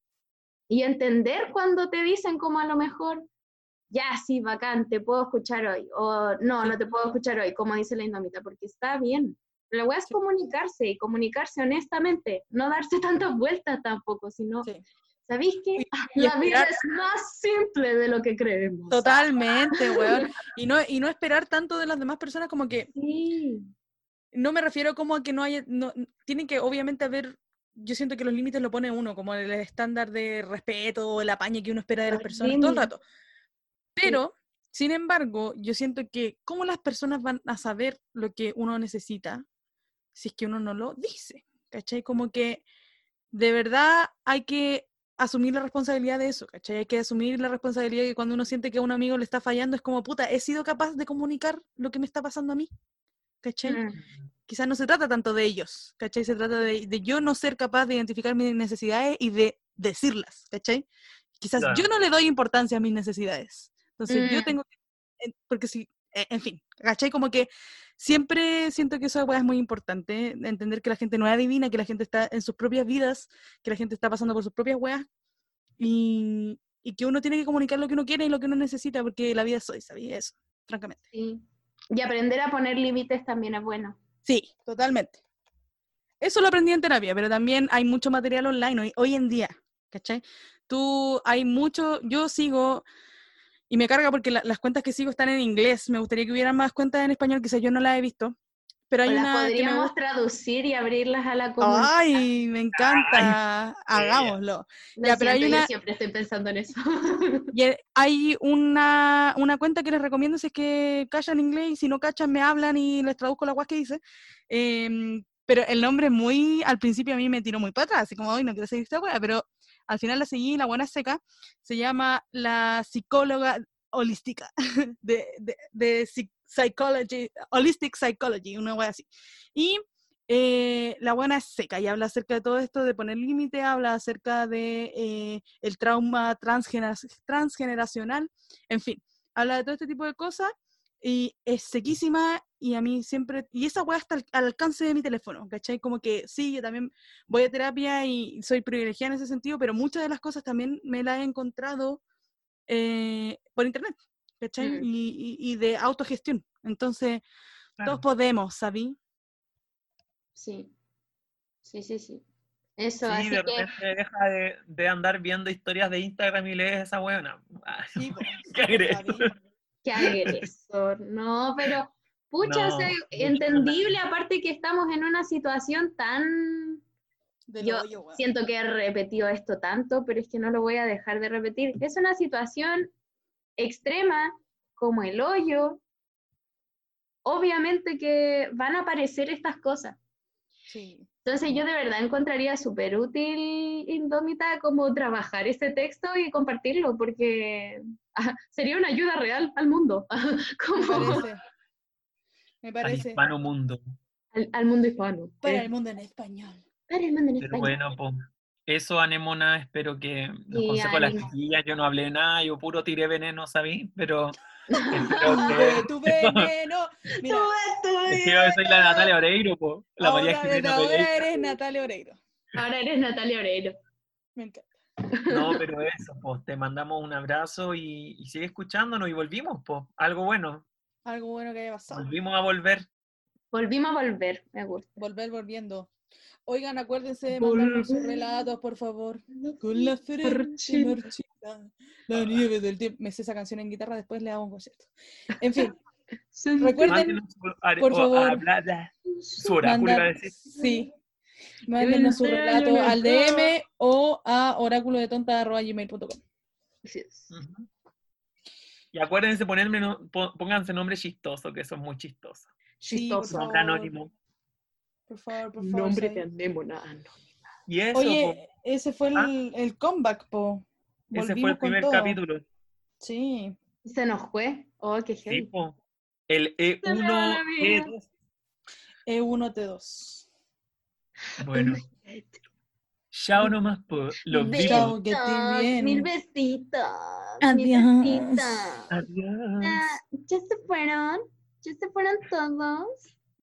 y entender cuando te dicen como a lo mejor, ya sí, bacán, te puedo escuchar hoy, o no, no te puedo escuchar hoy, como dice la indomita, porque está bien. La weá es comunicarse y comunicarse honestamente, no darse tantas vueltas tampoco, sino, Sí. ¿sabéis qué? y La vida es más simple de lo que creemos. Totalmente, weón. Y no, y no esperar tanto de las demás personas como que, Sí. no me refiero como a que no haya, no, tienen que obviamente haber, yo siento que los límites lo pone uno, como el estándar de respeto el apañe que uno espera de las personas todo el rato. Pero, sin embargo, yo siento que cómo las personas van a saber lo que uno necesita si es que uno no lo dice, ¿cachai? Como que de verdad hay que asumir la responsabilidad de eso, ¿cachai? Hay que asumir la responsabilidad de que cuando uno siente que a un amigo le está fallando es como, puta, he sido capaz de comunicar lo que me está pasando a mí, ¿cachai? Mm, quizás no se trata tanto de ellos, ¿cachai? Se trata de, de yo no ser capaz de identificar mis necesidades y de decirlas, ¿cachai? Quizás yo Claro. no le doy importancia a mis necesidades. Entonces yo Mm. tengo que, porque si, eh, en fin, ¿cachai? Como que siempre siento que eso es muy importante, entender que la gente no es adivina, que la gente está en sus propias vidas, que la gente está pasando por sus propias weas y, y que uno tiene que comunicar lo que uno quiere y lo que uno necesita, porque la vida es hoy, ¿sabía eso? Francamente. sí. Y aprender a poner límites también es bueno. Sí, totalmente. Eso lo aprendí en terapia, pero también hay mucho material online hoy, hoy en día, ¿cachai? Tú, hay mucho, yo sigo, y me carga porque la- las cuentas que sigo están en inglés, me gustaría que hubiera más cuentas en español, quizás yo no las he visto, pero hay O las una que me podríamos gusta. traducir y abrirlas a la comunidad. ¡Ay, me encanta! Hagámoslo. Lo ya, pero hay siento, yo una- siempre estoy pensando en eso. Y eh, hay una, una cuenta que les recomiendo si es que cachan inglés y si no cachan me hablan y les traduzco la guas que dice. Em, pero el nombre es muy, al principio a mí me tiró muy para atrás, así como, hoy no quiero seguir esta wea, pero al final la seguí, la buena seca, se llama la psicóloga holística, de, de, de psy- psychology, holistic psychology, una wea así. Y eh, la buena es seca y habla acerca de todo esto de poner límite, habla acerca de eh, el trauma transgener- transgeneracional, en fin, habla de todo este tipo de cosas y es sequísima y a mí siempre, y esa weá está al, al alcance de mi teléfono, ¿cachai? Como que sí, yo también voy a terapia y soy privilegiada en ese sentido, pero muchas de las cosas también me las he encontrado eh, por internet, ¿cachai? Mm. Y, y- y de autogestión. Entonces, todos podemos, ¿sabí? Sí, sí, sí, sí. Eso, Sí, así de que repente deja de, de andar viendo historias de Instagram y lees esa weona. Ah, Sí, po, Qué agresivo. ¿sabí? qué agresor. No, pero pucha, o sea, No, entendible, aparte que estamos en una situación tan... Del Yo hoyo, weón. siento que he repetido esto tanto, pero es que no lo voy a dejar de repetir. Es una situación extrema como el hoyo. Obviamente que van a aparecer estas cosas. Sí. Entonces yo de verdad encontraría súper útil, Indómita, como trabajar este texto y compartirlo, porque ah, sería una ayuda real al mundo, Me parece. Al hispano mundo. al, al mundo hispano. Para Eh, el mundo en español. para el mundo en Pero español. bueno, pues. Eso, Anemona, espero que los Sí, consejos de las chiquillas, yo no hablé nada, yo puro tiré veneno, ¿sabí? Pero espero que... tu veneno. Mira, Es que yo soy la Natalia Oreiro, po, la María ahora, Jimena ahora Pereira. eres Natalia Oreiro. Ahora eres Natalia Oreiro. Me encanta. No, pero eso, pues te mandamos un abrazo y, y sigue escuchándonos y volvimos, pues, algo bueno. Algo bueno que haya pasado. Volvimos a volver. Volvimos a volver, me gusta. Volver volviendo. Oigan, acuérdense de mandarnos sus relatos, por favor. Con la frente marchita, la nieve del tiempo. Me sé esa canción en guitarra, después le hago un concierto. En fin, recuerden por favor, oráculo, mandar, sí, mándenos su relato al DM o a oráculodetonta.gmail.com. Así es. Ujú. Y acuérdense ponerme, no- po- pónganse nombre chistoso, que son muy chistosos. Sí, por Chistoso. Nombre anónimo. por favor, por favor. Nombre sí. de anémona. No. Y eso, po, Oye, ese fue el, ¿Ah? el comeback, po. ese fue Volvimos el primer todo. capítulo. Sí. Se nos fue. Oh, qué Sí, heavy. po. El Se me va la vida. E1, E1, T2. Bueno, chao nomás, po. Los vimos. que estés bien. Mil besitos. Adiós. Adiós. Ah, ya se fueron. Ya se fueron todos.